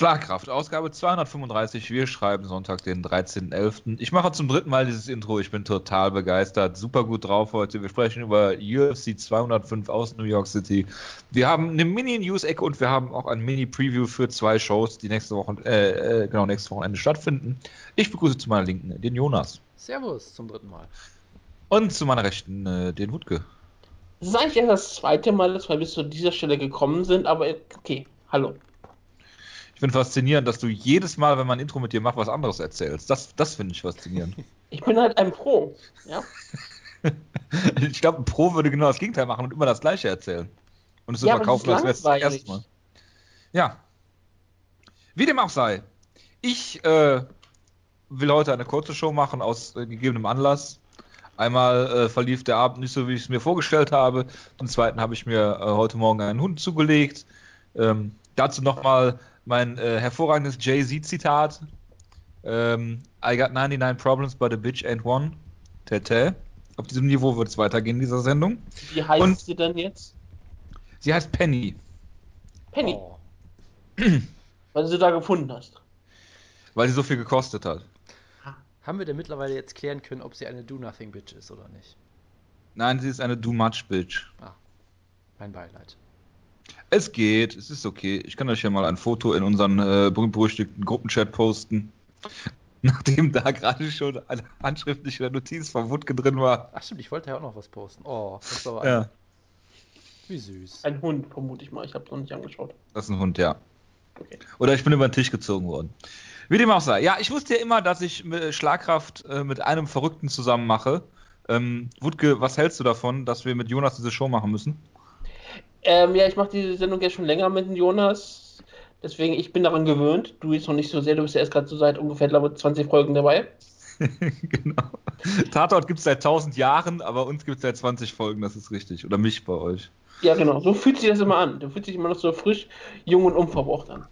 Schlagkraft, Ausgabe 235. Wir schreiben Sonntag, den 13.11. Ich mache zum dritten Mal dieses Intro. Ich bin total begeistert. Super gut drauf heute. Wir sprechen über UFC 205 aus New York City. Wir haben eine Mini-News-Ecke und wir haben auch ein Mini-Preview für zwei Shows, die nächste Woche, äh, äh, genau, nächstes Wochenende stattfinden. Ich begrüße zu meiner Linken den Jonas. Servus zum dritten Mal. Und zu meiner Rechten äh, den Wutke. Das ist eigentlich erst das zweite Mal, dass wir bis zu dieser Stelle gekommen sind, aber okay, hallo. Ich finde faszinierend, dass du jedes Mal, wenn man ein Intro mit dir macht, was anderes erzählst. Das, das finde ich faszinierend. Ich bin halt ein Pro, ja. ich glaube, ein Pro würde genau das Gegenteil machen und immer das Gleiche erzählen. Und es so Ja, verkaufen, aber als das wäre es das erste Mal. Ja. Wie dem auch sei. Ich äh, will heute eine kurze Show machen aus äh, gegebenem Anlass. Einmal äh, verlief der Abend nicht so, wie ich es mir vorgestellt habe. Zum Zweiten habe ich mir äh, heute Morgen einen Hund zugelegt. Ähm, dazu nochmal mein äh, hervorragendes Jay-Z-Zitat. Ähm, I got 99 problems, but a bitch ain't one. Tete. Auf diesem Niveau wird es weitergehen in dieser Sendung. Wie heißt Und- sie denn jetzt? Sie heißt Penny, Penny, Oh. weil du sie da gefunden hast. weil sie so viel gekostet hat. Haben wir denn mittlerweile jetzt klären können, ob sie eine Do-Nothing-Bitch ist oder nicht? Nein, sie ist eine Do-Much-Bitch. Mein Beileid. Es geht, es ist okay. Ich kann euch ja mal ein Foto in unseren äh, berühmt-berüchtigten Gruppenchat posten. Nachdem da gerade schon eine handschriftliche Notiz von Wutke drin war. Ach stimmt, ich wollte ja auch noch was posten. Oh, das ist aber Ja, wie süß. Ein Hund, vermute ich mal. Ich habe noch nicht angeschaut. das ist ein Hund, ja. Okay. Oder ich bin über den Tisch gezogen worden. Wie dem auch sei. Ja, ich wusste ja immer, dass ich äh, Schlagkraft äh, mit einem Verrückten zusammen mache. Ähm, Wutke, was hältst du davon, dass wir mit Jonas diese Show machen müssen? Ähm, ja, ich mache diese Sendung jetzt schon länger mit dem Jonas. Deswegen, ich bin daran gewöhnt. Du jetzt noch nicht so sehr. Du bist ja erst gerade so seit ungefähr, glaube ich, 20 Folgen dabei. genau. Tatort gibt es seit 1000 Jahren, aber uns gibt es seit 20 Folgen, das ist richtig. Oder mich bei euch. Ja, genau. So fühlt sich das immer an. Du fühlt sich immer noch so frisch, jung und unverbraucht an.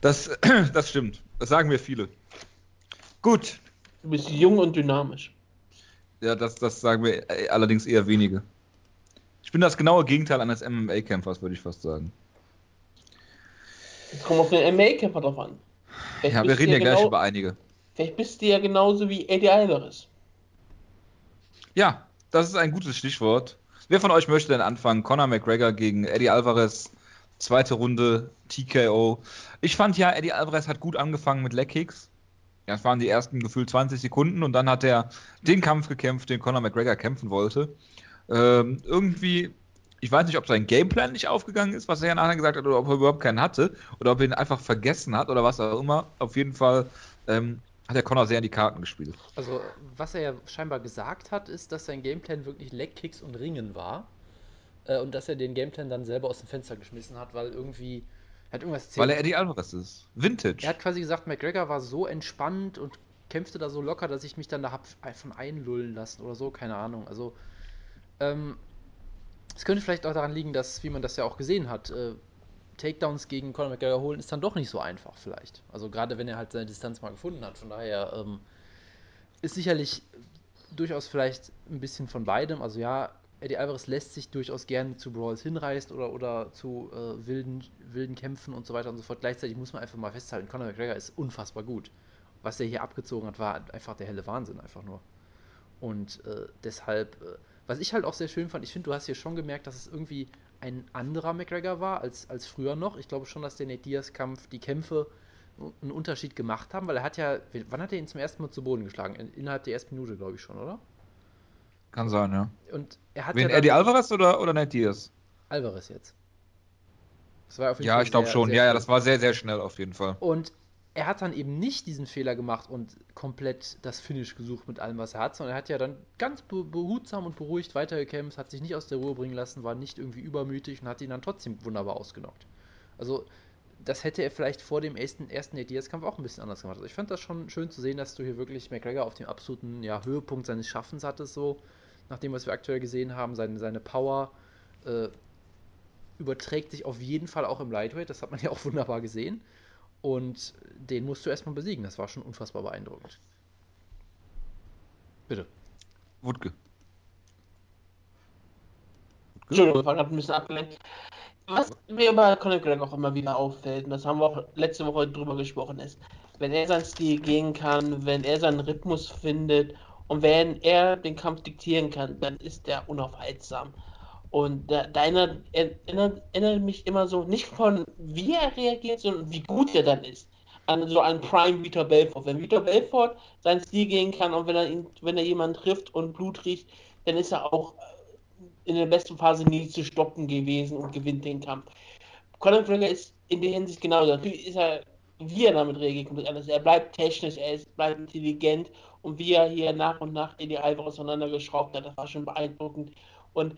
Das, das stimmt. Das sagen mir viele. Gut. Du bist jung und dynamisch. Ja, das, das sagen mir äh, allerdings eher wenige. Ich bin das genaue Gegenteil eines MMA-Kämpfers, würde ich fast sagen. Jetzt kommt auf den MMA-Kämpfer drauf an. Vielleicht Ja, wir reden ja gleich genau, über einige. Vielleicht bist du ja genauso wie Eddie Alvarez. Ja, das ist ein gutes Stichwort. Wer von euch möchte denn anfangen? Conor McGregor gegen Eddie Alvarez. Zweite Runde, TKO. Ich fand ja, Eddie Alvarez hat gut angefangen mit Leg Kicks. Ja, Das waren die ersten gefühlt 20 Sekunden und dann hat er den Kampf gekämpft, den Conor McGregor kämpfen wollte. Ähm, irgendwie, ich weiß nicht, ob sein Gameplan nicht aufgegangen ist, was er ja nachher gesagt hat, oder ob er überhaupt keinen hatte, oder ob er ihn einfach vergessen hat oder was auch immer. Auf jeden Fall ähm, hat der Conor sehr in die Karten gespielt. Also, was er ja scheinbar gesagt hat, ist, dass sein Gameplan wirklich Leg-Kicks und Ringen war. Äh, und dass er den Gameplan dann selber aus dem Fenster geschmissen hat, weil irgendwie. Er hat irgendwas erzählt. Weil er Eddie Alvarez ist. Vintage. Er hat quasi gesagt, McGregor war so entspannt und kämpfte da so locker, dass ich mich dann da hab von einlullen lassen oder so, keine Ahnung. Also, ähm, es könnte vielleicht auch daran liegen, dass, wie man das ja auch gesehen hat, äh, Takedowns gegen Conor McGregor holen ist dann doch nicht so einfach, vielleicht. Also, gerade wenn er halt seine Distanz mal gefunden hat. Von daher ähm, ist sicherlich durchaus vielleicht ein bisschen von beidem. Also, ja, Eddie Alvarez lässt sich durchaus gerne zu Brawls hinreißt oder, oder zu äh, wilden, wilden Kämpfen und so weiter und so fort. Gleichzeitig muss man einfach mal festhalten, Conor McGregor ist unfassbar gut. Was er hier abgezogen hat, war einfach der helle Wahnsinn, einfach nur. Und äh, deshalb, äh, was ich halt auch sehr schön fand, ich finde, du hast hier schon gemerkt, dass es irgendwie ein anderer McGregor war als, als früher noch. Ich glaube schon, dass der Nate Diaz-Kampf, die Kämpfe einen Unterschied gemacht haben, weil er hat ja, wann hat er ihn zum ersten Mal zu Boden geschlagen? In, innerhalb der ersten Minute, glaube ich schon, oder? Kann sein, ja. Und er hat Wen, ja Eddie Alvarez oder, oder Nate Diaz? Alvarez jetzt. Das war auf jeden Ja, Fall ich glaube schon. sehr Ja, ja, das war sehr, sehr schnell auf jeden Fall. Und er hat dann eben nicht diesen Fehler gemacht und komplett das Finish gesucht mit allem, was er hat, sondern er hat ja dann ganz be behutsam und beruhigt weitergekämpft, hat sich nicht aus der Ruhe bringen lassen, war nicht irgendwie übermütig und hat ihn dann trotzdem wunderbar ausgenockt. Also, das hätte er vielleicht vor dem ersten, ersten Diaz-Kampf auch ein bisschen anders gemacht. Also ich fand das schon schön zu sehen, dass du hier wirklich McGregor auf dem absoluten ja, Höhepunkt seines Schaffens hattest, so nach dem, was wir aktuell gesehen haben, seine, seine Power äh, überträgt sich auf jeden Fall auch im Lightweight, das hat man ja auch wunderbar gesehen. Und den musst du erstmal besiegen, das war schon unfassbar beeindruckend. Bitte. Wutke. Entschuldigung, ich war gerade ein bisschen abgelenkt. was mir bei Conor Gregor auch immer wieder auffällt, und das haben wir auch letzte Woche drüber gesprochen, ist, wenn er seinen Stil gehen kann, wenn er seinen Rhythmus findet und wenn er den Kampf diktieren kann, dann ist er unaufhaltsam. Und da, da erinnert, erinnert, erinnert, mich immer so, nicht von wie er reagiert, sondern wie gut er dann ist. An so einen Prime Vitor Belfort. Wenn Vitor Belfort seinen Stil gehen kann und wenn er, ihn, wenn er jemanden trifft und Blut riecht, dann ist er auch in der besten Phase nie zu stoppen gewesen und gewinnt den Kampf. Conor McGregor ist in der Hinsicht genauso. Natürlich ist er, wie er damit reagiert, anders. Er bleibt technisch, er ist, bleibt intelligent und wie er hier nach und nach Eddie Alvarez auseinandergeschraubt hat, das war schon beeindruckend. Und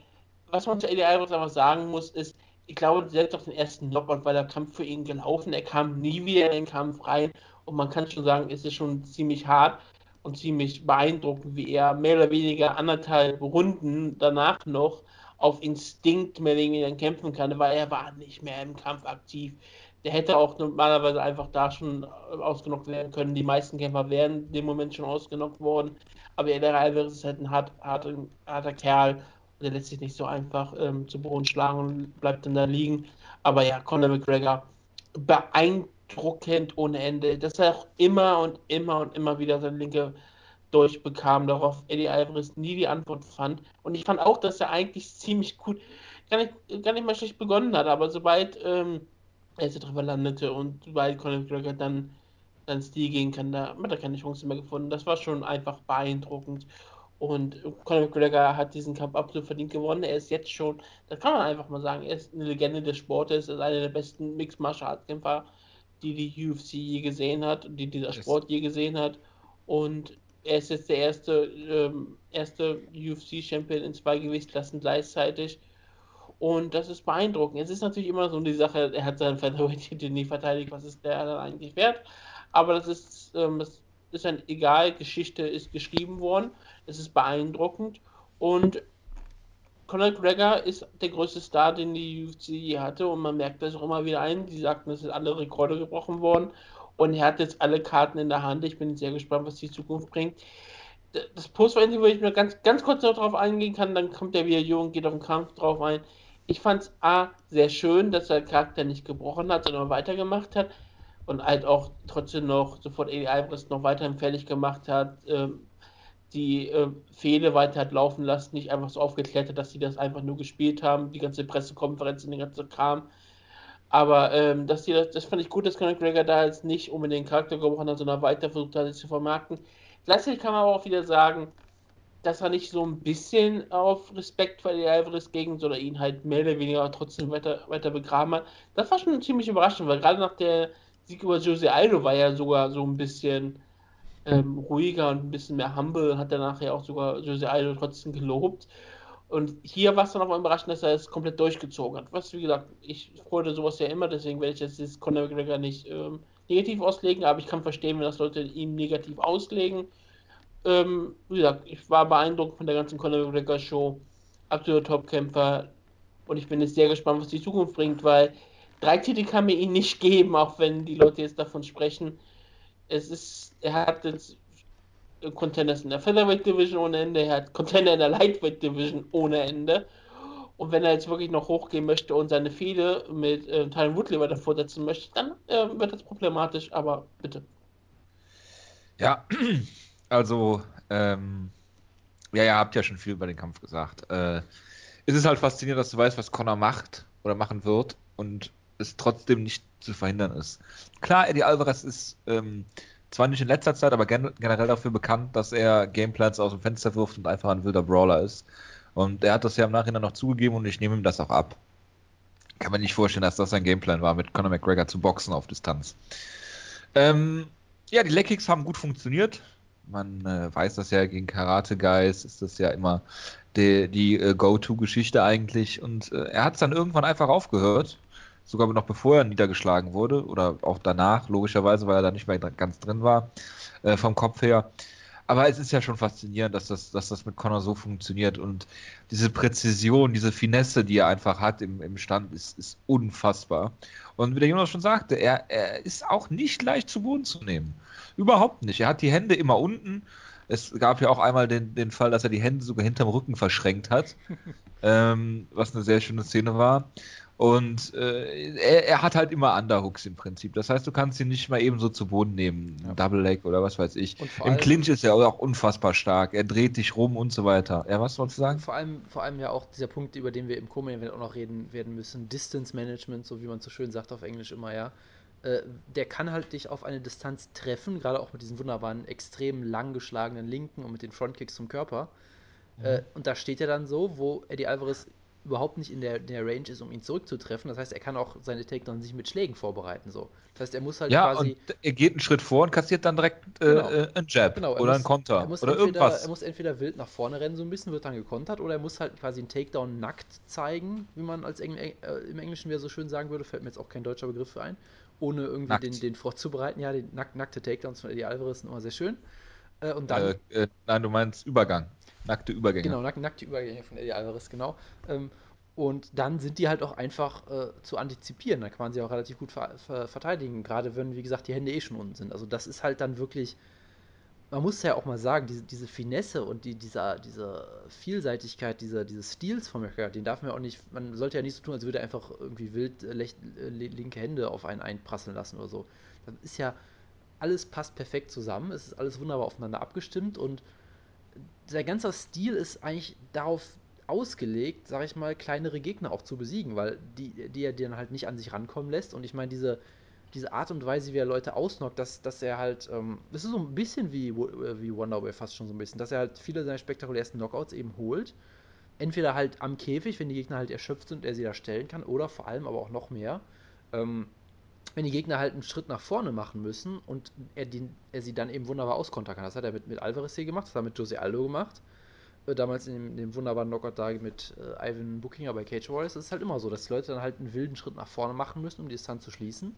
was man zu Eddie Alvarez einfach sagen muss, ist, ich glaube, selbst auf den ersten Knockout war der Kampf für ihn gelaufen. Er kam nie wieder in den Kampf rein und man kann schon sagen, es ist schon ziemlich hart und ziemlich beeindruckend, wie er mehr oder weniger anderthalb Runden danach noch auf Instinkt mehr oder weniger kämpfen kann, weil er war nicht mehr im Kampf aktiv. Der hätte auch normalerweise einfach da schon ausgenockt werden können. Die meisten Kämpfer wären in dem Moment schon ausgenockt worden. Aber der Alvarez ist halt ein hart, harter, harter Kerl. Der lässt sich nicht so einfach ähm, zu Boden schlagen und bleibt dann da liegen. Aber ja, Conor McGregor beeindruckend druckend ohne Ende, dass er auch immer und immer und immer wieder seine linke durchbekam, darauf Eddie Alvarez nie die Antwort fand. Und ich fand auch, dass er eigentlich ziemlich gut, gar nicht, gar nicht mal schlecht begonnen hat, aber sobald ähm, er jetzt drüber landete und sobald Conor McGregor dann dann Stil gehen kann, da hat er keine Chance mehr gefunden. Das war schon einfach beeindruckend. Und Conor McGregor hat diesen Kampf absolut verdient gewonnen. Er ist jetzt schon, das kann man einfach mal sagen, er ist eine Legende des Sportes, er ist einer der besten Mixed Martial Arts Kämpfer die die UFC je gesehen hat, die dieser Sport je gesehen hat. Und er ist jetzt der erste, ähm, erste UFC-Champion in zwei Gewichtsklassen gleichzeitig. Und das ist beeindruckend. Es ist natürlich immer so die Sache, er hat seinen Featherweight-Titel nie verteidigt, was ist der dann eigentlich wert? Aber das ist, ähm, das ist ein egal, Geschichte ist geschrieben worden. Es ist beeindruckend. Und Conor McGregor ist der größte Star, den die UFC je hatte und man merkt das auch immer wieder ein. Die sagten, es sind alle Rekorde gebrochen worden und er hat jetzt alle Karten in der Hand. Ich bin sehr gespannt, was die Zukunft bringt. Das Post-Interview, wo ich mir ganz, ganz kurz noch drauf eingehen kann, dann kommt der Video und geht auf den Kampf drauf ein. Ich fand es A, sehr schön, dass der Charakter nicht gebrochen hat, sondern weitergemacht hat und halt auch trotzdem noch sofort Eddie Alvarez noch weiterhin fertig gemacht hat. Ähm, die äh, Fehde weiter hat laufen lassen, nicht einfach so aufgeklärt hat, dass sie das einfach nur gespielt haben, die ganze Pressekonferenz und den ganzen Kram. Aber ähm, dass die das, das fand ich gut, dass Conor Gregor da jetzt nicht unbedingt den Charakter gebrochen hat, sondern weiter versucht hat, sich zu vermarkten. Gleichzeitig kann man aber auch wieder sagen, dass er nicht so ein bisschen auf Respekt vor Alvarez gegen, sondern ihn halt mehr oder weniger trotzdem weiter, weiter begraben hat. Das war schon ziemlich überraschend, weil gerade nach der Sieg über Jose Aldo war ja sogar so ein bisschen ähm, ruhiger und ein bisschen mehr humble, hat er nachher auch sogar Jose Aldo trotzdem gelobt. Und hier war es dann auch überraschend, dass er es komplett durchgezogen hat. Was, wie gesagt, ich freue sowas ja immer, deswegen werde ich jetzt das Conor McGregor nicht ähm, negativ auslegen, aber ich kann verstehen, wenn das Leute ihn negativ auslegen. Ähm, wie gesagt, ich war beeindruckt von der ganzen Conor McGregor Show. Absoluter Topkämpfer. Und ich bin jetzt sehr gespannt, was die Zukunft bringt, weil drei Titel kann mir ihn nicht geben, auch wenn die Leute jetzt davon sprechen es ist, er hat jetzt Contenders in der Featherweight Division ohne Ende, er hat Contender in der Lightweight Division ohne Ende. Und wenn er jetzt wirklich noch hochgehen möchte und seine Fehde mit äh, Tyron Woodley weiter fortsetzen möchte, dann äh, wird das problematisch, aber bitte. Ja, also, ähm, ja, ihr habt ja schon viel über den Kampf gesagt. Äh, es ist halt faszinierend, dass du weißt, was Connor macht oder machen wird und es trotzdem nicht zu verhindern ist. Klar, Eddie Alvarez ist ähm, zwar nicht in letzter Zeit, aber gen generell dafür bekannt, dass er Gameplans aus dem Fenster wirft und einfach ein wilder Brawler ist. Und er hat das ja im Nachhinein noch zugegeben und ich nehme ihm das auch ab. Kann man nicht vorstellen, dass das sein Gameplan war, mit Conor McGregor zu boxen auf Distanz. Ähm, ja, die Leckkicks haben gut funktioniert. Man äh, weiß das ja, gegen Karate Guys ist das ja immer die, die äh, Go-To-Geschichte eigentlich. Und äh, er hat es dann irgendwann einfach aufgehört sogar noch bevor er niedergeschlagen wurde oder auch danach, logischerweise, weil er da nicht mehr ganz drin war, äh, vom Kopf her. Aber es ist ja schon faszinierend, dass das, dass das mit Connor so funktioniert und diese Präzision, diese Finesse, die er einfach hat im, im Stand, ist, ist unfassbar. Und wie der Jonas schon sagte, er, er ist auch nicht leicht zu Boden zu nehmen. Überhaupt nicht. Er hat die Hände immer unten. Es gab ja auch einmal den, den Fall, dass er die Hände sogar hinterm Rücken verschränkt hat, ähm, was eine sehr schöne Szene war. Und äh, er, er, hat halt immer Underhooks im Prinzip. Das heißt, du kannst ihn nicht mal eben so zu Boden nehmen. Ja. Double Leg oder was weiß ich. Im Clinch ist er auch unfassbar stark. Er dreht dich rum und so weiter. Ja, was wolltest du sagen? Vor allem, vor allem ja auch dieser Punkt, über den wir im Co-Main auch noch reden werden müssen. Distance Management, so wie man so schön sagt auf Englisch immer, ja. Äh, der kann halt dich auf eine Distanz treffen, gerade auch mit diesen wunderbaren, extrem lang geschlagenen Linken und mit den Frontkicks zum Körper. Mhm. Äh, und da steht er dann so, wo Eddie Alvarez überhaupt nicht in der, in der Range ist, um ihn zurückzutreffen. Das heißt, er kann auch seine Takedowns nicht mit Schlägen vorbereiten. So. Das heißt, er muss halt ja, quasi. Und er geht einen Schritt vor und kassiert dann direkt äh, genau. äh, einen Jab genau, oder muss, einen Konter oder entweder, irgendwas. Er muss entweder wild nach vorne rennen, so ein bisschen, wird dann gekontert, oder er muss halt quasi einen Takedown nackt zeigen, wie man als Engl äh, im Englischen wieder so schön sagen würde. Fällt mir jetzt auch kein deutscher Begriff für ein. Ohne irgendwie den, den vorzubereiten. Ja, die nack, nackte Takedowns von Eddie Alvarez sind immer sehr schön. Äh, und dann. Äh, nein, du meinst Übergang. Nackte Übergänge. Genau, nack, nackte Übergänge von Eddie Alvarez, genau. Ähm, und dann sind die halt auch einfach äh, zu antizipieren. Da kann man sie auch relativ gut ver ver verteidigen, gerade wenn, wie gesagt, die Hände eh schon unten sind. Also das ist halt dann wirklich, man muss ja auch mal sagen, diese, diese Finesse und die, dieser, diese Vielseitigkeit dieser, dieses Stils von McGregor, den darf man ja auch nicht, man sollte ja nicht so tun, als würde er einfach irgendwie wild äh, äh linke Hände auf einen einprasseln lassen oder so. Das ist ja, alles passt perfekt zusammen, es ist alles wunderbar aufeinander abgestimmt und der ganze Stil ist eigentlich darauf ausgelegt, sag ich mal, kleinere Gegner auch zu besiegen, weil die, die er dann halt nicht an sich rankommen lässt. Und ich meine, diese, diese Art und Weise, wie er Leute ausnockt, dass, dass er halt, ähm, das ist so ein bisschen wie, äh, wie Wonderboy fast schon so ein bisschen, dass er halt viele seiner spektakulärsten Knockouts eben holt. Entweder halt am Käfig, wenn die Gegner halt erschöpft sind und er sie da stellen kann, oder vor allem aber auch noch mehr, ähm, wenn die Gegner halt einen Schritt nach vorne machen müssen und er, die, er sie dann eben wunderbar auskontern kann. Das hat er mit, mit Alvarez hier gemacht, das hat er mit Jose Aldo gemacht äh, damals in dem, dem, wunderbaren Knockout da mit äh, Ivan Bookinger bei Cage Warriors, ist es halt immer so, dass die Leute dann halt einen wilden Schritt nach vorne machen müssen, um die Distanz zu schließen.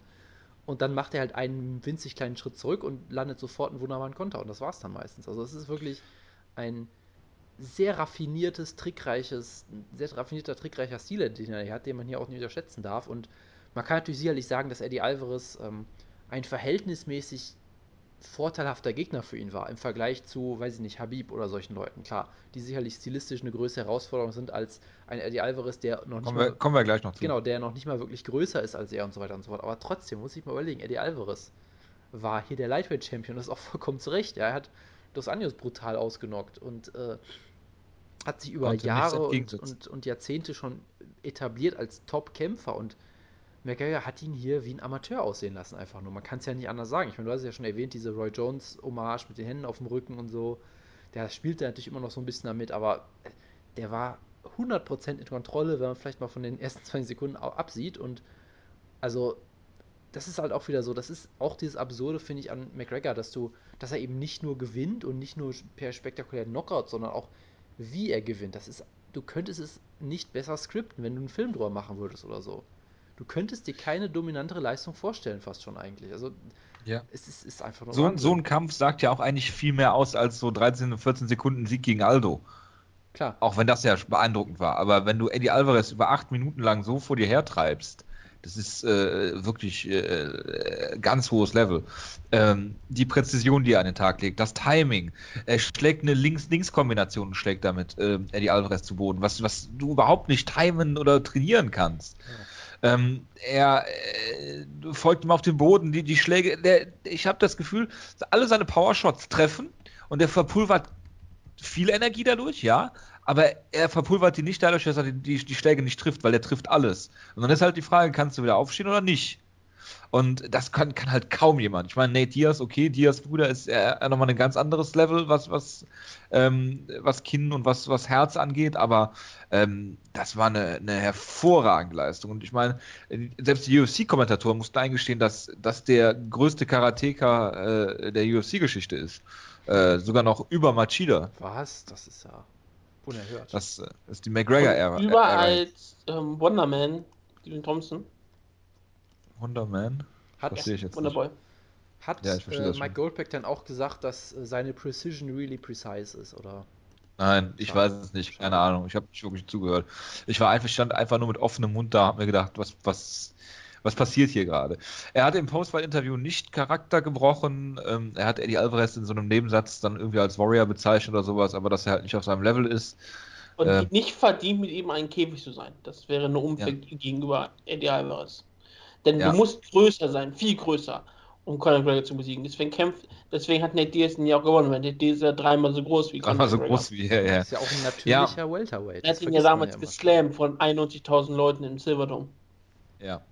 Und dann macht er halt einen winzig kleinen Schritt zurück und landet sofort einen wunderbaren Konter. Und das war es dann meistens. Also es ist wirklich ein sehr raffiniertes, trickreiches, sehr raffinierter, trickreicher Stil, den er hat, den man hier auch nicht unterschätzen darf. Und man kann natürlich sicherlich sagen, dass Eddie Alvarez ähm, ein verhältnismäßig vorteilhafter Gegner für ihn war im Vergleich zu, weiß ich nicht, Habib oder solchen Leuten. Klar, die sicherlich stilistisch eine größere Herausforderung sind als ein Eddie Alvarez, der noch nicht kommen mal, wir, kommen wir gleich noch zu. Genau, der noch nicht mal wirklich größer ist als er und so weiter und so fort. Aber trotzdem muss ich mal überlegen, Eddie Alvarez war hier der Lightweight Champion, das ist auch vollkommen zu Recht. Ja, er hat Dos Anjos brutal ausgenockt und äh, hat sich über Jahre und, und, und Jahrzehnte schon etabliert als Top-Kämpfer und McGregor hat ihn hier wie ein Amateur aussehen lassen, einfach nur. Man kann es ja nicht anders sagen. Ich meine, du hast es ja schon erwähnt, diese Roy Jones-Hommage mit den Händen auf dem Rücken und so. Der spielte natürlich immer noch so ein bisschen damit, aber der war 100% in Kontrolle, wenn man vielleicht mal von den ersten 20 Sekunden absieht. Und also, das ist halt auch wieder so, das ist auch dieses Absurde, finde ich, an McGregor, dass du, dass er eben nicht nur gewinnt und nicht nur per spektakulären Knockout, sondern auch wie er gewinnt. Das ist, du könntest es nicht besser skripten, wenn du einen Film drüber machen würdest oder so du könntest dir keine dominantere Leistung vorstellen, fast schon eigentlich. Also ja. es ist, ist einfach nur. So, so, ein Kampf sagt ja auch eigentlich viel mehr aus als so 13, 14 Sekunden Sieg gegen Aldo. Klar. Auch wenn das ja beeindruckend war. Aber wenn du Eddie Alvarez über acht Minuten lang so vor dir hertreibst, das ist äh, wirklich äh, ganz hohes Level. Ähm, die Präzision, die er an den Tag legt, das Timing. Er schlägt eine Links-Links-Kombination und schlägt damit äh, Eddie Alvarez zu Boden, was, was du überhaupt nicht timen oder trainieren kannst. Ja. Ähm, er äh, folgt ihm auf den Boden, die, die Schläge. Der, ich habe das Gefühl, alle seine Powershots treffen und er verpulvert viel Energie dadurch, ja, aber er verpulvert die nicht dadurch, dass er die, die, die Schläge nicht trifft, weil er trifft alles. Und dann ist halt die Frage, kannst du wieder aufstehen oder nicht? Und das kann, kann halt kaum jemand. Ich meine, Nate Diaz, okay, Diaz Bruder ist äh, nochmal ein ganz anderes Level, was, was, ähm, was Kinn und was, was Herz angeht, aber ähm, das war eine, eine hervorragende Leistung. Und ich meine, selbst die UFC-Kommentatoren mussten eingestehen, dass das der größte Karateka äh, der UFC-Geschichte ist. Äh, sogar noch über Machida. Was? Das ist ja unerhört. Das äh, ist die McGregor-Ära. Über als ähm, Wonderman, Steven Thompson. Wonderman? Hat, verstehe ich jetzt Wonderboy. Nicht. Hat ja, äh, Mike Goldberg dann auch gesagt, dass äh, seine Precision really precise ist, oder? Nein, ich Schade. weiß es nicht, keine Schade. Ahnung. Ich habe nicht wirklich zugehört. Ich war einfach, stand einfach nur mit offenem Mund da, habe mir gedacht, was, was, was passiert hier gerade? Er hat im Postfight-Interview nicht Charakter gebrochen. Ähm, er hat Eddie Alvarez in so einem Nebensatz dann irgendwie als Warrior bezeichnet oder sowas, aber dass er halt nicht auf seinem Level ist. Und Ähm. nicht verdient, mit ihm einen Käfig zu sein. Das wäre eine Unfair gegenüber Eddie Alvarez. Denn Ja. du musst größer sein, viel größer, um Conor McGregor zu besiegen. Deswegen kämpft, deswegen hat Nate Diaz ihn ja auch gewonnen, weil Nate Diaz ist ja dreimal so groß wie Dreimal so groß wie er, ja. Ist ja auch ein natürlicher Welterweight. Er das hat ihn ja damals immer. geslammt von 91.000 Leuten im Silverdome. Ja.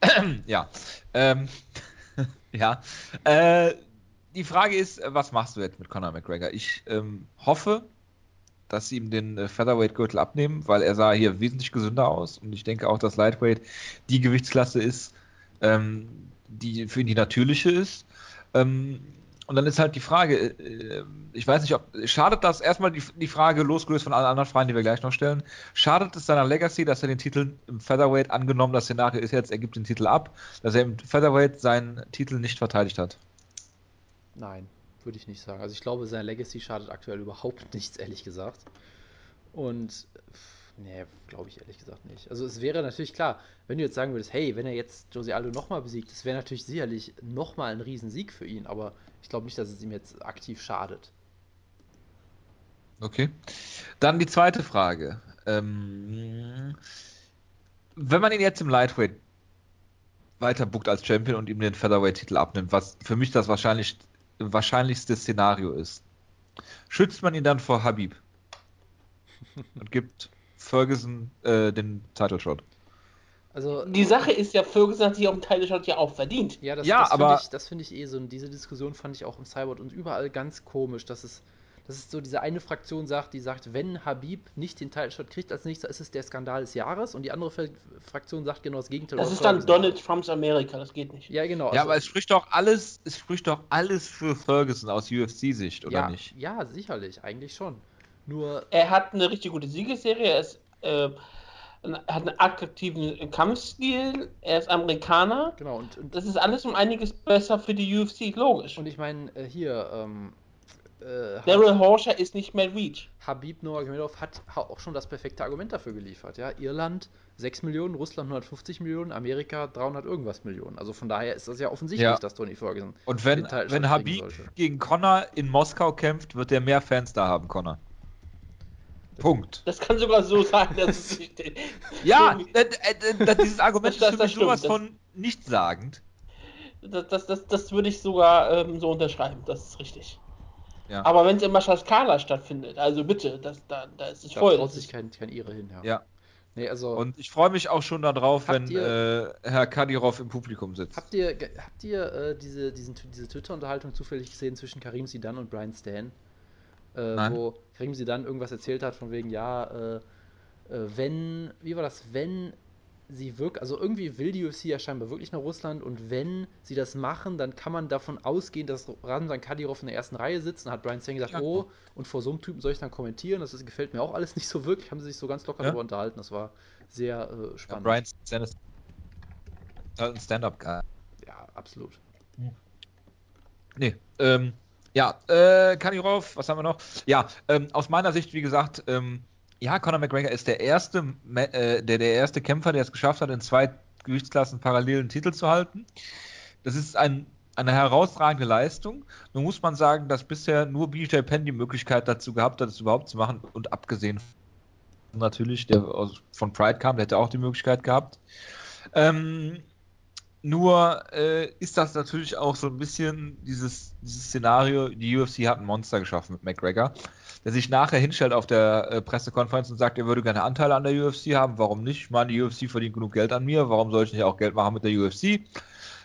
ja. Ähm, ja. Äh, die Frage ist, was machst du jetzt mit Conor McGregor? Ich ähm, hoffe, dass sie ihm den äh, Featherweight-Gürtel abnehmen, weil er sah hier wesentlich gesünder aus und ich denke auch, dass Lightweight die Gewichtsklasse ist, ähm, die für ihn die natürliche ist. Ähm, und dann ist halt die Frage, äh, ich weiß nicht, ob schadet das erstmal die, die Frage, losgelöst von allen anderen Fragen, die wir gleich noch stellen, schadet es seiner Legacy, dass er den Titel im Featherweight angenommen, das Szenario ist jetzt, er gibt den Titel ab, dass er im Featherweight seinen Titel nicht verteidigt hat? Nein, würde ich nicht sagen. Also ich glaube, sein Legacy schadet aktuell überhaupt nichts, ehrlich gesagt. Und nee, glaube ich ehrlich gesagt nicht. Also es wäre natürlich klar, wenn du jetzt sagen würdest, hey, wenn er jetzt Jose Aldo nochmal besiegt, das wäre natürlich sicherlich nochmal ein Riesensieg für ihn, aber ich glaube nicht, dass es ihm jetzt aktiv schadet. Okay. Dann die zweite Frage. Ähm, wenn man ihn jetzt im Lightweight weiter bookt als Champion und ihm den Featherweight-Titel abnimmt, was für mich das wahrscheinlich, wahrscheinlichste Szenario ist, schützt man ihn dann vor Habib und gibt Ferguson äh, den Title Shot. Also Die Sache ist ja, Ferguson hat sich auf den Title-Shot ja auch verdient. Ja, das, Ja, das aber- finde ich, das finde ich eh so. Und diese Diskussion fand ich auch im Cyborg und überall ganz komisch, dass es, dass es so diese eine Fraktion sagt, die sagt, wenn Habib nicht den Title-Shot kriegt als nächster, ist es der Skandal des Jahres. Und die andere Fraktion sagt genau das Gegenteil. Das ist dann Ferguson. Donald Trumps Amerika, das geht nicht. Ja, genau. Ja, also- aber es spricht doch alles, es spricht doch alles für Ferguson aus UFC-Sicht, oder ja, nicht? Ja, sicherlich, eigentlich schon. Nur, Er hat eine richtig gute Siegesserie, er ist, äh, hat einen attraktiven Kampfstil, er ist Amerikaner. genau, und, und, Das ist alles um einiges besser für die UFC, logisch. und ich meine, äh, hier, ähm, äh, Daryl Horscher ist nicht mehr Reach. Habib Nurmagomedov hat ha- auch schon das perfekte Argument dafür geliefert. Ja, Irland 6 Millionen, Russland 150 Millionen, Amerika 300 irgendwas Millionen. Also von daher ist das ja offensichtlich, Ja. dass Tony Ferguson. Und wenn, wenn Habib gegen Connor in Moskau kämpft, wird er mehr Fans da haben, Connor. Punkt. Das kann sogar so sein, dass es Ja, äh, äh, äh, dieses Argument Das- ist für das mich sowas von nichtssagend. das, das, das, das würde ich sogar ähm, so unterschreiben, das ist richtig. Ja. Aber wenn es in Maschaskala stattfindet, also bitte, das, da, da ist es Da voll. traut Das sich kein, kein Ire hin. Ja. Ja. Nee, also Und ich freue mich auch schon darauf, wenn äh, Herr Kadirov im Publikum sitzt. habt ihr, habt ihr äh, diese, diesen, diese Twitter-Unterhaltung zufällig gesehen zwischen Karim Sidan und Brian Stan? Äh, Nein. wo Karim Sidan irgendwas erzählt hat von wegen, ja, äh, äh, wenn, wie war das, wenn sie wirklich, also irgendwie will die UFC ja scheinbar wirklich nach Russland und wenn sie das machen, dann kann man davon ausgehen, dass Ramzan Kadyrov in der ersten Reihe sitzt und hat Brian Stan gesagt, Ja. oh, und vor so einem Typen soll ich dann kommentieren, das ist, gefällt mir auch alles nicht so wirklich, haben sie sich so ganz locker Ja. darüber unterhalten, das war sehr äh, Ja, spannend. Brian Stan ist halt ein Stand-up-Guy. Ja, absolut. Nee, ähm, ja, äh, Kadirov, was haben wir noch? Ja, ähm, aus meiner Sicht, wie gesagt, ähm, ja, Conor McGregor ist der erste, äh, der, der erste Kämpfer, der es geschafft hat, in zwei Gewichtsklassen parallel einen Titel zu halten. Das ist ein, eine herausragende Leistung. Nun muss man sagen, dass bisher nur BJ Penn die Möglichkeit dazu gehabt hat, es überhaupt zu machen und abgesehen natürlich, der aus, von Pride kam, der hätte auch die Möglichkeit gehabt. Ähm, nur äh, ist das natürlich auch so ein bisschen dieses, dieses Szenario, die UFC hat ein Monster geschaffen mit McGregor, der sich nachher hinstellt auf der äh, Pressekonferenz und sagt, er würde gerne Anteile an der UFC haben, warum nicht? Ich meine, die UFC verdient genug Geld an mir, warum soll ich nicht auch Geld machen mit der UFC?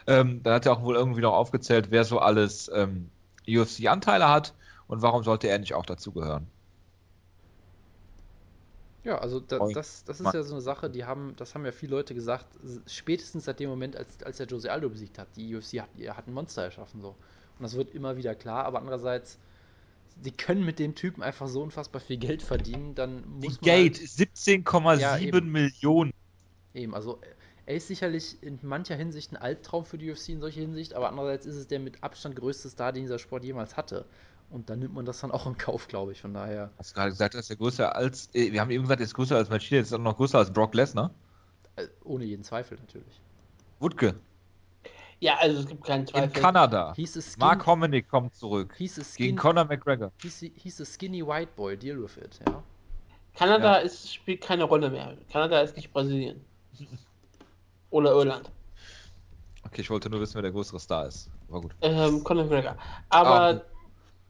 Ähm, da hat er auch wohl irgendwie noch aufgezählt, wer so alles ähm, UFC-Anteile hat und warum sollte er nicht auch dazugehören? Ja, also da, das, das ist ja so eine Sache, die haben, das haben ja viele Leute gesagt, spätestens seit dem Moment, als, als er Jose Aldo besiegt hat. Die UFC hat, er hat ein Monster erschaffen so. Und das wird immer wieder klar, aber andererseits, die können mit dem Typen einfach so unfassbar viel Geld verdienen, dann Die muss man Gate, halt, 17,7 Ja, eben. Millionen. eben, also er ist sicherlich in mancher Hinsicht ein Albtraum für die UFC in solcher Hinsicht, aber andererseits ist es der mit Abstand größte Star, den dieser Sport jemals hatte. Und dann nimmt man das dann auch in Kauf, glaube ich, von daher. Hast du gerade gesagt, dass er größer als, äh, wir haben eben gesagt, er ist größer als Machida, jetzt ist er noch größer als Brock Lesnar. Äh, ohne jeden Zweifel natürlich. Wutke, ja, also es gibt keinen in Zweifel. Kanada. Hieß es Skin, Mark Hominick kommt zurück. hieß es Gegen Skin, Conor McGregor. hieß, hieß es Skinny White Boy, deal with it, ja. Kanada Ja. ist, spielt keine Rolle mehr. Kanada ist nicht Brasilien. Oder Irland. Okay, ich wollte nur wissen, wer der größere Star ist. War gut. Ähm, Conor McGregor. Aber Ah, okay.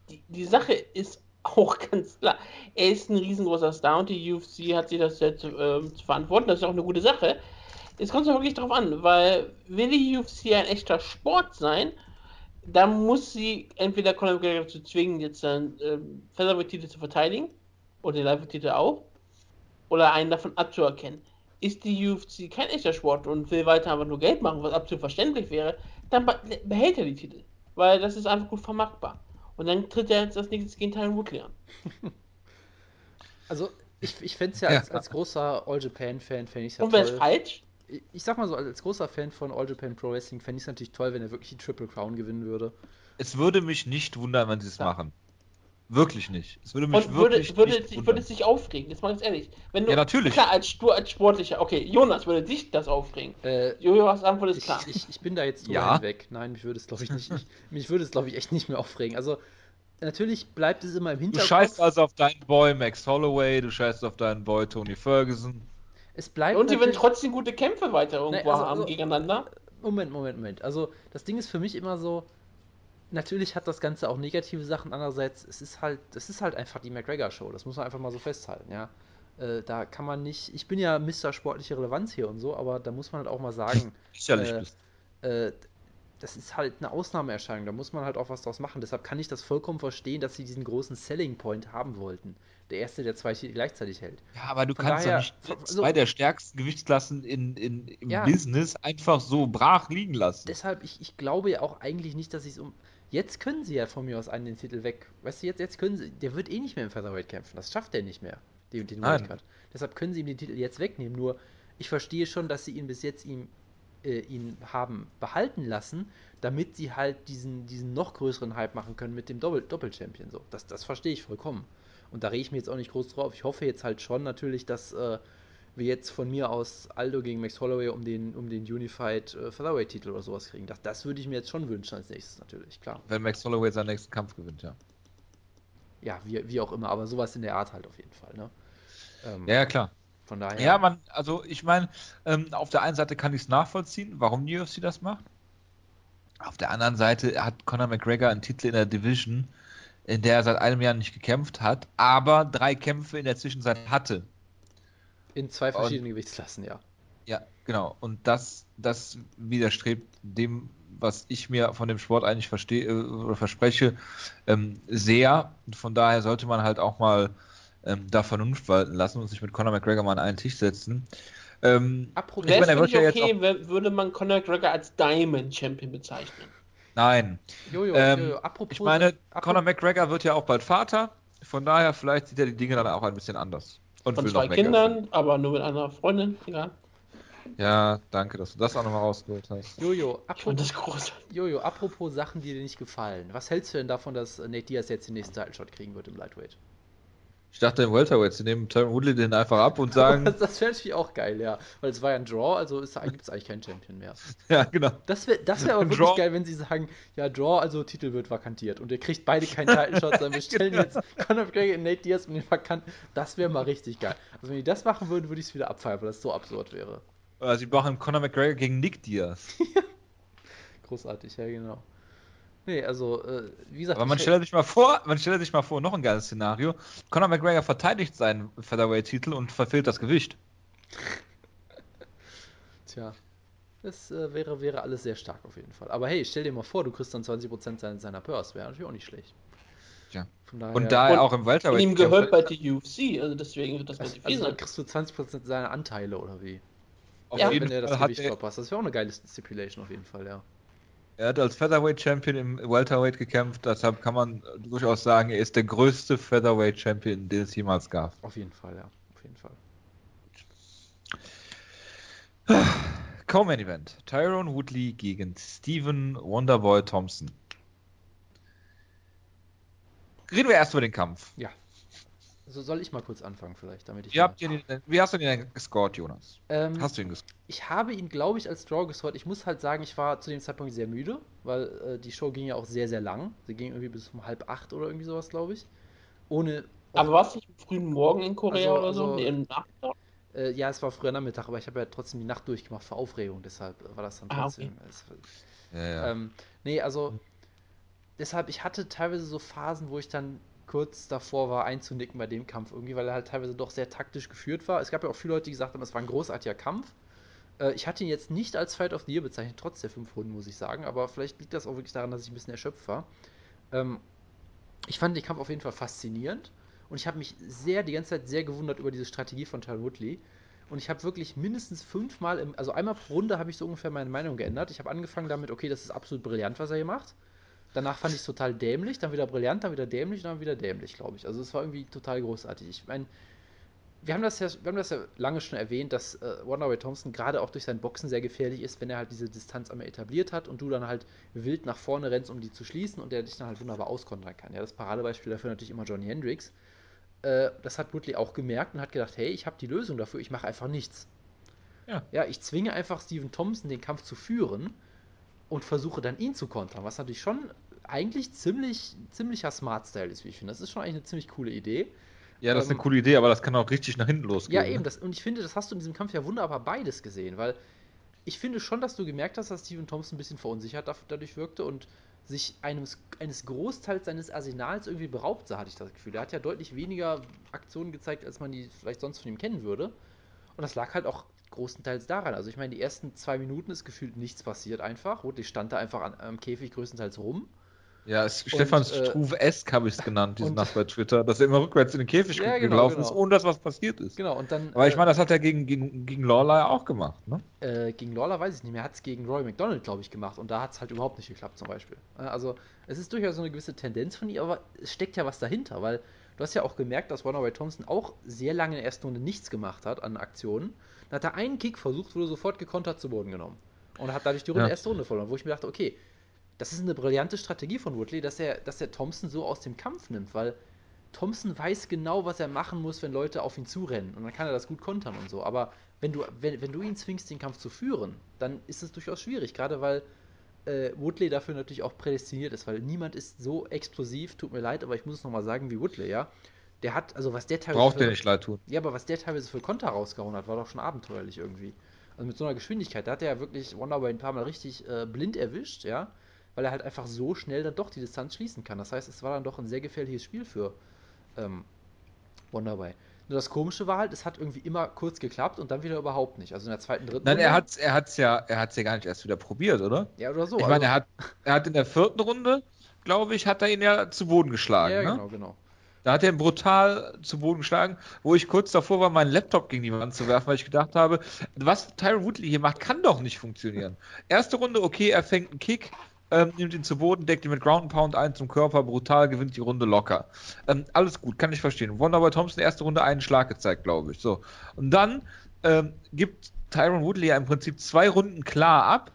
Die, die Sache ist auch ganz klar. Er ist ein riesengroßer Star und die UFC hat sich das jetzt ähm, zu verantworten. Das ist auch eine gute Sache. Es kommt ja wirklich darauf an, weil will die UFC ein echter Sport sein, dann muss sie entweder Conor McGregor dazu zwingen, jetzt seinen ähm, Featherweight-Titel zu verteidigen oder den Live-Titel auch, oder einen davon abzuerkennen. Ist die UFC kein echter Sport und will weiter einfach nur Geld machen, was absolut verständlich wäre, dann be behält er die Titel, weil das ist einfach gut vermarktbar. Und dann tritt er jetzt das nächste gegen Tyron Woodley an. Also, ich, ich fände es ja, Ja. als, als großer All Japan-Fan, fände ich es ja Und wer ist toll. falsch? Ich, ich sag mal so, als großer Fan von All Japan Pro Wrestling fände ich es natürlich toll, wenn er wirklich die Triple Crown gewinnen würde. Es würde mich nicht wundern, wenn sie es Ja. machen. Wirklich nicht. Es würde mich Und würde, wirklich würde, nicht sich- wundern. würde es dich aufregen, jetzt mal ganz ehrlich. Wenn du, Ja, natürlich. Klar, als, du als Sportlicher, okay, Jonas, würde dich das aufregen. Äh, Jonas Antwort ist ich, klar. ich, ich bin da jetzt drüber Ja. hinweg. Nein, mich würde es, glaube ich, nicht. Ich, mich würde es, glaube ich, echt nicht mehr aufregen. Also, natürlich bleibt es immer im Du Hinterkopf. scheißt also auf deinen Boy Max Holloway, du scheißt auf deinen Boy Tony Ferguson. es bleibt Und sie werden trotzdem gute Kämpfe weiter irgendwo Nein, also- haben also- gegeneinander. Moment, Moment, Moment. Also, das Ding ist für mich immer so, natürlich hat das Ganze auch negative Sachen. Andererseits, es ist halt, es ist halt einfach die McGregor-Show. Das muss man einfach mal so festhalten, ja. Äh, da kann man nicht, ich bin ja Mr. sportliche Relevanz hier und so, aber da muss man halt auch mal sagen, Sicherlich Äh, äh, das ist halt eine Ausnahmeerscheinung, da muss man halt auch was draus machen. Deshalb kann ich das vollkommen verstehen, dass sie diesen großen Selling Point haben wollten. Der erste, der zwei Titel gleichzeitig hält. Ja, aber du Von kannst daher- doch nicht zwei der stärksten Gewichtsklassen in, in, im Ja. Business einfach so brach liegen lassen. Deshalb, ich, ich glaube ja auch eigentlich nicht, dass ich es um. Jetzt können sie ja von mir aus einen den Titel weg. Weißt du, jetzt, jetzt können sie. Der wird eh nicht mehr im Featherweight kämpfen. Das schafft er nicht mehr. Den, den Nein. Wildcard. Deshalb können sie ihm den Titel jetzt wegnehmen. Nur, ich verstehe schon, dass sie ihn bis jetzt ihm, äh, ihn haben behalten lassen, damit sie halt diesen, diesen noch größeren Hype machen können mit dem Doppel Doppel-Champion. So. Das, das verstehe ich vollkommen. Und da rege ich mir jetzt auch nicht groß drauf. Ich hoffe jetzt halt schon natürlich, dass äh, wir jetzt von mir aus Aldo gegen Max Holloway um den, um den Unified äh, Featherweight-Titel oder sowas kriegen. Das, das würde ich mir jetzt schon wünschen als nächstes natürlich, klar. Wenn Max Holloway seinen nächsten Kampf gewinnt, ja. Ja, wie, wie auch immer, aber sowas in der Art halt auf jeden Fall, ne? Ähm, Ja, ja, klar. Von daher. Ja, man, also ich meine, ähm, auf der einen Seite kann ich es nachvollziehen, warum die UFC das macht. Auf der anderen Seite hat Conor McGregor einen Titel in der Division, in der er seit einem Jahr nicht gekämpft hat, aber drei Kämpfe in der Zwischenzeit hatte. In zwei verschiedenen Gewichtsklassen, ja. Ja, genau. Und das, das widerstrebt dem, was ich mir von dem Sport eigentlich verstehe äh, oder verspreche, ähm, sehr. Und von daher sollte man halt auch mal ähm, da Vernunft walten lassen und sich mit Conor McGregor mal an einen Tisch setzen. Ähm, Apropos, Ich meine, okay, wär- würde man Conor McGregor als Diamond Champion bezeichnen? nein. Jojo, ähm, Jojo, apropos. Ich meine, apropos- Conor McGregor wird ja auch bald Vater. Von daher, vielleicht sieht er die Dinge dann auch ein bisschen anders. Und Von zwei Kindern, aber nur mit einer Freundin. Egal. verdienen. Ja, danke, dass du das auch nochmal rausgeholt hast. Jojo, apropos. Jojo, apropos Sachen, die dir nicht gefallen. Was hältst du denn davon, dass Nate Diaz jetzt den nächsten Title Shot kriegen wird im Lightweight? Ich dachte im Welterweight, sie nehmen Tyron Woodley den einfach ab und sagen, das wäre natürlich auch geil, ja. Weil es war ja ein Draw, also gibt es eigentlich keinen Champion mehr. ja, genau. Das wäre das wär aber Ein wirklich Draw. geil, wenn sie sagen, ja, Draw, also Titel wird vakantiert und ihr kriegt beide keinen Title Shot, sondern wir stellen Genau. jetzt Conor McGregor und Nate Diaz um den vakanten. Das wäre mal richtig geil. Also wenn die das machen würden, würde ich es wieder abfeiern, weil das so absurd wäre. Äh, Sie machen Conor McGregor gegen Nick Diaz. Großartig, ja, genau. Nee, also, äh, wie gesagt, Aber man stellt sich mal vor, man stellt sich mal vor, noch ein geiles Szenario. Conor McGregor verteidigt seinen Featherweight-Titel und verfehlt das Gewicht. Tja, das äh, wäre, wäre alles sehr stark auf jeden Fall. Aber hey, stell dir mal vor, du kriegst dann 20% seiner, seiner Purse. Wäre natürlich auch nicht schlecht. Von daher, Und da er auch im Welterweight Ihm gehört bei der UFC, also deswegen wird das also, mit viel also dann kriegst du 20% seiner Anteile oder wie? auf Ja, jeden Wenn er das Gewicht er, verpasst. Das wäre auch eine geile Stipulation auf jeden Fall, ja. Er hat als Featherweight-Champion im Welterweight gekämpft, deshalb kann man durchaus sagen, er ist der größte Featherweight-Champion, den es jemals gab. Auf jeden Fall, ja. Auf jeden Fall. Co-Main Event. Tyrone Woodley gegen Steven Wonderboy Thompson. Reden wir erst über den Kampf. Ja. So soll ich mal kurz anfangen vielleicht, damit ich. Wie, habt ihr den, wie hast du den denn gescored, Jonas? ähm, Hast du ihn gescored? Ich habe ihn, glaube ich, als Draw gescored. Ich muss halt sagen, ich war zu dem Zeitpunkt sehr müde, weil äh, die Show ging ja auch sehr, sehr lang. Sie ging irgendwie bis um halb acht oder irgendwie sowas, glaube ich. Ohne Aber war es nicht am frühen Morgen in Korea Also- oder so? also- Nee, im Nachmittag? Äh, ja, es war früher Nachmittag, aber ich habe ja trotzdem die Nacht durchgemacht vor Aufregung, deshalb war das dann Ah, trotzdem. es- Ja, ja. Ähm, nee, also deshalb, ich hatte teilweise so Phasen, wo ich dann kurz davor war, einzunicken bei dem Kampf irgendwie, weil er halt teilweise doch sehr taktisch geführt war. Es gab ja auch viele Leute, die gesagt haben, es war ein großartiger Kampf. Äh, ich hatte ihn jetzt nicht als Fight of the Year bezeichnet, trotz der fünf Runden, muss ich sagen, aber vielleicht liegt das auch wirklich daran, dass ich ein bisschen erschöpft war. Ähm, ich fand den Kampf auf jeden Fall faszinierend und ich habe mich sehr, die ganze Zeit sehr gewundert über diese Strategie von Tyron Woodley. Und ich habe wirklich mindestens fünfmal, im, also einmal pro Runde habe ich so ungefähr meine Meinung geändert. Ich habe angefangen damit, okay, das ist absolut brillant, was er hier macht. Danach fand ich es total dämlich, dann wieder brillant, dann wieder dämlich und dann wieder dämlich, glaube ich. Also es war irgendwie total großartig. Ich meine, wir haben das ja, wir haben das ja lange schon erwähnt, dass äh, Wonderboy Thompson gerade auch durch sein Boxen sehr gefährlich ist, wenn er halt diese Distanz einmal etabliert hat und du dann halt wild nach vorne rennst, um die zu schließen und der dich dann halt wunderbar auskontern kann. Ja, das Paradebeispiel dafür natürlich immer Johnny Hendricks. Äh, das hat Woodley auch gemerkt und hat gedacht, hey, ich habe die Lösung dafür, ich mache einfach nichts. Ja. ja, ich zwinge einfach Steven Thompson, den Kampf zu führen und versuche dann ihn zu kontern, was natürlich schon eigentlich ziemlich, ziemlicher Smart-Style ist, wie ich finde. Das ist schon eigentlich eine ziemlich coole Idee. ja, das ist ähm, eine coole Idee, aber das kann auch richtig nach hinten losgehen. Ja, eben, ne? das, und ich finde, das hast du in diesem Kampf ja wunderbar beides gesehen, weil ich finde schon, dass du gemerkt hast, dass Steven Thompson ein bisschen verunsichert dadurch wirkte und sich eines, eines Großteils seines Arsenals irgendwie beraubt sah, hatte ich das Gefühl. Er hat ja deutlich weniger Aktionen gezeigt, als man die vielleicht sonst von ihm kennen würde. Und das lag halt auch großenteils daran. Also ich meine, die ersten zwei Minuten ist gefühlt nichts passiert einfach. Woodley stand da einfach an, am Käfig größtenteils rum. Ja, es, Stefan äh, Struve-esk habe ich es genannt, diese und- Nacht bei Twitter, dass er immer rückwärts in den Käfig Ja, genau, gelaufen genau. ist, ohne dass was passiert ist. Genau, und dann. Aber ich äh, meine, das hat er gegen, gegen, gegen Lawler ja auch gemacht, ne? Äh, gegen Lawler weiß ich nicht mehr. Er hat es gegen Roy McDonald, glaube ich, gemacht. Und da hat es halt überhaupt nicht geklappt, zum Beispiel. Also, es ist durchaus so eine gewisse Tendenz von ihm, aber es steckt ja was dahinter, weil du hast ja auch gemerkt, dass Ray Thompson auch sehr lange in der ersten Runde nichts gemacht hat an Aktionen. Dann hat er einen Kick versucht, wurde sofort gekontert zu Boden genommen. Und hat dadurch die Runde, Ja. erste Runde verloren, wo ich mir dachte, okay, das ist eine brillante Strategie von Woodley, dass er, dass er Thompson so aus dem Kampf nimmt, weil Thompson weiß genau, was er machen muss, wenn Leute auf ihn zurennen. Und dann kann er das gut kontern und so. Aber wenn du, wenn, wenn du ihn zwingst, den Kampf zu führen, dann ist es durchaus schwierig. Gerade weil äh, Woodley dafür natürlich auch prädestiniert ist, weil niemand ist so explosiv, tut mir leid, aber ich muss es nochmal sagen, wie Woodley, ja. Der hat, also was der teilweise. Braucht der nicht leid tun. Ja, aber was der teilweise für Konter rausgehauen hat, war doch schon abenteuerlich irgendwie. Also mit so einer Geschwindigkeit, da hat er ja wirklich Wonderboy ein paar Mal richtig äh, blind erwischt, ja. Weil er halt einfach so schnell dann doch die Distanz schließen kann. Das heißt, es war dann doch ein sehr gefährliches Spiel für ähm, Wonderboy. Nur das Komische war halt, es hat irgendwie immer kurz geklappt und dann wieder überhaupt nicht. Also in der zweiten, dritten Nein, Runde. er hat's, er hat's ja, er hat's ja gar nicht erst wieder probiert, oder? Ja, oder so. ich meine, er hat, er hat in der vierten Runde, glaube ich, hat er ihn ja zu Boden geschlagen, Ja, ne? genau, genau. Da hat er ihn brutal zu Boden geschlagen, wo ich kurz davor war, meinen Laptop gegen die Wand zu werfen, weil ich gedacht habe, was Tyron Woodley hier macht, kann doch nicht funktionieren. Erste Runde, okay, er fängt einen Kick, ähm, nimmt ihn zu Boden, deckt ihn mit Ground Pound ein zum Körper, brutal, gewinnt die Runde locker. Ähm, alles gut, kann ich verstehen. Wonderboy Thompson, erste Runde einen Schlag gezeigt, glaube ich. So. Und dann ähm, gibt Tyron Woodley ja im Prinzip zwei Runden klar ab,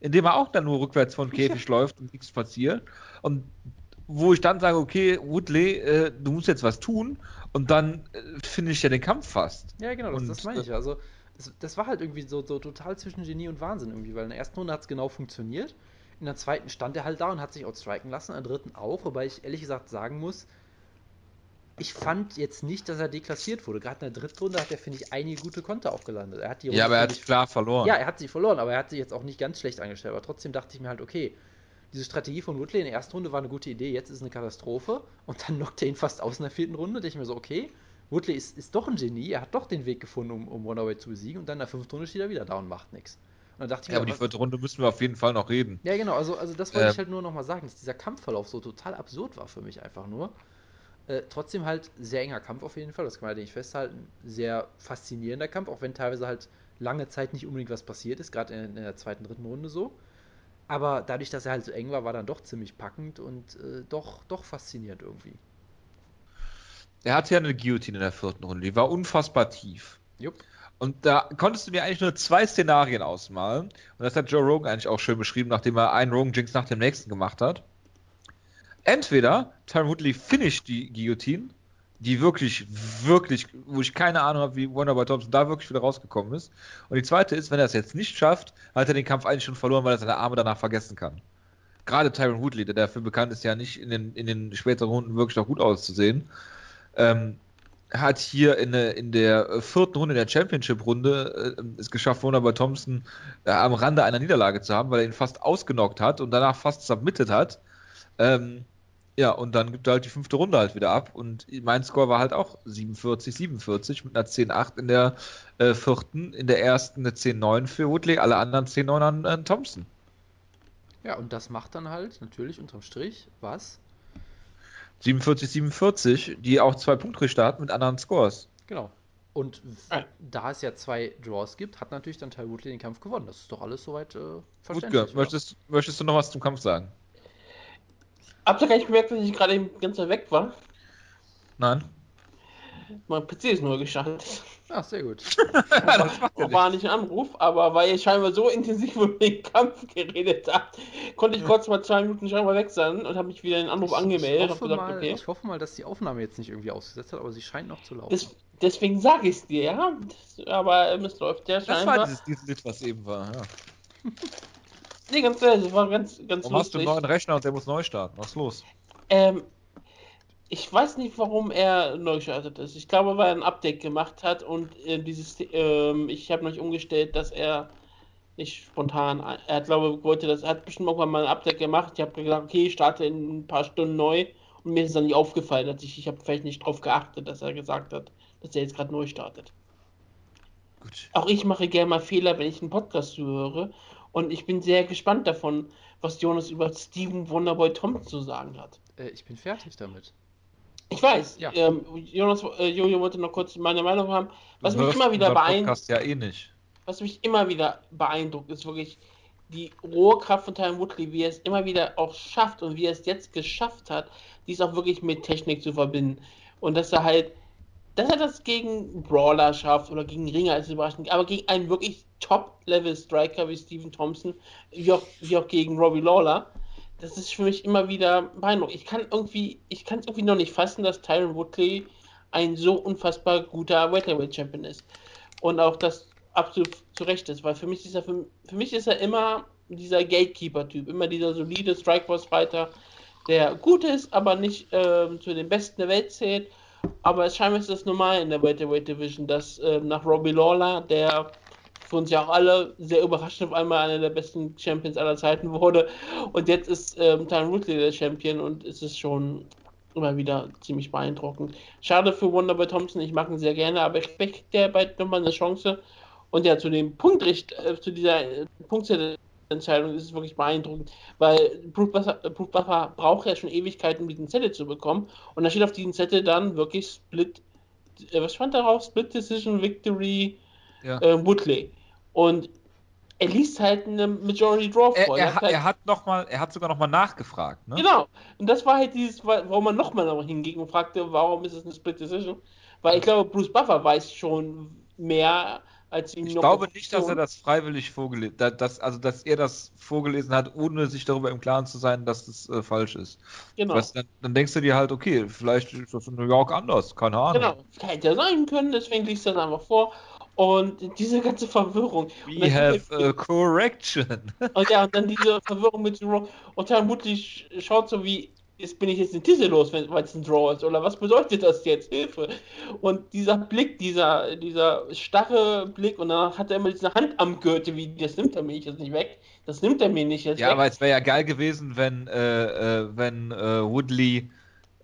indem er auch dann nur rückwärts von Käfig läuft und nichts passiert. Und wo ich dann sage, okay, Woodley, äh, du musst jetzt was tun und dann äh, finde ich ja den Kampf fast. Ja, genau, das, Und, das meine ich. Also, das, das war halt irgendwie so, so total zwischen Genie und Wahnsinn irgendwie, weil in der ersten Runde hat es genau funktioniert. In der zweiten stand er halt da und hat sich outstriken lassen, in der dritten auch, wobei ich ehrlich gesagt sagen muss, ich fand jetzt nicht, dass er deklassiert wurde. Gerade in der dritten Runde hat er, finde ich, einige gute Konter auch gelandet. Er hat die Runde, Ja, aber er hat finde ich, klar verloren. Ja, er hat sie verloren, aber er hat sich jetzt auch nicht ganz schlecht angestellt. Aber trotzdem dachte ich mir halt, okay, diese Strategie von Woodley in der ersten Runde war eine gute Idee, jetzt ist es eine Katastrophe. Und dann knockt er ihn fast aus in der vierten Runde. Da dachte ich mir so, okay, Woodley ist, ist doch ein Genie, er hat doch den Weg gefunden, um, um Wonderboy zu besiegen. Und dann in der fünften Runde steht er wieder da und macht nichts. Und dann dachte ich Ja, mir, aber die vierte Runde müssen wir auf jeden Fall noch reden. ja, genau, also, also das wollte Ähm. ich halt nur nochmal sagen, dass dieser Kampfverlauf so total absurd war für mich einfach nur. Äh, trotzdem halt sehr enger Kampf auf jeden Fall, das kann man halt nicht festhalten. Sehr faszinierender Kampf, auch wenn teilweise halt lange Zeit nicht unbedingt was passiert ist, gerade in, in der zweiten, dritten Runde so. Aber dadurch, dass er halt so eng war, war dann doch ziemlich packend und äh, doch, doch faszinierend irgendwie. Er hatte ja eine Guillotine in der vierten Runde, die war unfassbar tief. Jupp. Und da konntest du mir eigentlich nur zwei Szenarien ausmalen. Und das hat Joe Rogan eigentlich auch schön beschrieben, nachdem er einen Rogan Jinx nach dem nächsten gemacht hat. Entweder Tyron Woodley finisht die Guillotine, die wirklich, wirklich, wo ich keine Ahnung habe, wie Wonderboy Thompson da wirklich wieder rausgekommen ist. Und die zweite ist, wenn er es jetzt nicht schafft, hat er den Kampf eigentlich schon verloren, weil er seine Arme danach vergessen kann. Gerade Tyron Woodley, der dafür bekannt ist, ja nicht in den, in den späteren Runden wirklich noch gut auszusehen. ähm, hat hier in, der- in der vierten Runde, der Championship-Runde, äh, es geschafft, wunderbar Thompson äh, am Rande einer Niederlage zu haben, weil er ihn fast ausgenockt hat und danach fast submitted hat. Ähm, ja, und dann gibt er halt die fünfte Runde halt wieder ab. Und mein Score war halt auch 47, 47 mit einer 10-8 in der äh, vierten, in der ersten eine 10-9 für Woodley, alle anderen 10-9 an, an Thompson. Ja, und das macht dann halt natürlich unterm Strich was? 47, 47, die auch zwei Punkte starten mit anderen Scores. Genau. Und Ah. da es ja zwei Draws gibt, hat natürlich dann Ty Woodley den Kampf gewonnen. Das ist doch alles soweit äh, verständlich. oder? möchtest, möchtest du noch was zum Kampf sagen? Habt ihr gar nicht gemerkt, dass ich gerade eben ganz weit weg war? Nein? Mein PC ist neu gestartet. Ah, sehr gut. das macht ja War nicht ein Anruf, aber weil ihr scheinbar so intensiv über den Kampf geredet habt, konnte ich kurz mal zwei Minuten scheinbar weg sein und habe mich wieder in den Anruf angemeldet. Ich hoffe, gesagt, mal, okay. ich hoffe mal, dass die Aufnahme jetzt nicht irgendwie ausgesetzt hat, aber sie scheint noch zu laufen. Des, deswegen sage ich es dir, ja. Das, aber ähm, es läuft ja Das war scheinbar. dieses, dieses Lied, was eben war. Ja. Nee, ganz ehrlich, das war ganz, ganz Warum hast du lustig. einen neuen Rechner und der muss neu starten? Was ist los? Ähm, ich weiß nicht, warum er neu gestartet ist. Ich glaube, weil er ein Update gemacht hat und äh, dieses, ähm, ich habe nicht umgestellt, dass er nicht spontan, er hat, glaube wollte das, er hat bestimmt irgendwann mal ein Update gemacht. Ich habe gesagt, okay, ich starte in ein paar Stunden neu und mir ist es dann nicht aufgefallen, dass ich, ich habe vielleicht nicht drauf geachtet, dass er gesagt hat, dass er jetzt gerade neu startet. Gut. Auch ich mache gerne mal Fehler, wenn ich einen Podcast höre und ich bin sehr gespannt davon, was Jonas über Steven Wonderboy Thompson zu sagen hat. Äh, ich bin fertig damit. Ich weiß, Ja. ähm, Jonas, äh, Jojo wollte noch kurz meine Meinung haben. Was Du mich immer wieder beeindruckt, ja eh nicht. was mich immer wieder beeindruckt, ist wirklich die rohe Kraft von Tyron Woodley, wie er es immer wieder auch schafft und wie er es jetzt geschafft hat, dies auch wirklich mit Technik zu verbinden. Und dass er halt, dass er das gegen Brawler schafft oder gegen Ringer ist überraschend, aber gegen einen wirklich Top-Level-Striker wie Stephen Thompson, wie auch, wie auch gegen Robbie Lawler, das ist für mich immer wieder beeindruckend. Ich kann irgendwie, ich kann es irgendwie noch nicht fassen, dass Tyron Woodley ein so unfassbar guter Welterweight Champion ist. Und auch das absolut zu Recht ist, weil für mich ist er, für, für mich ist er immer dieser Gatekeeper-Typ, immer dieser solide Strikeforce-Fighter, der gut ist, aber nicht ähm, zu den Besten der Welt zählt. Aber es scheinbar ist das normal in der Welterweight Division, dass ähm, nach Robbie Lawler, der für uns ja auch alle sehr überraschend auf einmal einer der besten Champions aller Zeiten wurde. Und jetzt ist ähm, Tyron Woodley der Champion und es ist schon immer wieder ziemlich beeindruckend. Schade für Wonderboy Thompson, ich mag ihn sehr gerne, aber ich kriegt der bald nochmal eine Chance. Und ja, zu dem Punktricht, äh, zu dieser äh, Punktzettelentscheidung ist es wirklich beeindruckend, weil Brute Buffer, Buffer braucht ja schon Ewigkeiten, um diesen Zettel zu bekommen. Und da steht auf diesem Zettel dann wirklich Split, äh, was stand darauf? Split Decision Victory Ja. äh, Woodley. Und er liest halt eine Majority Draw Er, vor. er, hat halt, er hat noch mal, er hat sogar noch mal nachgefragt. Ne? Genau. Und das war halt dieses, wa- warum man nochmal noch hinging und fragte, warum ist es eine Split Decision? Weil ich glaube, Bruce Buffer weiß schon mehr als ihm Ich noch glaube auf nicht, dass er das freiwillig vorgelesen hat, dass, also dass er das vorgelesen hat, ohne sich darüber im Klaren zu sein, dass das äh, falsch ist. Genau. Weißt, dann, dann denkst du dir halt, okay, vielleicht ist das in New York anders, keine Ahnung. Genau. Hätte ja sein können, deswegen liest er das einfach vor. Und diese ganze Verwirrung. We have a correction. Und ja, und dann diese Verwirrung mit dem Draw. Und sch- schaut so wie, jetzt bin ich jetzt den Titel los, wenn- weil es ein Draw ist. Oder was bedeutet das jetzt? Hilfe. Und dieser Blick, dieser, dieser starre Blick, und dann hat er immer diese Hand am Gürtel, wie, das nimmt er mir jetzt nicht weg. Das nimmt er mir nicht jetzt Ja, weg. aber es wäre ja geil gewesen, wenn, äh, äh, wenn äh, Woodley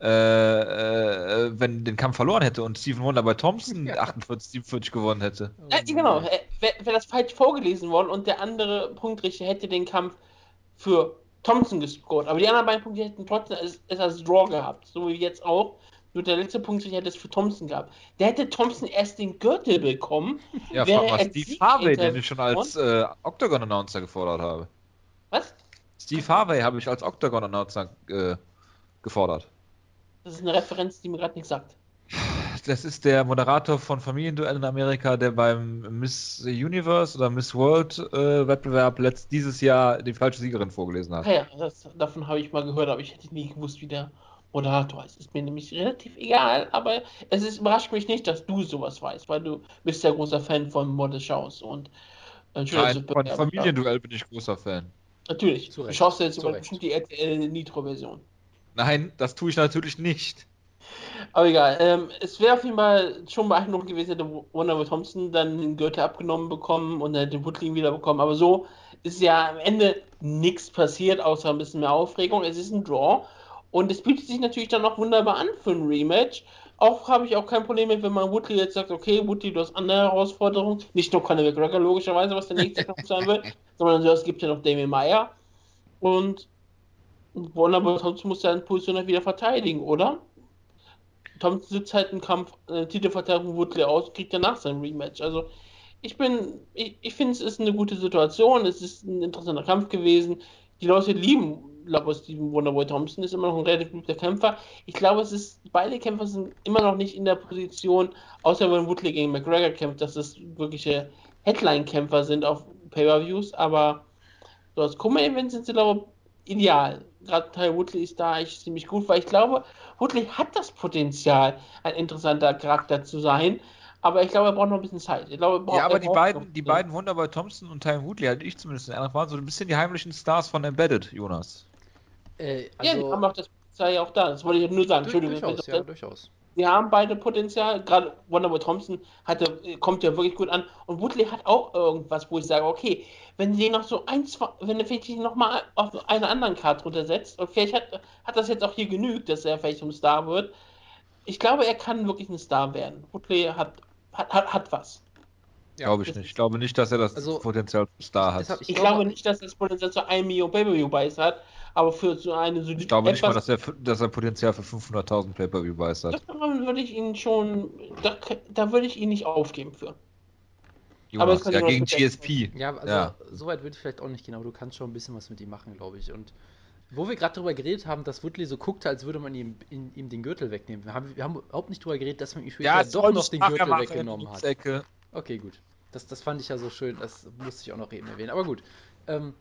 äh, äh, wenn den Kampf verloren hätte und Stephen Wonder bei Thompson Ja. 48, 47 gewonnen hätte. Ja, genau, wäre wär das falsch vorgelesen worden und der andere Punktrichter hätte den Kampf für Thompson gescored. Aber die anderen beiden Punkte hätten trotzdem es, es als Draw gehabt, so wie jetzt auch. Nur der letzte Punktrichter hätte es für Thompson gehabt. Der hätte Thompson erst den Gürtel bekommen. Ja, frag mal Steve Harvey, den ich schon als äh, Octagon-Announcer gefordert habe. Was? Steve Harvey habe ich als Octagon-Announcer äh, gefordert. Das ist eine Referenz, die mir gerade nichts sagt. Das ist der Moderator von Familienduell in Amerika, der beim Miss Universe oder Miss World äh, Wettbewerb letzt dieses Jahr die falsche Siegerin vorgelesen hat. Ah ja, das, davon habe ich mal gehört, aber ich hätte nie gewusst, wie der Moderator heißt. Ist mir nämlich relativ egal, aber es ist, überrascht mich nicht, dass du sowas weißt, weil du bist ja großer Fan von Modeschau's und äh, Nein, von Familienduell bin ich großer Fan. Natürlich. Du schaust ja jetzt Zu sogar Recht. bestimmt die RTL Nitro-Version. Nein, das tue ich natürlich nicht. Aber egal, ähm, es wäre auf jeden Fall schon beeindruckend gewesen, hätte Wonderboy Thompson dann den Gürtel abgenommen bekommen und dann den Woodling wieder bekommen. Aber so ist ja am Ende nichts passiert, außer ein bisschen mehr Aufregung. Es ist ein Draw und es bietet sich natürlich dann auch wunderbar an für ein Rematch. Auch habe ich auch kein Problem mit, wenn man Woodley jetzt sagt, okay, Woodley, du hast andere Herausforderungen. Nicht nur Conor McGregor, logischerweise, was der nächste Kampf sein wird, sondern es gibt ja noch Damien Meyer. Und Wonderboy Thompson muss seine Position halt wieder verteidigen, oder? Thompson sitzt halt einen Kampf, äh, Titelverteidigung Woodley aus, kriegt danach sein Rematch. Also ich bin, ich, ich finde, es ist eine gute Situation, es ist ein interessanter Kampf gewesen. Die Leute lieben glaube, Steven Wonderboy Thompson ist immer noch ein relativ guter Kämpfer. Ich glaube, es ist, beide Kämpfer sind immer noch nicht in der Position, außer wenn Woodley gegen McGregor kämpft, dass es wirkliche Headline-Kämpfer sind auf Pay-Per-Views, aber so als Kummer-Event sind sie, glaube ich, ideal. Gerade Teil Woodley ist da echt ziemlich gut, weil ich glaube, Woodley hat das Potenzial, ein interessanter Charakter zu sein. Aber ich glaube, er braucht noch ein bisschen Zeit. Ich glaube, braucht, ja, aber die beiden, die beiden Wunderbar Thompson und Time Woodley, hatte ich zumindest in waren so ein bisschen die heimlichen Stars von Embedded, Jonas. Äh, also, ja, die haben auch das Potenzial ja auch da. Das wollte ich nur sagen. Entschuldigung. Durchaus, ja, durchaus. Sie haben beide Potenzial. Gerade Wonderboy Thompson hatte, kommt ja wirklich gut an. Und Woodley hat auch irgendwas, wo ich sage, okay, wenn sie noch so ein, zwei, wenn er vielleicht noch mal auf eine anderen Karte runtersetzt, und vielleicht hat, hat das jetzt auch hier genügt, dass er vielleicht ein Star wird. Ich glaube, er kann wirklich ein Star werden. Woodley hat, hat, hat, hat was. Ja, glaube ich nicht. Ich glaube nicht, dass er das also, Potenzial zum Star hat. Ich, ich glaube nicht, dass er das Potenzial zu einem Million Pay-Per-View-Buys hat, aber für so eine so Ich glaube nicht mal, dass er, dass er Potenzial für 500.000 Pay-Per-View-Buys hat. Da würde ich ihn schon, da, da würde ich ihn nicht aufgeben für. Jonas, aber ja, gegen GSP. Ja, also ja. so weit würde ich vielleicht auch nicht gehen, aber du kannst schon ein bisschen was mit ihm machen, glaube ich. Und wo wir gerade darüber geredet haben, dass Woodley so guckte, als würde man ihm, in, ihm den Gürtel wegnehmen. Wir haben, wir haben überhaupt nicht darüber geredet, dass man ihm später ja, doch noch den Gürtel weggenommen hat. Okay, gut. Das, das fand ich ja so schön, das musste ich auch noch eben erwähnen. Aber gut. Ähm,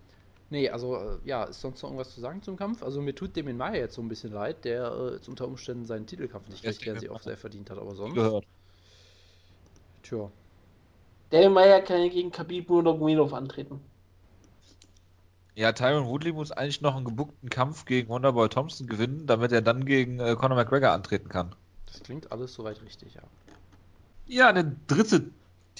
Nee, also äh, ja, ist sonst noch irgendwas zu sagen zum Kampf? Also mir tut dem in Maya jetzt so ein bisschen leid, der äh, jetzt unter Umständen seinen Titelkampf nicht kriegt, der sie auch sehr verdient hat, aber sonst. Gehört. Tja. Der Meyer kann ja gegen Khabib Nurmagomedov antreten. Ja, Tyron Woodley muss eigentlich noch einen gebuckten Kampf gegen Wonderboy Thompson gewinnen, damit er dann gegen äh, Conor McGregor antreten kann. Das klingt alles soweit richtig, ja. Ja, der dritte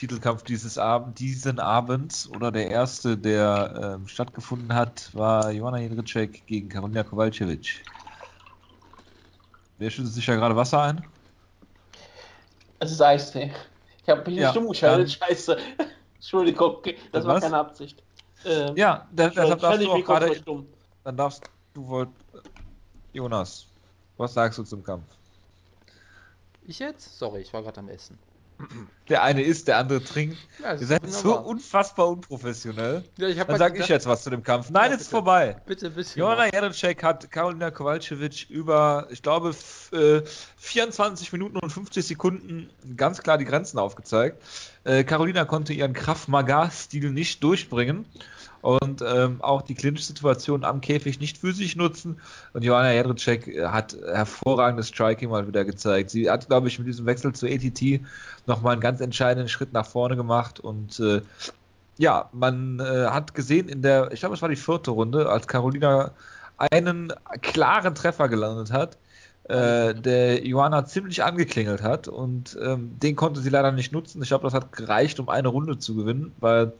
Titelkampf dieses Abend, diesen Abends oder der erste, der ähm, stattgefunden hat, war Joanna Jędrzejczyk gegen Karolina Kowalkiewicz. Wer schüttet sich ja gerade Wasser ein? Es ist Eistee. Ich habe mich ja, stumm geschaltet, scheiße. Entschuldigung, das war keine Absicht. Ähm, ja, deshalb darfst du auch gerade. Dann darfst du wohl. Jonas, was sagst du zum Kampf? Ich jetzt? Sorry, ich war gerade am Essen. Der eine isst, der andere trinkt. Ja, Ihr seid so unfassbar unprofessionell. Ja, Dann halt sage ich jetzt was zu dem Kampf. Nein, ja, ist vorbei. Bitte, bitte. Joanna Jędrzejczyk hat Karolina Kowalkiewicz über, ich glaube, 24 äh, Minuten und 50 Sekunden ganz klar die Grenzen aufgezeigt. Äh, Carolina konnte ihren Kraft-Maga-Stil nicht durchbringen und ähm, auch die Clinch-Situation am Käfig nicht für sich nutzen. Und Joanna Jędrzejczyk äh, hat hervorragendes Striking mal wieder gezeigt. Sie hat, glaube ich, mit diesem Wechsel zur ATT nochmal einen ganz entscheidenden Schritt nach vorne gemacht und äh, ja, man äh, hat gesehen in der, ich glaube, es war die vierte Runde, als Carolina einen klaren Treffer gelandet hat, äh, der Johanna ziemlich angeklingelt hat und ähm, den konnte sie leider nicht nutzen. Ich glaube, das hat gereicht, um eine Runde zu gewinnen, weil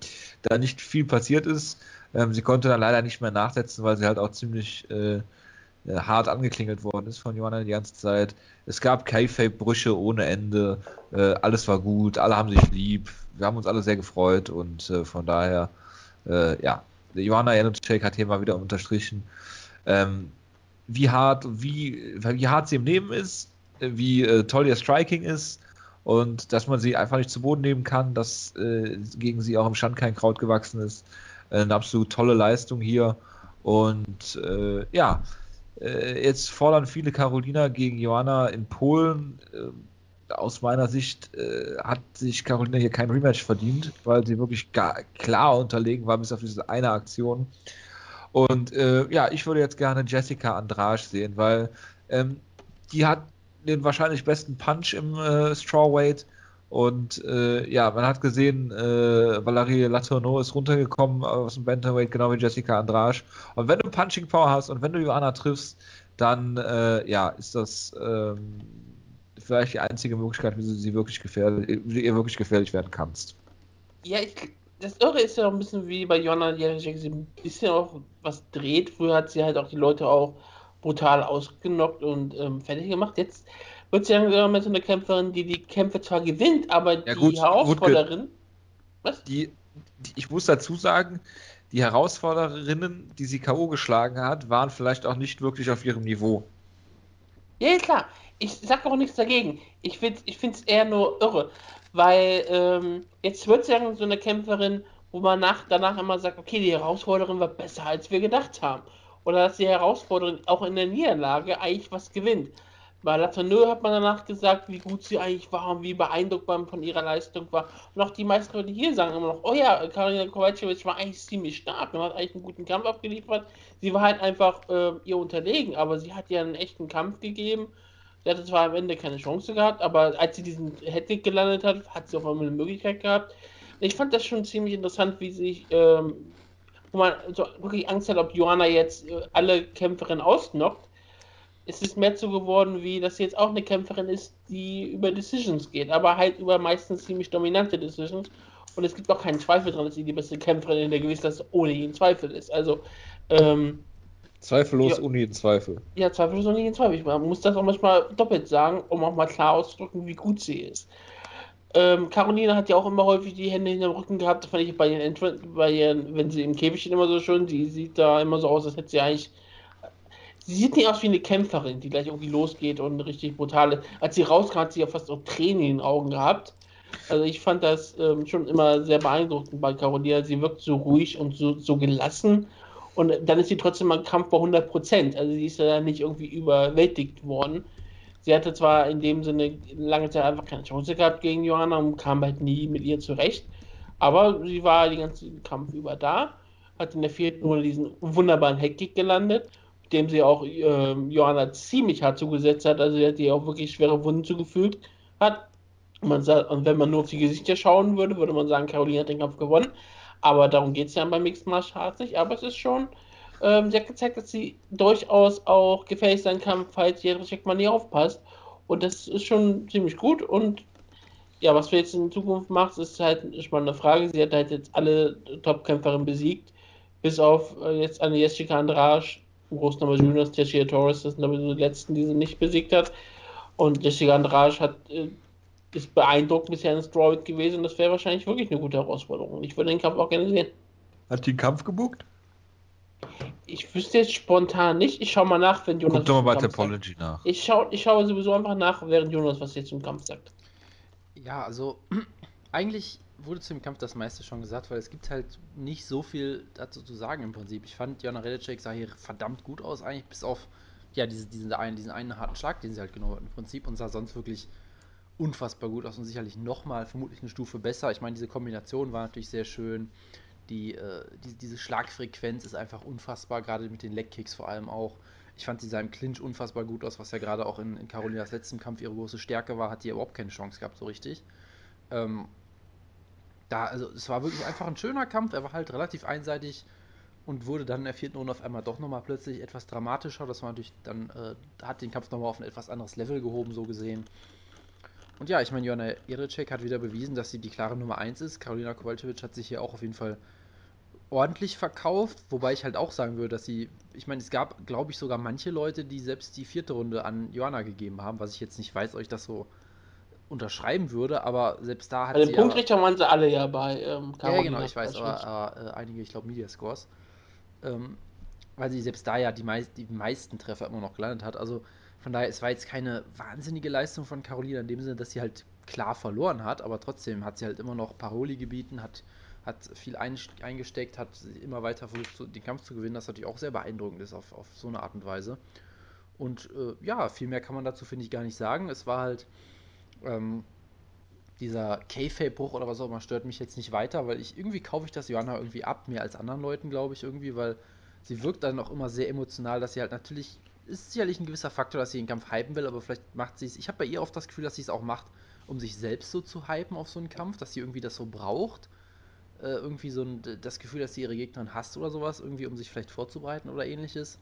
da nicht viel passiert ist. Ähm, sie konnte dann leider nicht mehr nachsetzen, weil sie halt auch ziemlich äh, äh hart angeklingelt worden ist von Johanna die ganze Zeit. Es gab K-Fape-Brüche ohne Ende, äh, alles war gut, alle haben sich lieb, wir haben uns alle sehr gefreut und äh, von daher, äh, ja, Johanna Janacek hat hier mal wieder unterstrichen, ähm, wie hart, wie, wie hart sie im Leben ist, wie äh, toll ihr Striking ist und dass man sie einfach nicht zu Boden nehmen kann, dass äh, gegen sie auch im Stand kein Kraut gewachsen ist. Äh, eine absolut tolle Leistung hier. Und äh, ja, äh, jetzt fordern viele Carolina gegen Joanna in Polen. Äh, aus meiner Sicht hat sich Carolina hier kein Rematch verdient, weil sie wirklich klar unterlegen war bis auf diese eine Aktion. Und äh, ja, ich würde jetzt gerne Jessica Andrasch sehen, weil ähm, die hat den wahrscheinlich besten Punch im äh, Strawweight. Und äh, ja, man hat gesehen, äh, Valerie Latourneau ist runtergekommen aus dem Bantamweight, genau wie Jessica Andrasch. Und wenn du Punching Power hast und wenn du Joanna triffst, dann äh, ja, ist das ähm, vielleicht die einzige Möglichkeit, wie du sie wirklich gefährlich, wie du ihr wirklich gefährlich werden kannst. Ja, ich, das Irre ist ja auch ein bisschen wie bei Jonna Jerichek, sie ein bisschen auch was dreht. Früher hat sie halt auch die Leute auch brutal ausgenockt und ähm, fertig gemacht. Jetzt wird sie langsam mit so einer Kämpferin, die die Kämpfe zwar gewinnt, aber Ja, die gut, Herausforderin. Was? Die, die, ich muss dazu sagen, die Herausforderinnen, die sie K.O. geschlagen hat, waren vielleicht auch nicht wirklich auf ihrem Niveau. Ja, klar. Ich sag auch nichts dagegen. Ich finde es ich find's eher nur irre. Weil ähm, jetzt wird sie ja so eine Kämpferin, wo man nach, danach immer sagt, okay, die Herausforderin war besser, als wir gedacht haben. Oder dass die Herausforderin auch in der Niederlage eigentlich was gewinnt. Bei Latourneux hat man danach gesagt, wie gut sie eigentlich war und wie beeindruckt man von ihrer Leistung war. Und auch die meisten Leute hier sagen immer noch, oh ja, Karolina Kowalkiewicz war eigentlich ziemlich stark und hat eigentlich einen guten Kampf abgeliefert. Sie war halt einfach äh, ihr unterlegen, aber sie hat ja einen echten Kampf gegeben. Sie hatte zwar am Ende keine Chance gehabt, aber als sie diesen Headkick gelandet hat, hat sie auf einmal eine Möglichkeit gehabt. Ich fand das schon ziemlich interessant, wie sich, ähm, wo man so wirklich Angst hat, ob Joanna jetzt äh, alle Kämpferinnen ausnockt. Es ist mehr so geworden, wie dass sie jetzt auch eine Kämpferin ist, die über Decisions geht, aber halt über meistens ziemlich dominante Decisions. Und es gibt auch keinen Zweifel dran, dass sie die beste Kämpferin in der Gewissheit ohne jeden Zweifel ist. Also, ähm, Zweifellos, Ja. ohne jeden Zweifel. ja, zweifellos nicht in Zweifel. Man muss das auch manchmal doppelt sagen, um auch mal klar auszudrücken, wie gut sie ist. Ähm, Caroline hat ja auch immer häufig die Hände hinterm Rücken gehabt. Das fand ich bei ihren, Entw- bei ihren, wenn sie im Käfig steht, immer so schön. Die sieht da immer so aus, als hätte sie eigentlich. Sie sieht nicht aus wie eine Kämpferin, die gleich irgendwie losgeht und richtig brutal ist. Als sie rauskam, hat sie ja fast auch Tränen in den Augen gehabt. Also ich fand das ähm, schon immer sehr beeindruckend bei Carolina. Sie wirkt so ruhig und so, so gelassen. Und dann ist sie trotzdem mal Kampf bei 100 Prozent. Also sie ist ja dann nicht irgendwie überwältigt worden. Sie hatte zwar in dem Sinne lange Zeit einfach keine Chance gehabt gegen Johanna und kam halt nie mit ihr zurecht. Aber sie war den ganzen Kampf über da. Hat in der vierten Runde diesen wunderbaren Heckkick gelandet, mit dem sie auch ähm, Johanna ziemlich hart zugesetzt hat. Also sie hat ihr auch wirklich schwere Wunden zugefügt hat. Man sagt, und wenn man nur auf die Gesichter schauen würde, würde man sagen, Caroline hat den Kampf gewonnen. Aber darum geht es ja beim Mixed Martial Arts nicht. Aber es ist schon, ähm, sie hat gezeigt, dass sie durchaus auch gefährlich sein kann, falls Jędrzejczyk mal nie aufpasst. Und das ist schon ziemlich gut. Und ja, was wir jetzt in Zukunft macht, ist halt ist mal eine Frage. Sie hat halt jetzt alle Top-Kämpferinnen besiegt. Bis auf äh, jetzt eine Jessica Andrade, Großnummer Juniors, Teixeira Torres, das sind aber die letzten, die sie nicht besiegt hat. Und Jessica Andrade hat, äh, ist beeindruckend bisher in Strawweight gewesen. Das wäre wahrscheinlich wirklich eine gute Herausforderung. Ich würde den Kampf auch gerne sehen. Hat die Kampf gebucht? Ich wüsste jetzt spontan nicht. Ich schaue mal nach, wenn Jonas. Guck doch mal bei. Topology nach. Ich schaue, ich schaue sowieso einfach nach, während Jonas was jetzt zum Kampf sagt. Ja, also eigentlich wurde zu dem Kampf das meiste schon gesagt, weil es gibt halt nicht so viel dazu zu sagen im Prinzip. Ich fand, Jana Redicek sah hier verdammt gut aus, eigentlich bis auf ja, diese, diesen, einen, diesen einen harten Schlag, den sie halt genommen hat im Prinzip und sah sonst wirklich unfassbar gut aus und sicherlich nochmal vermutlich eine Stufe besser. Ich meine, diese Kombination war natürlich sehr schön. Die, äh, die, diese Schlagfrequenz ist einfach unfassbar, gerade mit den Legkicks vor allem auch. Ich fand, sie im Clinch unfassbar gut aus, was ja gerade auch in, in Carolinas letzten Kampf ihre große Stärke war, hat die überhaupt keine Chance gehabt, so richtig. Ähm, da, also es war wirklich einfach ein schöner Kampf, er war halt relativ einseitig und wurde dann in der vierten Runde auf einmal doch nochmal plötzlich etwas dramatischer. Das war natürlich dann, äh, hat den Kampf nochmal auf ein etwas anderes Level gehoben, so gesehen. Und ja, ich meine, Joanna Jędrzejczyk hat wieder bewiesen, dass sie die klare Nummer 1 ist. Karolina Kowalkiewicz hat sich hier auch auf jeden Fall ordentlich verkauft, wobei ich halt auch sagen würde, dass sie, ich meine, es gab, glaube ich, sogar manche Leute, die selbst die vierte Runde an Joanna gegeben haben, was ich jetzt nicht weiß, ich das so unterschreiben würde, aber selbst da hat Bei sie den ja- Punktrichtern waren sie alle ja bei ähm, ja, ja, genau, ich weiß, aber, äh, einige, ich glaube, Media-Scores. Ähm, weil sie selbst da ja die, meist, die meisten Treffer immer noch gelandet hat. Also von daher, es war jetzt keine wahnsinnige Leistung von Carolina in dem Sinne, dass sie halt klar verloren hat, aber trotzdem hat sie halt immer noch Paroli gebieten, hat, hat viel ein, eingesteckt, hat immer weiter versucht, den Kampf zu gewinnen, das natürlich auch sehr beeindruckend ist auf, auf so eine Art und Weise. Und äh, ja, viel mehr kann man dazu, finde ich, gar nicht sagen. Es war halt ähm, dieser K-Fape-Bruch oder was auch immer stört mich jetzt nicht weiter, weil ich irgendwie kaufe ich das Johanna irgendwie ab, mehr als anderen Leuten, glaube ich, irgendwie, weil sie wirkt dann auch immer sehr emotional, dass sie halt natürlich, ist sicherlich ein gewisser Faktor, dass sie den Kampf hypen will, aber vielleicht macht sie es, ich habe bei ihr oft das Gefühl, dass sie es auch macht, um sich selbst so zu hypen auf so einen Kampf, dass sie irgendwie das so braucht. Äh, irgendwie so ein, das Gefühl, dass sie ihre Gegnerin hasst oder sowas, irgendwie, um sich vielleicht vorzubereiten oder ähnliches.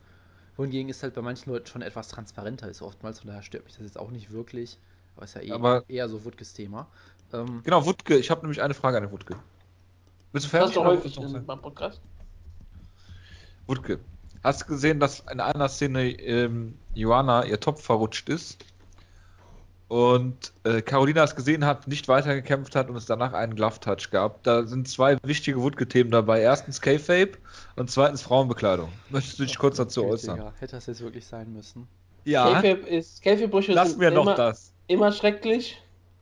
Wohingegen ist halt bei manchen Leuten schon etwas transparenter ist oftmals, von daher stört mich das jetzt auch nicht wirklich. Aber ist ja eh, Aber- eher so Wutges Thema. Ähm, Genau, Wutke. Ich habe nämlich eine Frage an den Wutke. Bist du Das fertig? ist doch oder häufig willst du noch in meinem Podcast. Wutke, hast du gesehen, dass in einer Szene ähm, Joanna ihr Topf verrutscht ist und äh, Carolina es gesehen hat, nicht weitergekämpft hat und es danach einen Glove-Touch gab? Da sind zwei wichtige Wutke-Themen dabei. Erstens K-Fape und zweitens Frauenbekleidung. Möchtest du dich kurz dazu äußern? Hätte das jetzt wirklich sein müssen. Ja, Käfig ist, sind mir noch immer, das. immer schrecklich.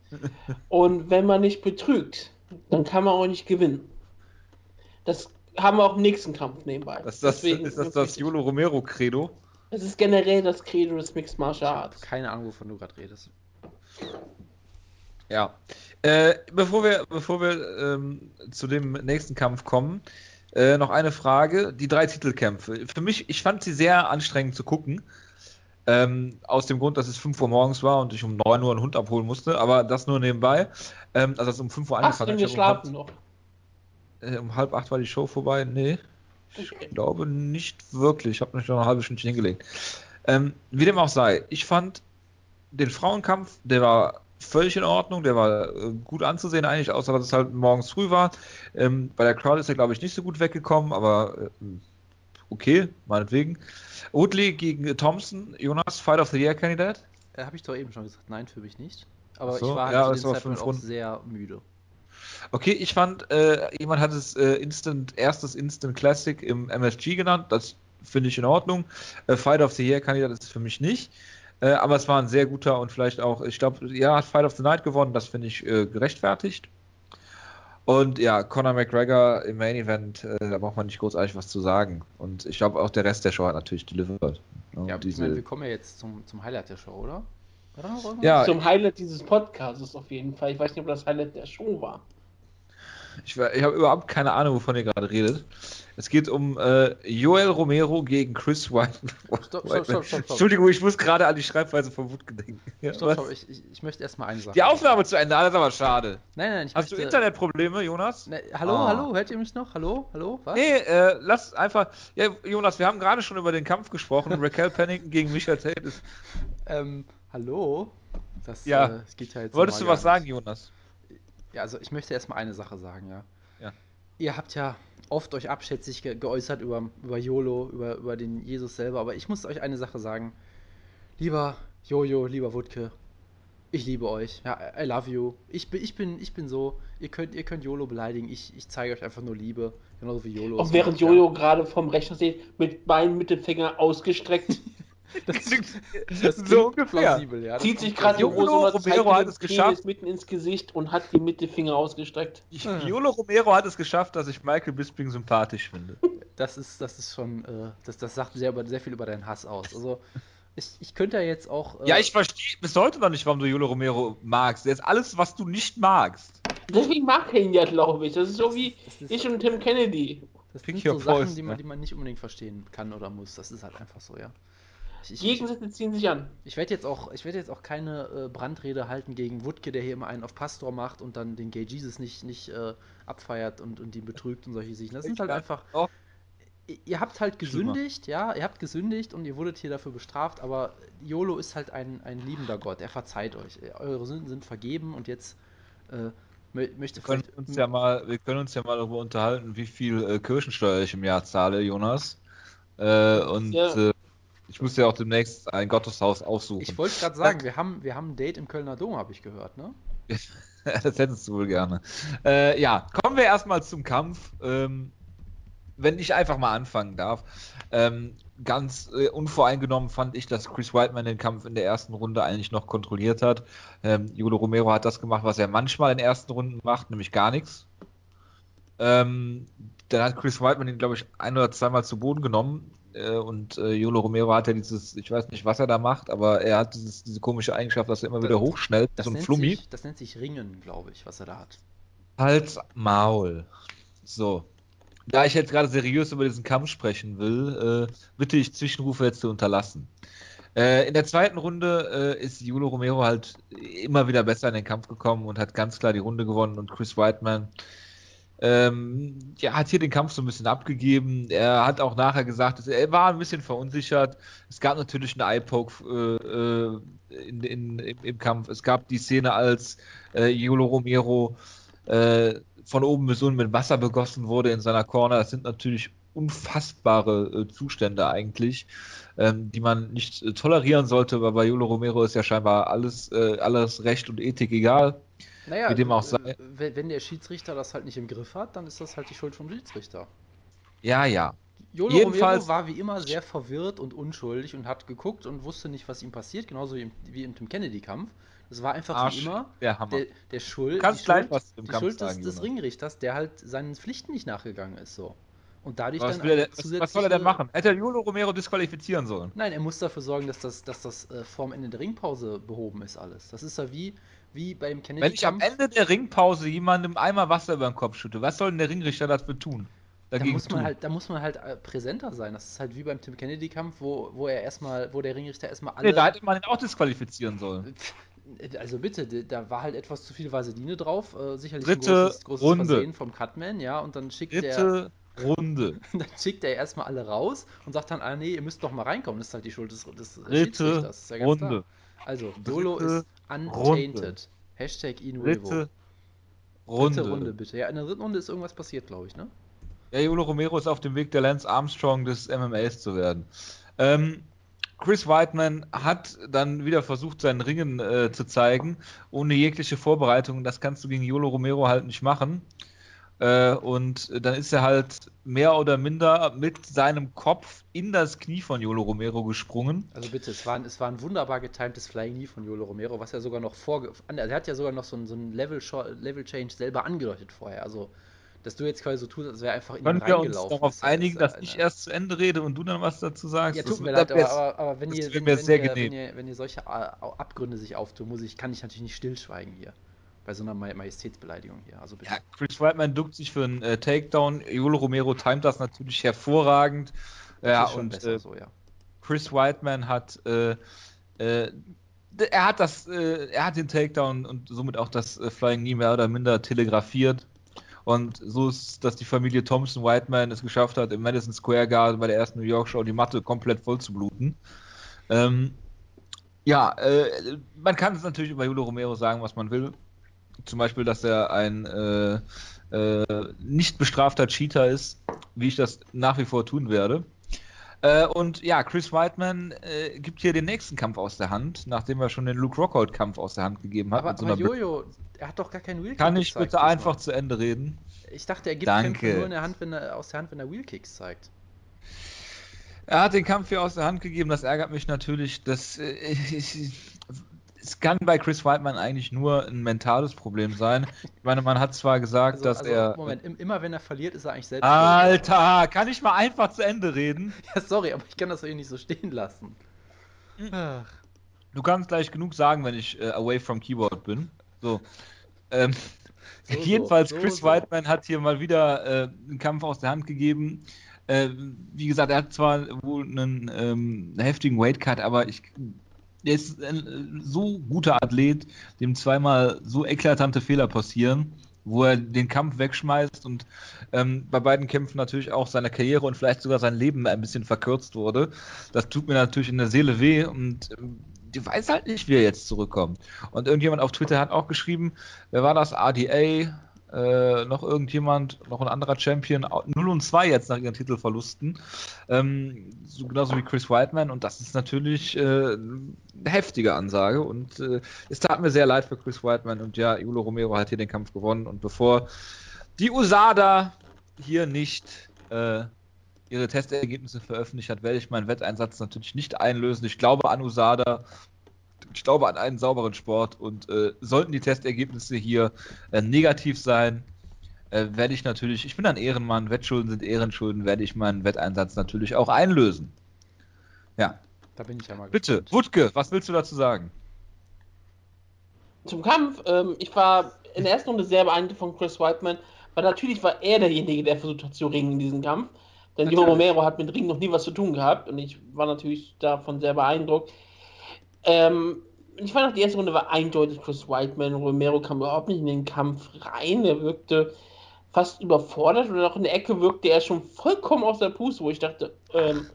Und wenn man nicht betrügt, dann kann man auch nicht gewinnen. Das haben wir auch im nächsten Kampf nebenbei. Das, das, Deswegen ist das ist das wichtig. Yolo Romero-Credo? Es ist generell das Credo des Mixed Martial Arts. keine Ahnung, wovon du gerade redest. Ja. Äh, bevor wir, bevor wir ähm, zu dem nächsten Kampf kommen, äh, noch eine Frage. Die drei Titelkämpfe. Für mich, ich fand sie sehr anstrengend zu gucken. Ähm, aus dem Grund, dass es 5 Uhr morgens war und ich um 9 Uhr einen Hund abholen musste, aber das nur nebenbei. Ähm, also es um 5 Uhr angefangen denn hat. Ich hab geschlafen noch? Um halb, äh, um halb acht war die Show vorbei. Nee. Ich Okay. glaube nicht wirklich. Ich habe mich noch eine halbe Stunde hingelegt. Ähm, wie dem auch sei, ich fand den Frauenkampf, der war völlig in Ordnung, der war äh, gut anzusehen eigentlich, außer dass es halt morgens früh war. Ähm, bei der Crowd ist er, glaube ich, nicht so gut weggekommen, aber äh, okay, meinetwegen. Woodley gegen Thompson, Jonas, Fight of the Year Kandidat. Äh, habe ich doch eben schon gesagt, nein, für mich nicht. Aber so, ich war halt ja, zu dem Zeitpunkt auch sehr müde. Okay, ich fand, äh, jemand hat es äh, Instant, erstes Instant Classic im MSG genannt. Das finde ich in Ordnung. Äh, Fight of the Year Kandidat ist es für mich nicht. Äh, aber es war ein sehr guter und vielleicht auch, ich glaube, ja, hat Fight of the Night gewonnen. Das finde ich äh, gerechtfertigt. Und ja, Conor McGregor im Main Event, äh, da braucht man nicht großartig was zu sagen. Und ich glaube, auch der Rest der Show hat natürlich delivered. Ja, Ja, ich diese, meine, wir kommen ja jetzt zum, zum Highlight der Show, oder? Ja, Zum Highlight dieses Podcasts auf jeden Fall. Ich weiß nicht, ob das Highlight der Show war. Ich, ich habe überhaupt keine Ahnung, wovon ihr gerade redet. Es geht um äh, Joel Romero gegen Chris White. Stopp, stopp, stopp, stopp, stopp. Entschuldigung, ich muss gerade an die Schreibweise von Wut gedenken. Ja, Stopp, stopp, ich, ich, ich möchte erstmal eine Sache. Die Aufnahme zu Ende, das ist aber schade. Nein, nein, ich Hast du möchte... Internetprobleme, Jonas? Ne, hallo, Ah. hallo, hört ihr mich noch? Hallo, hallo, was? Nee, äh, lass einfach. Ja, Jonas, wir haben gerade schon über den Kampf gesprochen. Raquel Pennington gegen Michael Tate. Ist, Ähm, hallo? Das, Ja. äh, das jetzt wolltest du was sagen. Jonas? Ja, also ich möchte erstmal eine Sache sagen, ja. Ja. Ihr habt ja oft euch abschätzig ge geäußert über, über YOLO, über, über den Jesus selber, aber ich muss euch eine Sache sagen. Lieber Jojo, lieber Wutke, ich liebe euch. Ja, I love you. Ich bin, ich bin, ich bin so, ihr könnt, ihr könnt YOLO beleidigen, ich, ich zeige euch einfach nur Liebe. Genauso wie YOLO. Auch es während macht, ja. Jojo gerade vom Rechner steht, mit beiden Mittelfinger ausgestreckt, Das, das so ungefähr. plausibel, ja. das zieht sich und Romero hat es geschafft. Mitten ins Gesicht und hat die Mittelfinger ausgestreckt. Jolo Romero hat es geschafft, dass ich Michael Bisping sympathisch finde. Das ist, das ist schon, äh, das, das sagt sehr, über, sehr viel über deinen Hass aus. Also, ich, ich könnte ja jetzt auch. Äh, Ja, ich verstehe bis heute noch nicht, warum du Jolo Romero magst. Der ist alles, was du nicht magst. Deswegen mag er ihn ja, glaube ich. Das ist so wie das ist, ich und Tim Kennedy. das Pick sind so Sachen, poison, die man, ne? die man nicht unbedingt verstehen kann oder muss. Das ist halt einfach so, ja. Ich, Gegensätze ziehen sich an. ich werde jetzt auch, ich werde jetzt auch keine äh, Brandrede halten gegen Wutke, der hier immer einen auf Pastor macht und dann den Gay Jesus nicht, nicht äh, abfeiert und, und ihn betrügt und solche Sachen. Das sind halt einfach. Oh. Ihr- habt halt Schlimmer. gesündigt, ja, ihr habt gesündigt und ihr wurdet hier dafür bestraft, aber YOLO ist halt ein, ein liebender Gott, er verzeiht euch. Eure Sünden sind vergeben und jetzt äh, mö möchte Wir können, uns ja mal, wir können uns ja mal darüber unterhalten, wie viel äh, Kirchensteuer ich im Jahr zahle, Jonas. Äh, und Ja. äh, ich muss ja auch demnächst ein Gotteshaus aufsuchen. ich wollte gerade sagen, wir haben, wir haben ein Date im Kölner Dom, habe ich gehört, ne? das hättest du wohl gerne. Äh, ja, kommen wir erstmal zum Kampf. Ähm, wenn ich einfach mal anfangen darf. Ähm, ganz äh, unvoreingenommen fand ich, dass Chris Whiteman den Kampf in der ersten Runde eigentlich noch kontrolliert hat. Ähm, Jolo Romero hat das gemacht, was er manchmal in ersten Runden macht, nämlich gar nichts. Ähm, dann hat Chris Whiteman ihn, glaube ich, ein oder zweimal zu Boden genommen. Äh, und äh, Jolo Romero hat ja dieses, ich weiß nicht, was er da macht, aber er hat dieses, diese komische Eigenschaft, dass er immer Das- wieder hochschnellt, Das, so ein Flummi. sich, das nennt sich Ringen, glaube ich, was er da hat. Hals, Maul. So. Da ich jetzt gerade seriös über diesen Kampf sprechen will, äh, bitte ich Zwischenrufe jetzt zu unterlassen. Äh, in der zweiten Runde äh, ist Julo Romero halt immer wieder besser in den Kampf gekommen und hat ganz klar die Runde gewonnen und Chris Whiteman, ähm, ja, hat hier den Kampf so ein bisschen abgegeben. Er hat auch nachher gesagt, er war ein bisschen verunsichert. Es gab natürlich einen Eye-Poke äh, äh, in, in, im, im, Kampf. Es gab die Szene, als äh, Yolo Romero äh, von oben bis unten mit Wasser begossen wurde in seiner Corner. Das sind natürlich unfassbare äh, Zustände eigentlich, ähm, die man nicht äh, tolerieren sollte, aber bei Yolo Romero ist ja scheinbar alles, alles Recht und Ethik egal. Naja, wie dem auch sei. Wenn der Schiedsrichter das halt nicht im Griff hat, dann ist das halt die Schuld vom Schiedsrichter. Ja, ja. Jolo Jedenfalls, Romero war wie immer sehr verwirrt und unschuldig und hat geguckt und wusste nicht, was ihm passiert, genauso wie im, wie im Tim Kennedy-Kampf. Das war einfach Arsch, wie immer der, der, der Schuld, Kannst gleich Schuld, was im die Kampf Schuld sagen, des, des Ringrichters, der halt seinen Pflichten nicht nachgegangen ist. So. Und dadurch was, dann der, was, was soll er denn machen? Hätte er Jolo Romero disqualifizieren sollen? Nein, er muss dafür sorgen, dass das, dass das äh, vorm Ende der Ringpause behoben ist alles. Das ist ja wie, wie beim Kennedy. Wenn ich am Ende der Ringpause jemandem einmal Wasser über den Kopf schütte, was soll denn der Ringrichter dafür tun? Da muss, man halt, da muss man halt äh, präsenter sein. Das ist halt wie beim Tim Kennedy-Kampf, wo, wo er erstmal, wo der Ringrichter erstmal alle. Nee, da hätte man ihn auch disqualifizieren sollen. Also bitte, da war halt etwas zu viel Vaseline drauf. Äh, sicherlich Dritte ein großes, großes Runde. Versehen vom Cutman, ja, und dann schickt Dritte der. Runde. dann schickt er erstmal alle raus und sagt dann, ah nee, ihr müsst doch mal reinkommen. Das ist halt die Schuld des, des Dritte Schiedsrichters. Ist ja ganz Runde. klar. Also, Dolo Dritte ist untainted. Hashtag Inuevo. Dritte Runde. Dritte Runde, bitte. Ja, in der dritten Runde ist irgendwas passiert, glaube ich, ne? Ja, Jolo Romero ist auf dem Weg, der Lance Armstrong des MMAs zu werden. Ähm, Chris Whiteman hat dann wieder versucht, seinen Ringen äh, zu zeigen, ohne jegliche Vorbereitung. Das kannst du gegen Jolo Romero halt nicht machen. Äh, und dann ist er halt mehr oder minder mit seinem Kopf in das Knie von Jolo Romero gesprungen. Also bitte, es war, es war ein wunderbar getimtes Flying Knee von Jolo Romero, was er sogar noch vor. Er hat ja sogar noch so ein, so ein Level, Level Change selber angedeutet vorher. Also dass du jetzt quasi so tust, als wäre einfach in Können wir uns darauf einigen, dass ich eine- erst zu Ende rede und du dann was dazu sagst? Ja, Das- tut mir leid, aber, aber, aber wenn, ihr, wenn, wenn, ihr, wenn, ihr, wenn ihr solche äh, Abgründe sich auftun, muss ich, kann ich natürlich nicht stillschweigen hier. Bei so einer Ma- Majestätsbeleidigung hier. Also bitte. Ja, Chris Whiteman duckt sich für einen äh, Takedown. Jolo Romero timet das natürlich hervorragend. Das Ja, und besser äh, so, ja. Chris Whiteman hat äh, äh, er hat das, äh, er hat den Takedown und somit auch das äh, Flying Knee mehr oder minder telegrafiert. Und so ist, dass die Familie Thompson Whiteman es geschafft hat, im Madison Square Garden bei der ersten New York Show die Matte komplett voll zu bluten. Ähm, ja, äh, man kann es natürlich über Julio Romero sagen, was man will. Zum Beispiel, dass er ein äh, äh, nicht bestrafter Cheater ist, wie ich das nach wie vor tun werde. Äh, und ja, Chris Whiteman äh, gibt hier den nächsten Kampf aus der Hand, nachdem er schon den Luke Rockhold-Kampf aus der Hand gegeben hat. Aber, so aber Jojo, er hat doch gar keinen Wheelkick Kann ich gezeigt bitte einfach zu Ende reden? Ich dachte, er gibt Danke. Kämpfe nur in der Hand, wenn er, aus der Hand, wenn er Wheelkicks zeigt. Er hat den Kampf hier aus der Hand gegeben, das ärgert mich natürlich. Das, äh, ich, es kann bei Chris Whiteman eigentlich nur ein mentales Problem sein. Ich meine, man hat zwar gesagt, Also, dass also er. Moment, im- immer wenn er verliert, ist er eigentlich selbst. Alter, kann ich mal einfach zu Ende reden? schuld. Ja, sorry, aber ich kann das hier nicht so stehen lassen. Ach. Du kannst gleich genug sagen, wenn ich äh, away from Keyboard bin. So. Ähm, So, so, jedenfalls, so, Chris so. Whiteman hat hier mal wieder äh, einen Kampf aus der Hand gegeben. Äh, wie gesagt, er hat zwar wohl einen ähm, heftigen Weightcut, aber ich, er ist ein äh, so guter Athlet, dem zweimal so eklatante Fehler passieren, wo er den Kampf wegschmeißt und ähm, bei beiden Kämpfen natürlich auch seine Karriere und vielleicht sogar sein Leben ein bisschen verkürzt wurde. Das tut mir natürlich in der Seele weh und ähm, die weiß halt nicht, wie er jetzt zurückkommt. Und irgendjemand auf Twitter hat auch geschrieben, wer war das? ADA, äh, noch irgendjemand, noch ein anderer Champion, 0 und 2 jetzt nach ihren Titelverlusten. Ähm, so, genauso wie Chris Whiteman und das ist natürlich äh, eine heftige Ansage und äh, es tat mir sehr leid für Chris Whiteman und ja, Julo Romero hat hier den Kampf gewonnen und bevor die USADA hier nicht äh, ihre Testergebnisse veröffentlicht hat, werde ich meinen Wetteinsatz natürlich nicht einlösen. Ich glaube an USADA, ich glaube an einen sauberen Sport und äh, sollten die Testergebnisse hier äh, negativ sein, äh, werde ich natürlich, ich bin ein Ehrenmann, Wettschulden sind Ehrenschulden, werde ich meinen Wetteinsatz natürlich auch einlösen. Ja, Da bin ich ja mal bitte, gespannt. Wutke, was willst du dazu sagen? Zum Kampf, ähm, ich war in der ersten Runde sehr beeindruckt von Chris Whiteman, weil natürlich war er derjenige, der versucht hat zu ringen in diesem Kampf. Denn Joe. Romero hat mit Ringen noch nie was zu tun gehabt und ich war natürlich davon sehr beeindruckt. Ähm, ich fand auch, die erste Runde war eindeutig Chris Whiteman. Romero kam überhaupt nicht in den Kampf rein. Er wirkte fast überfordert und auch in der Ecke wirkte er schon vollkommen aus der Puste, wo ich dachte, ähm,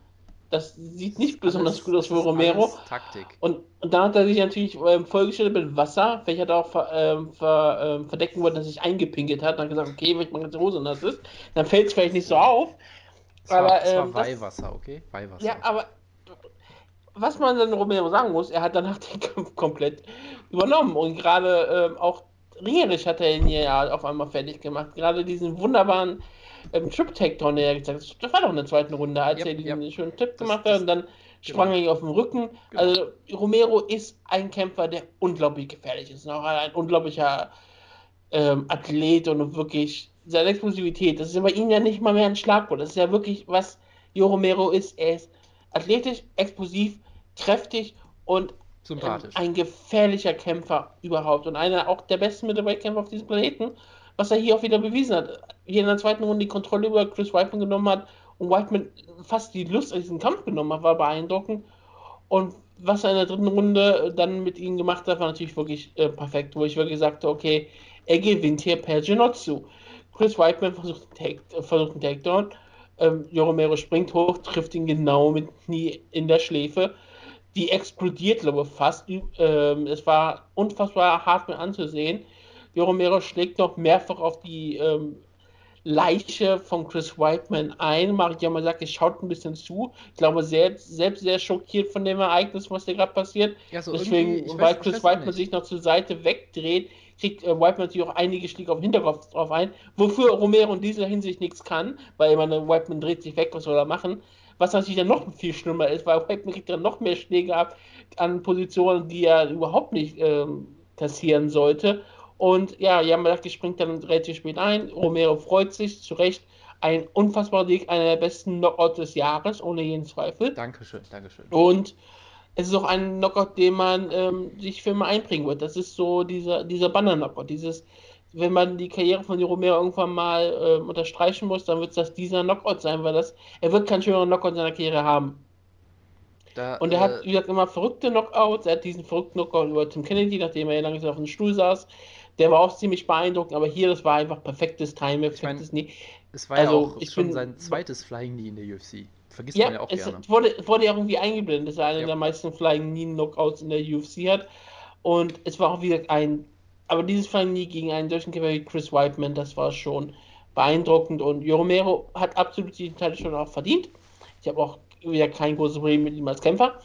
das sieht nicht besonders Alles- gut aus das für Romero. Taktik. Und, und dann hat er sich natürlich ähm, vollgestellt mit Wasser. Vielleicht hat er auch ver, ähm, ver, ähm, verdecken wollen, dass er sich eingepinkelt hat. Und hat gesagt, okay, wenn meine ganze Hose nass ist, dann fällt es vielleicht nicht so auf. Es war, aber, es war ähm, das- Weihwasser, okay? Weihwasser. Ja, aber was man dann Romero sagen muss, er hat danach den Kampf komplett übernommen. Und gerade ähm, auch ringerisch hat er ihn ja auf einmal fertig gemacht. Gerade diesen wunderbaren ähm, Trip-Takedown, der er gezeigt hat. Das war doch in der zweiten Runde, als Yep, er diesen yep. schönen Tipp gemacht das- hat und dann sprang genau. er ihn auf den Rücken. Genau. Also Romero ist ein Kämpfer, der unglaublich gefährlich ist. Und auch ein unglaublicher ähm, Athlet und wirklich seine Explosivität. Das ist bei ihm ja nicht mal mehr ein Schlagwort. Das ist ja wirklich, was Jo Romero ist. Er ist athletisch, explosiv, kräftig und Sympathisch. ein gefährlicher Kämpfer überhaupt. Und einer auch der besten Middleweight-Kämpfer auf diesem Planeten, was er hier auch wieder bewiesen hat. Hier in der zweiten Runde die Kontrolle über Chris Whiteman genommen hat und Whiteman fast die Lust an diesen Kampf genommen hat, war beeindruckend. Und was er in der dritten Runde dann mit ihm gemacht hat, war natürlich wirklich äh, perfekt, wo ich wirklich sagte, okay, er gewinnt hier per Genotsu. Chris Whiteman versucht einen, Take, äh, versucht einen Takedown. Ähm, Jo Romero springt hoch, trifft ihn genau mit dem Knie in der Schläfe. Die explodiert, glaube ich, fast. Ähm, es war unfassbar hart mit anzusehen. Jo Romero schlägt noch mehrfach auf die ähm, Leiche von Chris Whiteman ein. Mark Yamasaki schaut ein bisschen zu. Ich glaube, selbst, selbst sehr schockiert von dem Ereignis, was hier gerade passiert. Ja, so Deswegen, weil Chris Whiteman sich noch zur Seite wegdreht, kriegt äh, Whiteman natürlich auch einige Schläge auf den Hinterkopf drauf ein, wofür Romero in dieser Hinsicht nichts kann, weil ich meine, Whiteman dreht sich weg, was soll er machen? Was natürlich dann noch viel schlimmer ist, weil Whiteman kriegt dann noch mehr Schläge ab an Positionen, die er überhaupt nicht ähm, kassieren sollte. Und ja, Yamalaki springt dann relativ spät ein. Romero freut sich, zu Recht. Ein unfassbarer Sieg, einer der besten Knockouts des Jahres, ohne jeden Zweifel. Dankeschön, Dankeschön. Und es ist auch ein Knockout, den man ähm, sich für immer einbringen wird. Das ist so dieser, dieser Banner-Knockout. Dieses, wenn man die Karriere von Romero irgendwann mal ähm, unterstreichen muss, dann wird das dieser Knockout sein, weil das, er wird keinen schöneren Knockout in seiner Karriere haben. Da, Und er äh, hat, wie gesagt, immer verrückte Knockouts. Er hat diesen verrückten Knockout über Tim Kennedy, nachdem er lange auf dem Stuhl saß. Der war auch ziemlich beeindruckend, aber hier, das war einfach perfektes Timing, Ich mein, perfektes es war ja also, auch ich schon bin- sein zweites Flying Knee in der UFC. Vergisst Ja, man ja auch es gerne. wurde, wurde ja irgendwie eingeblendet, dass er einer Ja. der meisten Flying Knee Knockouts in der UFC hat. Und es war auch wieder ein, aber dieses Flying Knee gegen einen solchen Kämpfer wie Chris Whiteman, das war schon beeindruckend. Und Jo Romero hat absolut diesen Teil schon auch verdient. Ich habe auch wieder kein großes Problem mit ihm als Kämpfer.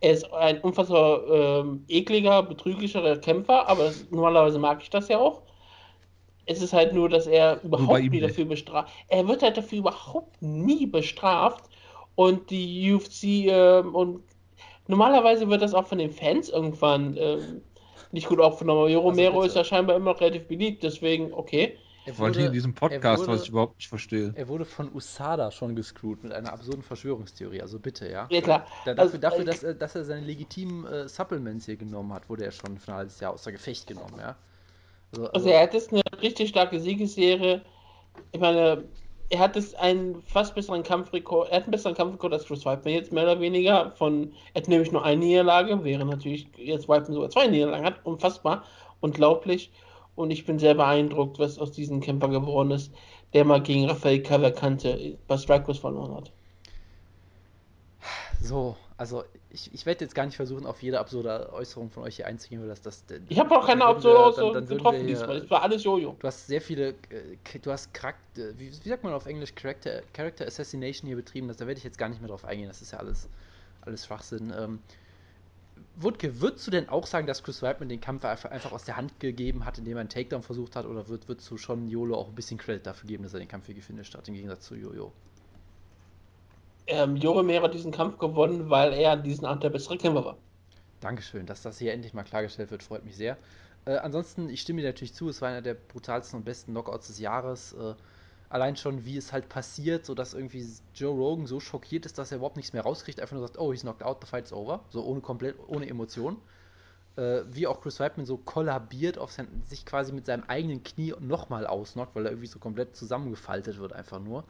Er ist ein unfassbar ähm, ekliger, betrüglicherer Kämpfer, aber das, normalerweise mag ich das ja auch. Es ist halt nur, dass er überhaupt nie dafür bestraft. Er wird halt dafür überhaupt nie bestraft. Und die UFC ähm, und normalerweise wird das auch von den Fans irgendwann ähm, nicht gut aufgenommen. Aber Also Romero bitte. ist ja scheinbar immer noch relativ beliebt, deswegen okay. Er Wollte hier in diesem Podcast, wurde- was ich überhaupt nicht verstehe. er wurde von USADA schon gescrewt mit einer absurden Verschwörungstheorie. Also bitte, ja. Ja klar. Da, dafür, Also, dafür äh, dass, er, dass er seine legitimen äh, Supplements hier genommen hat, wurde er schon für ein halbes Jahr außer Gefecht genommen, ja. Also, Also er hat jetzt eine richtig starke Siegesserie. Ich meine, er hat jetzt einen fast besseren Kampfrekord, er hat einen besseren Kampfrekord als Chris Weidman jetzt mehr oder weniger. Von, er hat nämlich nur eine Niederlage, während natürlich jetzt Weidman sogar zwei Niederlagen hat. Unfassbar, unglaublich. Und ich bin sehr beeindruckt, was aus diesem Kämpfer geworden ist, der mal gegen Rafael Cavalcante bei Strikeforce verloren hat. so, also ich, ich werde jetzt gar nicht versuchen, auf jede absurde Äußerung von euch hier einzugehen, weil das. das Ich habe auch keine Absurde würden getroffen diesmal. Es war alles Jojo. Du hast sehr viele, äh, du hast Charakter, wie, wie sagt man auf Englisch, Character, Character Assassination hier betrieben, das, da werde ich jetzt gar nicht mehr drauf eingehen, das ist ja alles, alles Schwachsinn. Ähm, Wutke, würdest du denn auch sagen, dass Chris Weidman den Kampf einfach, aus der Hand gegeben hat, indem er einen Takedown versucht hat, oder würd, würdest du schon Jolo auch ein bisschen Credit dafür geben, dass er den Kampf hier gefinisht hat, im Gegensatz zu Jojo? Ähm, Jo Romero hat diesen Kampf gewonnen, weil er an diesem Abend der bessere Kämpfer war. Dankeschön, dass das hier endlich mal klargestellt wird, freut mich sehr. Äh, ansonsten, ich stimme dir natürlich zu, es war einer der brutalsten und besten Knockouts des Jahres. Äh, allein schon, wie es halt passiert, sodass irgendwie Joe Rogan so schockiert ist, dass er überhaupt nichts mehr rauskriegt, einfach nur sagt, oh, he's knocked out, the fight's over. So ohne komplett, ohne Emotion. Äh, wie auch Chris Weidman so kollabiert, auf sein, sich quasi mit seinem eigenen Knie nochmal ausnockt, weil er irgendwie so komplett zusammengefaltet wird, einfach nur.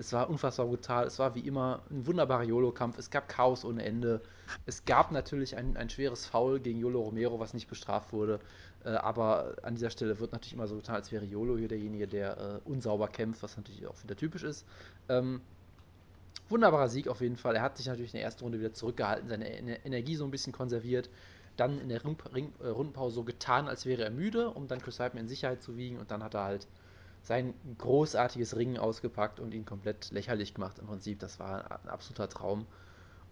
Es war unfassbar brutal. Es war wie immer ein wunderbarer YOLO-Kampf. Es gab Chaos ohne Ende. Es gab natürlich ein, ein schweres Foul gegen YOLO Romero, was nicht bestraft wurde. Äh, aber an dieser Stelle wird natürlich immer so getan, als wäre YOLO hier derjenige, der äh, unsauber kämpft, was natürlich auch wieder typisch ist. Ähm, wunderbarer Sieg auf jeden Fall. Er hat sich natürlich in der ersten Runde wieder zurückgehalten, seine Energie so ein bisschen konserviert. Dann in der Ring Ring äh, Rundenpause so getan, als wäre er müde, um dann Chris Weidman in Sicherheit zu wiegen. Und dann hat er halt sein großartiges Ringen ausgepackt und ihn komplett lächerlich gemacht im Prinzip. Das war ein absoluter Traum.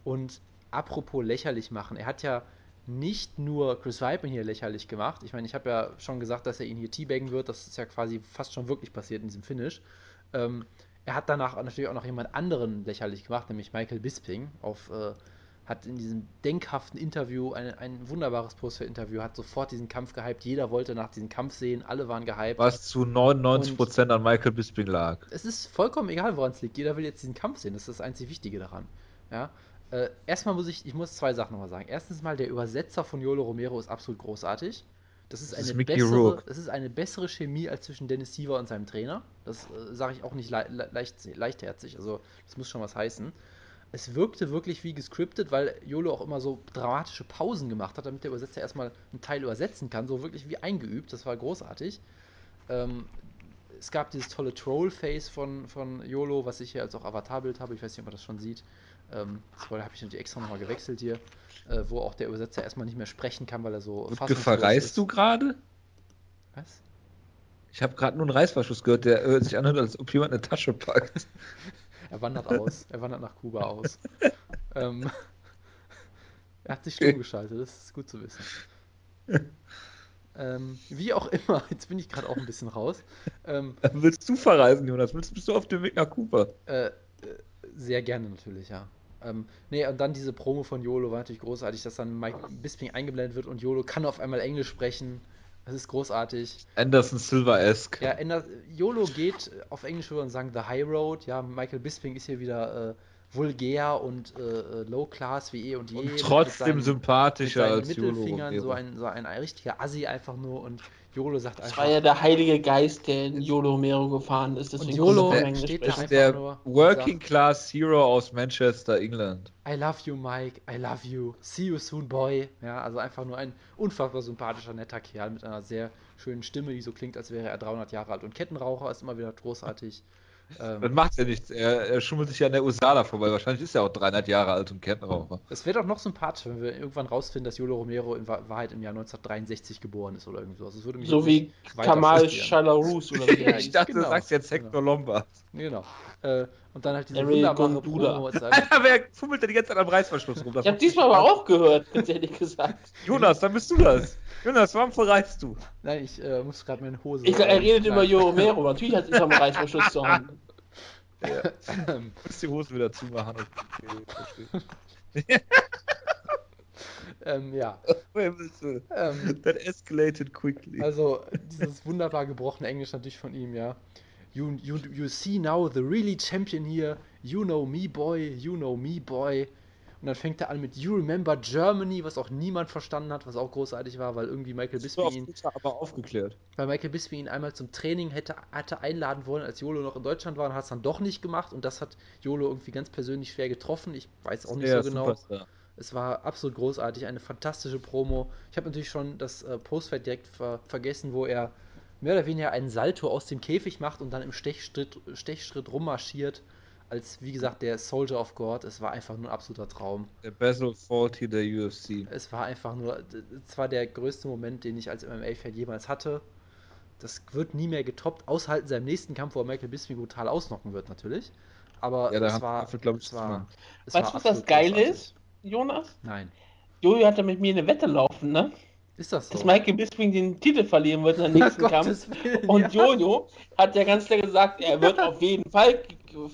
Und apropos lächerlich machen, er hat ja nicht nur Chris Weidman hier lächerlich gemacht. Ich meine, ich habe ja schon gesagt, dass er ihn hier teabaggen wird. Das ist ja quasi fast schon wirklich passiert in diesem Finish. Ähm, er hat danach natürlich auch noch jemand anderen lächerlich gemacht, nämlich Michael Bisping. Auf, äh, hat in diesem denkhaften Interview ein, ein wunderbares Poster-Interview, hat sofort diesen Kampf gehypt. Jeder wollte nach diesem Kampf sehen, alle waren gehypt. Was zu 99% Und an Michael Bisping lag. Es ist vollkommen egal, woran es liegt. Jeder will jetzt diesen Kampf sehen. Das ist das einzig Wichtige daran. Ja, äh, erstmal muss ich, ich muss zwei Sachen nochmal sagen. Erstens mal, der Übersetzer von Yolo Romero ist absolut großartig. Das ist, das eine, ist bessere, das ist eine bessere Chemie als zwischen Dennis Siever und seinem Trainer. Das äh, sage ich auch nicht le le leicht, leichtherzig. Also, das muss schon was heißen. Es wirkte wirklich wie gescriptet, weil Yolo auch immer so dramatische Pausen gemacht hat, damit der Übersetzer erstmal einen Teil übersetzen kann. So wirklich wie eingeübt. Das war großartig. Ähm, es gab dieses tolle Troll-Face von, von YOLO, was ich hier als auch Avatarbild habe. Ich weiß nicht, ob man das schon sieht. Ähm, das habe ich natürlich extra nochmal gewechselt hier, äh, wo auch der Übersetzer erstmal nicht mehr sprechen kann, weil er so. Verreist du gerade? Was? Ich habe gerade nur einen Reißverschluss gehört, der äh, sich anhört, als ob jemand eine Tasche packt. Er wandert aus. Er wandert nach Kuba aus. ähm, er hat sich stumm geschaltet, das ist gut zu wissen. Ähm, wie auch immer, jetzt bin ich gerade auch ein bisschen raus. Ähm, Willst du verreisen, Jonas? Willst, bist du auf dem Weg nach Kuba? Äh, äh, sehr gerne natürlich, ja. Ähm, nee, und dann diese Promo von YOLO war natürlich großartig, dass dann Mike Bisping eingeblendet wird und YOLO kann auf einmal Englisch sprechen. Das ist großartig. Anderson Silver-esque. Ja, Ander YOLO geht auf Englisch rüber und sagt The High Road. Ja, Michael Bisping ist hier wieder äh, vulgär und äh, äh, low class wie eh und je. Und trotzdem seinen, sympathischer mit als Mittelfingern, YOLO. So ein, so ein, ein richtiger Assi einfach nur und YOLO sagt einfach. Das war ja der heilige Geist, der in YOLO Mero gefahren ist. Deswegen und YOLO steht da ist der Working Class Hero aus Manchester, England. I love you, Mike. I love you. See you soon, boy. Ja, also einfach nur ein unfassbar sympathischer, netter Kerl mit einer sehr schönen Stimme, die so klingt, als wäre er 300 Jahre alt. Und Kettenraucher ist immer wieder großartig. Ähm, das macht ja nichts. Er, er, schummelt sich ja an der USADA vorbei. Wahrscheinlich ist er auch 300 Jahre alt und Kettenraucher. Es wäre doch noch sympathisch, wenn wir irgendwann rausfinden, dass Jolo Romero in Wahrheit im Jahr 1963 geboren ist oder irgendwie so. so wie Kamal Shalarus oder wie Ich dachte, genau. du sagst jetzt Hector genau. Lombard. Genau. Äh, und dann halt diese Ariel wunderbare Promo. Wer fummelt denn die ganze Zeit am Reißverschluss rum? Das ich hab diesmal aber auch gehört, ganz ehrlich gesagt. Jonas, dann bist du das. Jonas, warum verreißt du? Nein, ich äh, muss gerade meine Hose. Ich, er redet über Jo Romero. Natürlich hat es am Reißverschluss zu haben. Ja. Muss die Hosen wieder zumachen. ähm, ja. Ähm, That escalated quickly. Also, dieses wunderbar gebrochene Englisch natürlich von ihm, ja. You, you, you see now the really champion here. You know me, boy. You know me, boy. Und dann fängt er an mit You Remember Germany, was auch niemand verstanden hat, was auch großartig war, weil irgendwie Michael Bisping ihn. aber aufgeklärt. Weil Michael Bisping ihn einmal zum Training hätte, hatte einladen wollen, als Jolo noch in Deutschland war und hat es dann doch nicht gemacht. Und das hat Jolo irgendwie ganz persönlich schwer getroffen. Ich weiß auch nicht ja, so genau. Es war absolut großartig, eine fantastische Promo. Ich habe natürlich schon das äh, Postfight direkt ver vergessen, wo er mehr oder weniger einen Salto aus dem Käfig macht und dann im Stechschritt, Stechschritt rummarschiert als, wie gesagt, der Soldier of God. Es war einfach nur ein absoluter Traum. Der Basil Faulty der UFC. Es war einfach nur, es war der größte Moment, den ich als MMA-Fan jemals hatte. Das wird nie mehr getoppt, außer seinem nächsten Kampf, wo er Michael Bisping brutal ausnocken wird, natürlich. Aber ja, es war, Apfel, ich, es war, es Weißt du, was das Geile ist, Jonas? Nein. Jojo hatte mit mir eine Wette laufen, ne? Ist das so? Dass Michael Bisping den Titel verlieren wird in der nächsten Kampf. Willen, und ja. Jojo hat ja ganz klar gesagt, er wird auf jeden Fall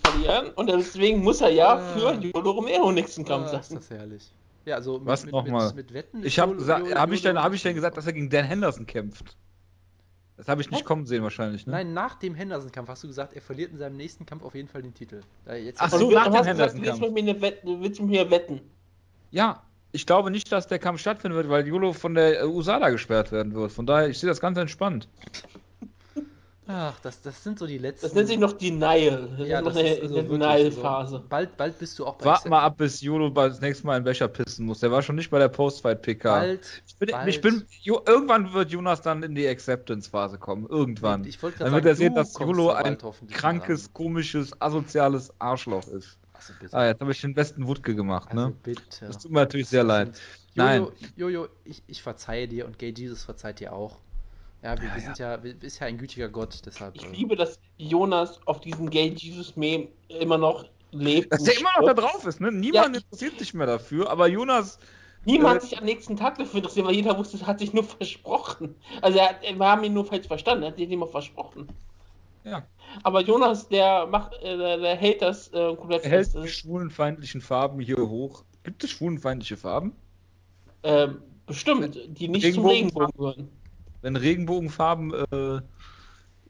verlieren und deswegen muss er ja ah. für Jojo Romero nächsten Kampf ah, sein. Ist das herrlich. Ja, also mit, Was nochmal? Mit, mit, Wetten. Ich habe hab ich, dann, hab ich dann gesagt, dass er gegen Dan Henderson kämpft. Das habe ich nicht kommen sehen wahrscheinlich, ne? Nein, nach dem Henderson-Kampf hast du gesagt, er verliert in seinem nächsten Kampf auf jeden Fall den Titel. Jetzt Ach so, nach dem Henderson-Kampf. Willst du mit mir wetten? Ja, ich glaube nicht, dass der Kampf stattfinden wird, weil Jolo von der USA da gesperrt werden wird. Von daher, ich sehe das ganz entspannt. Ach, das, das sind so die letzten. Das nennt sich noch Denial. Das ja, ist noch das eine, ist also eine Denial-Phase. so. Bald, bald bist du auch bei Wart mal ab, bis Jolo das nächste Mal in Becher pissen muss. Der war schon nicht bei der Post-Fight-PK. Bald, Ich bin, bald. ich bin, Jo- irgendwann wird Jonas dann in die Acceptance-Phase kommen. Irgendwann. Ich wollte Dann gerade wird er sagen, sehen, dass Jolo ein krankes, komisches, asoziales Arschloch ist. Also bitte. Ah, jetzt habe ich den besten Wutke gemacht, also ne? bitte. Das tut mir natürlich sehr leid. Jojo, Jojo, ich, ich verzeihe dir und Gay Jesus verzeiht dir auch. Ja, wir, Ja, wir sind ja, wir, ist ja ein gütiger Gott, deshalb. Ich äh, liebe, dass Jonas auf diesem Gay Jesus-Meme immer noch lebt. Dass der immer noch da drauf ist, ne? Niemand Ja, interessiert sich mehr dafür, aber Jonas, Niemand Äh, hat sich am nächsten Tag dafür interessiert, weil jeder wusste, es hat sich nur versprochen. Also er, wir haben ihn nur falsch verstanden, er hat sich immer versprochen. Ja, Aber Jonas, der macht, äh, der, hält das äh, komplett er hält fest. die schwulenfeindlichen Farben hier hoch. Gibt es schwulenfeindliche Farben? Ähm, bestimmt, die nicht zum Regenbogen- Regenbogen gehören. Wenn Regenbogenfarben, äh,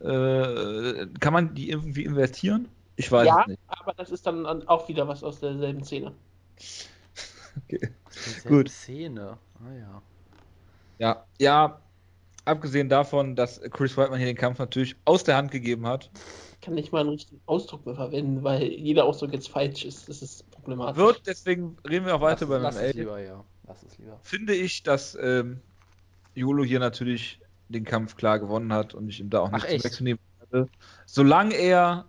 äh, kann man die irgendwie invertieren? Ich weiß Ja, es nicht. aber das ist dann an- auch wieder was aus derselben Szene. Okay. Gut. Szene. Ah ja. Ja, ja, abgesehen davon, dass Chris Whiteman hier den Kampf natürlich aus der Hand gegeben hat, Ich kann nicht mal einen richtigen Ausdruck mehr verwenden, weil jeder Ausdruck jetzt falsch ist. Das ist problematisch. wird, deswegen reden wir auch weiter lass MMA. es lieber, ja. Lass es lieber. Finde ich, dass ähm, Jolo hier natürlich den Kampf klar gewonnen hat und ich ihm da auch nichts wegzunehmen werde. Solange er,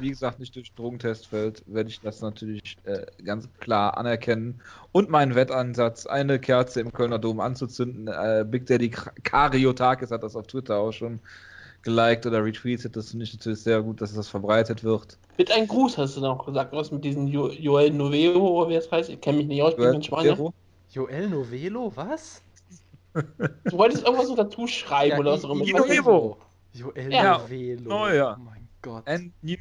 wie gesagt, nicht durch den Drogentest fällt, werde ich das natürlich äh, ganz klar anerkennen. Und meinen Wettansatz, eine Kerze im Kölner Dom anzuzünden. Äh, Big Daddy Kariotakis hat das auf Twitter auch schon geliked oder retweetet. Das finde ich natürlich sehr gut, dass das verbreitet wird. Mit einem Gruß hast du noch gesagt, was mit diesem jo Joel Noveo, oder wie das heißt. Ich kenne mich nicht aus, ich bin kein Spanier. Zero. Joel Novelo, was? Du wolltest irgendwas noch dazu schreiben oder was auch immer. I- Ivo. Joel Ja. Novelo. Oh ja. Oh mein Gott. And new.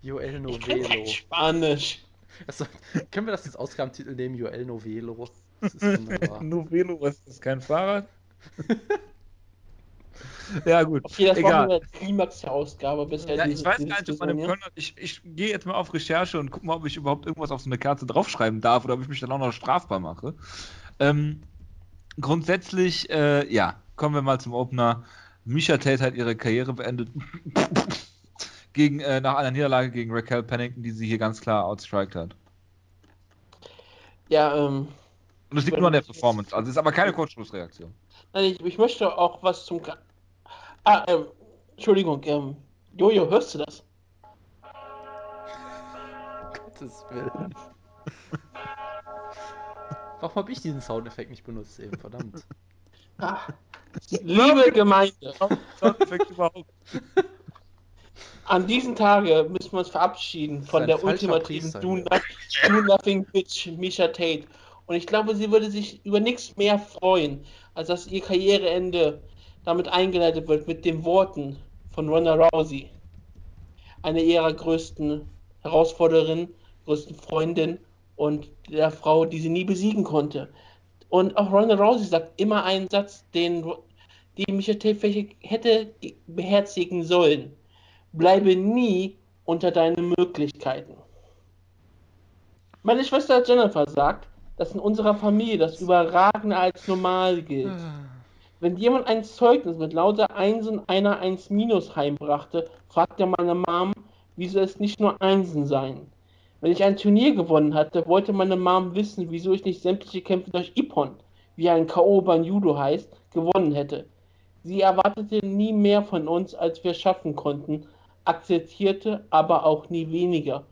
Joel Novelo. Spanisch. Also, können wir das als Ausgabentitel nehmen? Joel Novelo. Das ist wunderbar. Novelo, was ist das? Kein Fahrrad? ja, gut. Okay, das war Egal. nur der Klimax der Ausgabe bisher. Ja, ich weiß gar nicht, ob man im Kölner. Ich, ich gehe jetzt mal auf Recherche und gucke mal, ob ich überhaupt irgendwas auf so eine Karte draufschreiben darf oder ob ich mich dann auch noch strafbar mache. Ähm, grundsätzlich, äh, ja, kommen wir mal zum Opener. Misha Tate hat ihre Karriere beendet. gegen, äh, nach einer Niederlage gegen Raquel Pennington, die sie hier ganz klar outstriked hat. Ja, ähm. Und das liegt nur an der Performance. Also es ist aber keine Kurzschlussreaktion. Nein, ich, ich möchte auch was zum. Ka ah, ähm. Entschuldigung, ähm. Jojo, hörst du das? Gottes Willen. Warum habe ich diesen Soundeffekt nicht benutzt eben? Verdammt. Ah. Liebe Gemeinde, an diesem Tage müssen wir uns verabschieden von der ultimativen Priester Do, hier. Nothing- Do Nothing Bitch, Misha Tate. Und ich glaube, sie würde sich über nichts mehr freuen, als dass ihr Karriereende damit eingeleitet wird mit den Worten von Ronda Rousey. Eine ihrer größten Herausforderinnen, größten Freundin und der Frau, die sie nie besiegen konnte. Und auch Ronda Rousey sagt immer einen Satz, den die Tate vielleicht hätte beherzigen sollen. Bleibe nie unter deinen Möglichkeiten. Meine Schwester Jennifer sagt, dass in unserer Familie das Überragende als normal gilt. Wenn jemand ein Zeugnis mit lauter Einsen, einer Eins minus heimbrachte, fragte meine Mom, wieso es nicht nur Einsen seien. Wenn ich ein Turnier gewonnen hatte, wollte meine Mom wissen, wieso ich nicht sämtliche Kämpfe durch Ippon, wie ein K.O. beim Judo heißt, gewonnen hätte. Sie erwartete nie mehr von uns, als wir schaffen konnten, akzeptierte aber auch nie weniger.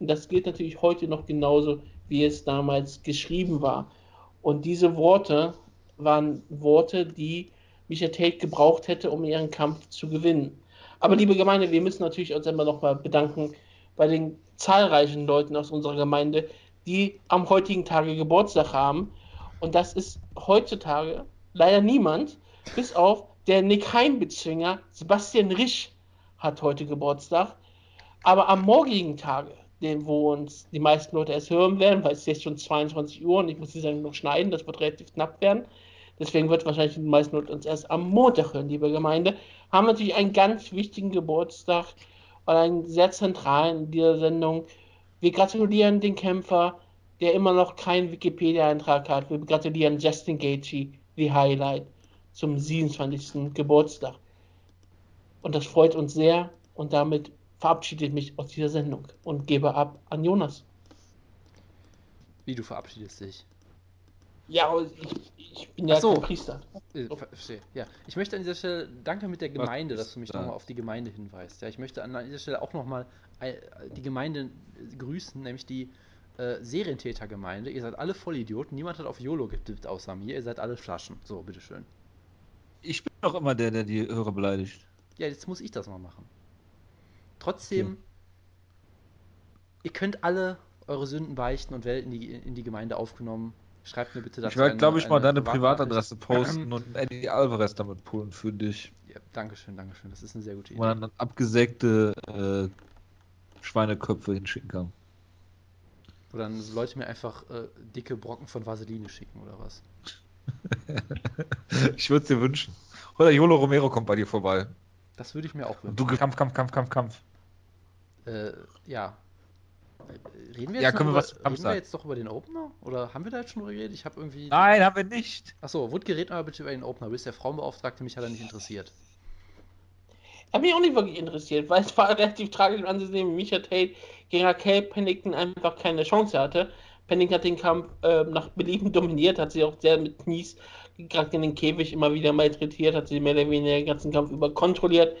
Und das gilt natürlich heute noch genauso, wie es damals geschrieben war. Und diese Worte waren Worte, die Misha Tate gebraucht hätte, um ihren Kampf zu gewinnen. Aber liebe Gemeinde, wir müssen natürlich uns immer nochmal bedanken bei den zahlreichen Leuten aus unserer Gemeinde, die am heutigen Tage Geburtstag haben. Und das ist heutzutage leider niemand, bis auf der Nick Heim-Bezwinger Sebastian Risch hat heute Geburtstag. Aber am morgigen Tage, den, wo uns die meisten Leute erst hören werden, weil es ist jetzt schon 22 Uhr und ich muss die Sendung noch schneiden, das wird relativ knapp werden. Deswegen wird wahrscheinlich die meisten Leute uns erst am Montag hören, liebe Gemeinde. Haben natürlich einen ganz wichtigen Geburtstag und einen sehr zentralen in dieser Sendung. Wir gratulieren den Kämpfer, der immer noch keinen Wikipedia-Eintrag hat. Wir gratulieren Justin Gaethje, die Highlight, zum 27. Geburtstag. Und das freut uns sehr. Und damit verabschiede ich mich aus dieser Sendung und gebe ab an Jonas. Wie du verabschiedest dich? Ja, ich, ich bin ja so. kein Priester. Äh, ver- Verstehe. Ja, ich möchte an dieser Stelle danke mit der Gemeinde, dass du mich da? nochmal auf die Gemeinde hinweist. Ja, ich möchte an dieser Stelle auch nochmal die Gemeinde äh, grüßen, nämlich die äh, Serientätergemeinde. Ihr seid alle Vollidioten. Niemand hat auf YOLO getippt außer mir. Ihr seid alle Flaschen. So, bitteschön. Ich bin doch immer der, der die Hörer beleidigt. Ja, jetzt muss ich das mal machen. Trotzdem, ihr könnt alle eure Sünden beichten und werdet in die, in die Gemeinde aufgenommen. Schreibt mir bitte Ich dazu werde, glaube ich, mal eine deine. Privatadresse posten und Eddie Alvarez damit pullen für dich. Ja, Dankeschön, Dankeschön. Das ist eine sehr gute Idee. Wo man dann abgesägte äh, Schweineköpfe hinschicken kann. Wo dann Leute mir einfach äh, dicke Brocken von Vaseline schicken oder was. ich würde es dir wünschen. Oder Jolo Romero kommt bei dir vorbei. Das würde ich mir auch Und wünschen. du Kampf, Kampf, Kampf, Kampf, Kampf. Äh, ja. Äh, Reden wir Ja, jetzt, können noch wir über, was Kampf reden wir jetzt doch über den Opener? Oder haben wir da jetzt schon drüber geredet? Ich habe irgendwie. Nein, haben wir nicht. Achso, Wutke, red mal bitte über den Opener. Du bist der Frauenbeauftragte, mich hat er nicht interessiert. Hat mich auch nicht wirklich interessiert, weil es war relativ tragisch anzusehen, wie Misha Tate gegen Raquel Pennington einfach keine Chance hatte. Pennington hat den Kampf ähm, nach Belieben dominiert, hat sie auch sehr mit Knies gerade in den Käfig immer wieder malträtiert, hat sie mehr oder weniger den ganzen Kampf über kontrolliert.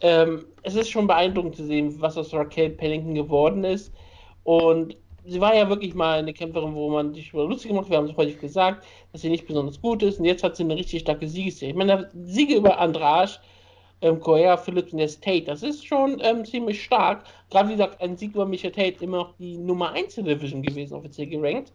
Ähm, es ist schon beeindruckend zu sehen, was aus Raquel Pennington geworden ist. Und sie war ja wirklich mal eine Kämpferin, wo man sich über lustig gemacht hat. Wir haben es häufig gesagt, dass sie nicht besonders gut ist. Und jetzt hat sie eine richtig starke Siegesserie. Ich meine, Siege über Andrasch, ähm, Correa, Phillips und jetzt Tate, das ist schon ähm, ziemlich stark. Gerade wie gesagt, ein Sieg über Micha Tate immer noch die Nummer 1 der Division gewesen, offiziell gerankt.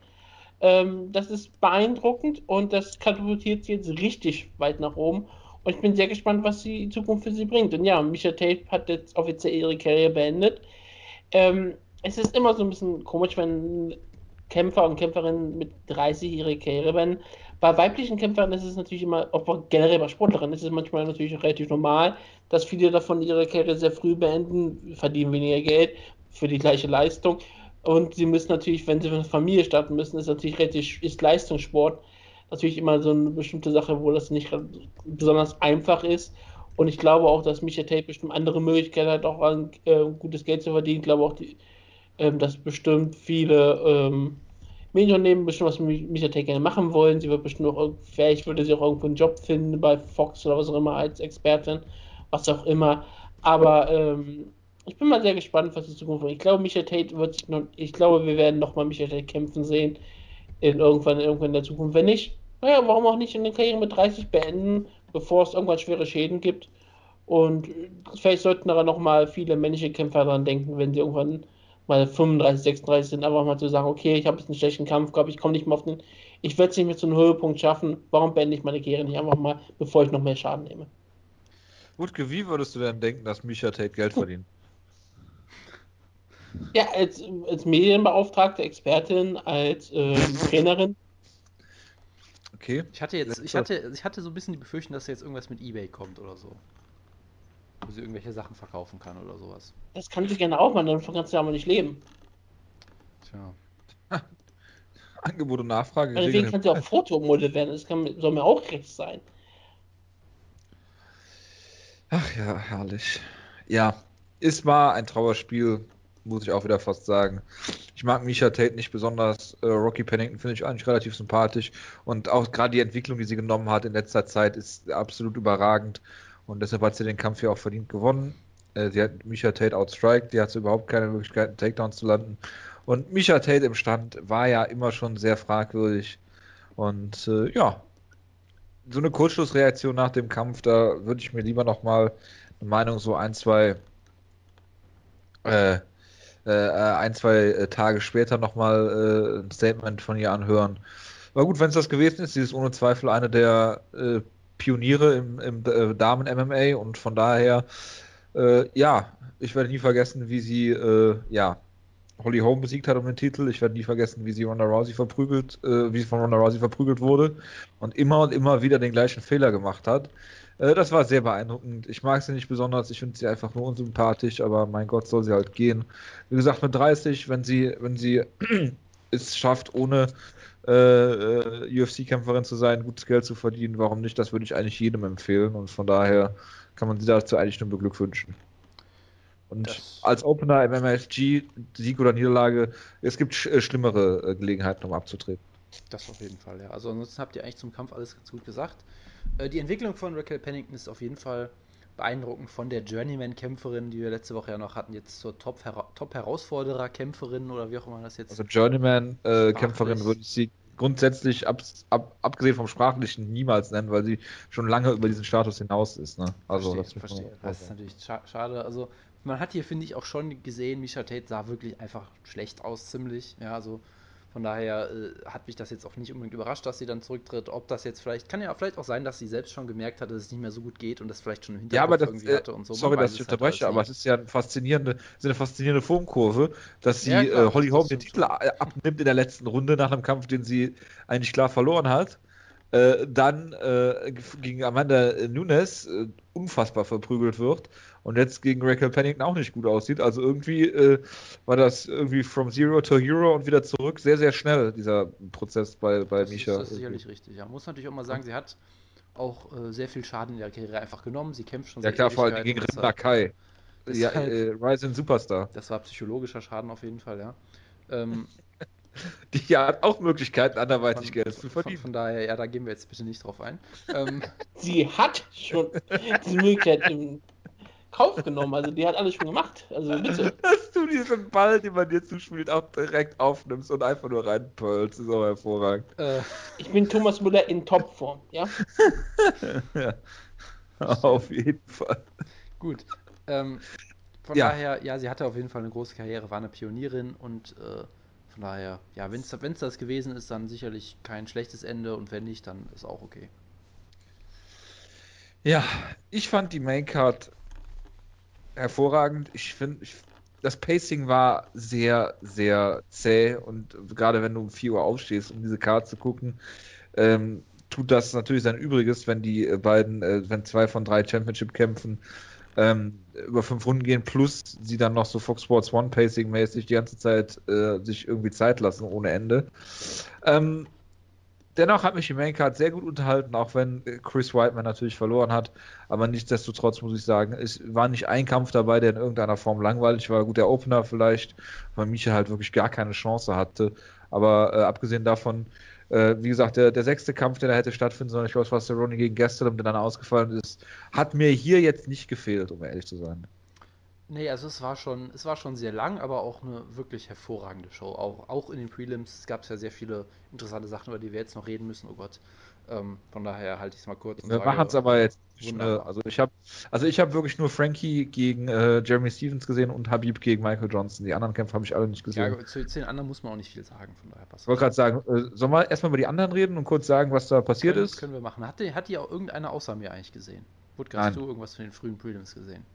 Ähm, das ist beeindruckend und das katapultiert sie jetzt richtig weit nach oben. Und ich bin sehr gespannt, was die Zukunft für sie bringt. Und ja, Micha Tate hat jetzt offiziell ihre Karriere beendet. Ähm, es ist immer so ein bisschen komisch, wenn Kämpfer und Kämpferinnen mit 30 ihre Karriere beenden. Bei weiblichen Kämpfern ist es natürlich immer, auch generell bei Sportlerinnen, ist es manchmal natürlich auch relativ normal, dass viele davon ihre Karriere sehr früh beenden, verdienen weniger Geld für die gleiche Leistung. Und sie müssen natürlich, wenn sie für eine Familie starten müssen, ist natürlich relativ, ist Leistungssport natürlich immer so eine bestimmte Sache, wo das nicht besonders einfach ist. Und ich glaube auch, dass Micha Tate bestimmt andere Möglichkeiten hat, auch an, äh, gutes Geld zu verdienen. Ich glaube auch, die, ähm, dass bestimmt viele ähm, Medienunternehmen bestimmt was mit Tate gerne machen wollen. Sie wird bestimmt auch, vielleicht würde sie auch irgendwo einen Job finden bei Fox oder was auch immer als Expertin, was auch immer. Aber ähm, ich bin mal sehr gespannt, was die Zukunft bringt. Ich glaube, Micha Tate wird sich noch, ich glaube, wir werden nochmal Micha Tate kämpfen sehen. In irgendwann, irgendwann in der Zukunft. Wenn nicht, naja, warum auch nicht in der Karriere mit 30 beenden, bevor es irgendwann schwere Schäden gibt. Und äh, vielleicht sollten aber nochmal viele männliche Kämpfer daran denken, wenn sie irgendwann mal 35, 36 sind, einfach mal zu sagen, okay, ich habe jetzt einen schlechten Kampf gehabt, ich komme nicht mehr auf den, ich werde es nicht mehr zu einem Höhepunkt schaffen, warum beende ich meine Karriere nicht einfach mal, bevor ich noch mehr Schaden nehme? Wutke, wie würdest du denn denken, dass Misha Tate Geld verdient? Ja, als, als Medienbeauftragte, Expertin, als ähm, Trainerin, Okay. Ich hatte jetzt, ich hatte, ich hatte so ein bisschen die Befürchtung, dass jetzt irgendwas mit Ebay kommt oder so. Wo sie irgendwelche Sachen verkaufen kann oder sowas. das kann sie gerne auch machen, davon kannst du aber nicht leben. Tja. Angebot und Nachfrage. Meinetwegen geregelt. kann sie auch Fotomodel werden, das kann, soll mir auch recht sein. Ach ja, herrlich. Ja, es war ein Trauerspiel, muss ich auch wieder fast sagen. Ich mag Misha Tate nicht besonders. Äh, Rocky Pennington finde ich eigentlich relativ sympathisch. Und auch gerade die Entwicklung, die sie genommen hat in letzter Zeit, ist absolut überragend. Und deshalb hat sie den Kampf ja auch verdient gewonnen. Äh, sie hat Misha Tate outstriked, die hatte überhaupt keine Möglichkeit, einen Takedown zu landen. Und Misha Tate im Stand war ja immer schon sehr fragwürdig. Und äh, ja, so eine Kurzschlussreaktion nach dem Kampf, da würde ich mir lieber nochmal eine Meinung so ein, zwei äh, äh, ein, zwei äh, Tage später nochmal äh, ein Statement von ihr anhören. Aber gut, wenn es das gewesen ist, sie ist ohne Zweifel eine der äh, Pioniere im, im äh, Damen-MMA und von daher, äh, ja, ich werde nie vergessen, wie sie, äh, ja, Holly Holm besiegt hat um den Titel. Ich werde nie vergessen, wie sie Ronda Rousey verprügelt, äh, wie sie von Ronda Rousey verprügelt wurde und immer und immer wieder den gleichen Fehler gemacht hat. Äh, das war sehr beeindruckend. Ich mag sie nicht besonders, ich finde sie einfach nur unsympathisch, aber mein Gott, soll sie halt gehen. Wie gesagt, mit 30, wenn sie, wenn sie es schafft, ohne äh, äh, UFC-Kämpferin zu sein, gutes Geld zu verdienen, warum nicht? Das würde ich eigentlich jedem empfehlen und von daher kann man sie dazu eigentlich nur beglückwünschen. Und Das- als Opener im MSG, Sieg oder Niederlage, es gibt sch äh, schlimmere äh, Gelegenheiten, um abzutreten. Das auf jeden Fall, ja. Also ansonsten habt ihr eigentlich zum Kampf alles ganz gut gesagt. Die Entwicklung von Raquel Pennington ist auf jeden Fall beeindruckend von der Journeyman-Kämpferin, die wir letzte Woche ja noch hatten, jetzt zur Top-Hera- Top-Herausforderer-Kämpferin oder wie auch immer das jetzt. Also Journeyman-Kämpferin würde ich sie grundsätzlich, ab, ab, abgesehen vom Sprachlichen, niemals nennen, weil sie schon lange über diesen Status hinaus ist. Ne? Also, verstehe, das verstehe. Das ist natürlich scha schade. Also man hat hier, finde ich, auch schon gesehen, Misha Tate sah wirklich einfach schlecht aus, ziemlich. Ja, also von daher äh, hat mich das jetzt auch nicht unbedingt überrascht, dass sie dann zurücktritt. Ob das jetzt vielleicht, kann ja vielleicht auch sein, dass sie selbst schon gemerkt hat, dass es nicht mehr so gut geht und das vielleicht schon im Ja, Hinterkopf aber das, irgendwie äh, hatte und so. Sorry, dass ich halt unterbreche, alles aber es ist ja eine faszinierende, ist eine faszinierende Formkurve, dass sie Ja, klar, äh, Holly Holm den Titel a- abnimmt in der letzten Runde nach einem Kampf, den sie eigentlich klar verloren hat. Äh, dann äh, gegen Amanda Nunes äh, unfassbar verprügelt wird und jetzt gegen Raquel Pennington auch nicht gut aussieht. Also irgendwie äh, war das irgendwie from zero to hero und wieder zurück sehr, sehr schnell, dieser Prozess bei, bei Das ist, Misha. das ist sicherlich richtig, ja. Muss natürlich auch mal sagen, sie hat auch äh, sehr viel Schaden in ihrer Karriere einfach genommen. Sie kämpft schon ja seit klar, vor allem gegen war- Kai. ist Ja, halt- äh, Rising Superstar. Das war psychologischer Schaden auf jeden Fall, ja. Ähm, Die ja hat auch Möglichkeiten, anderweitig von, Geld zu von, verdienen. von daher, ja, da gehen wir jetzt bitte nicht drauf ein. Ähm, Sie hat schon diese Möglichkeit in Kauf genommen. Also die hat alles schon gemacht. Also bitte. Dass du diesen Ball, den man dir zuspielt, auch direkt aufnimmst und einfach nur reinpölst, ist auch hervorragend. äh, Ich bin Thomas Müller in Topform, ja? ja. Auf jeden Fall. gut. Ähm, von Ja. daher, ja, sie hatte auf jeden Fall eine große Karriere, war eine Pionierin und äh, von daher, ja, wenn es das gewesen ist, dann sicherlich kein schlechtes Ende und wenn nicht, dann ist auch okay. Ja, ich fand die Maincard hervorragend. Ich finde, das Pacing war sehr, sehr zäh und gerade wenn du um 4 Uhr aufstehst, um diese Card zu gucken, ähm, tut das natürlich sein Übriges, wenn die äh, beiden, äh, wenn zwei von drei Championship-Kämpfen ähm, über fünf Runden gehen, plus sie dann noch so Fox Sports One Pacing-mäßig die ganze Zeit äh, sich irgendwie Zeit lassen ohne Ende. Ähm, dennoch hat mich die Maincard sehr gut unterhalten, auch wenn äh, Chris Whiteman natürlich verloren hat. Aber nichtsdestotrotz muss ich sagen, es war nicht ein Kampf dabei, der in irgendeiner Form langweilig war. Gut, der Opener vielleicht, weil Micha halt wirklich gar keine Chance hatte. Aber äh, abgesehen davon, äh, wie gesagt, der, der sechste Kampf, der da hätte stattfinden sollen, ich glaube, es war Cerrone gegen Gastelum, der dann ausgefallen ist, hat mir hier jetzt nicht gefehlt, um ehrlich zu sein. Nee, also es war schon, es war schon sehr lang, aber auch eine wirklich hervorragende Show. Auch, auch in den Prelims gab es ja sehr viele interessante Sachen, über die wir jetzt noch reden müssen. Oh Gott. Ähm, von daher halte ich es mal kurz. Wir machen es aber jetzt ne? Also ich habe also ich habe wirklich nur Frankie gegen äh, Jeremy Stevens gesehen und Habib gegen Michael Johnson. Die anderen Kämpfe habe ich alle nicht gesehen. Ja, zu, den anderen muss man auch nicht viel sagen, von daher passt Ich wollte gerade sagen, äh, sollen wir erstmal über die anderen reden und kurz sagen, was da passiert können, ist? Können wir machen. Hat die, hat die auch irgendeiner außer mir eigentlich gesehen? Wutke, Nein. hast du irgendwas von den frühen Prelims gesehen?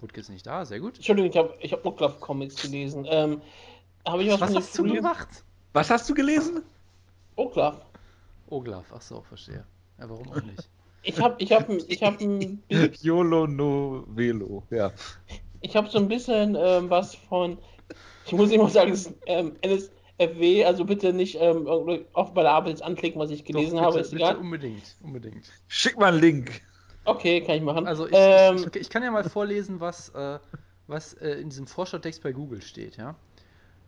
Wutke ist nicht da, sehr gut. Entschuldigung, ich habe ich hab Ucklav Comics gelesen. Ähm, habe ich was, Was hast du gemacht? Was hast du gelesen? Ucklav. Oglaf, ach so, verstehe. Ja, warum auch nicht? Ich habe ich hab, ich hab ein YOLO no Velo, ja. ich hab so ein bisschen ähm, was von, ich muss immer sagen, es ist ähm, NSFW, also bitte nicht ähm, oft bei der Arbeit anklicken, was ich gelesen Doch, habe, bitte, ist bitte egal. unbedingt, unbedingt. Schick mal einen Link. Okay, kann ich machen. Also ich, ähm, ich, ich, ich kann ja mal vorlesen, was, äh, was äh, in diesem Vorschautext bei Google steht, ja.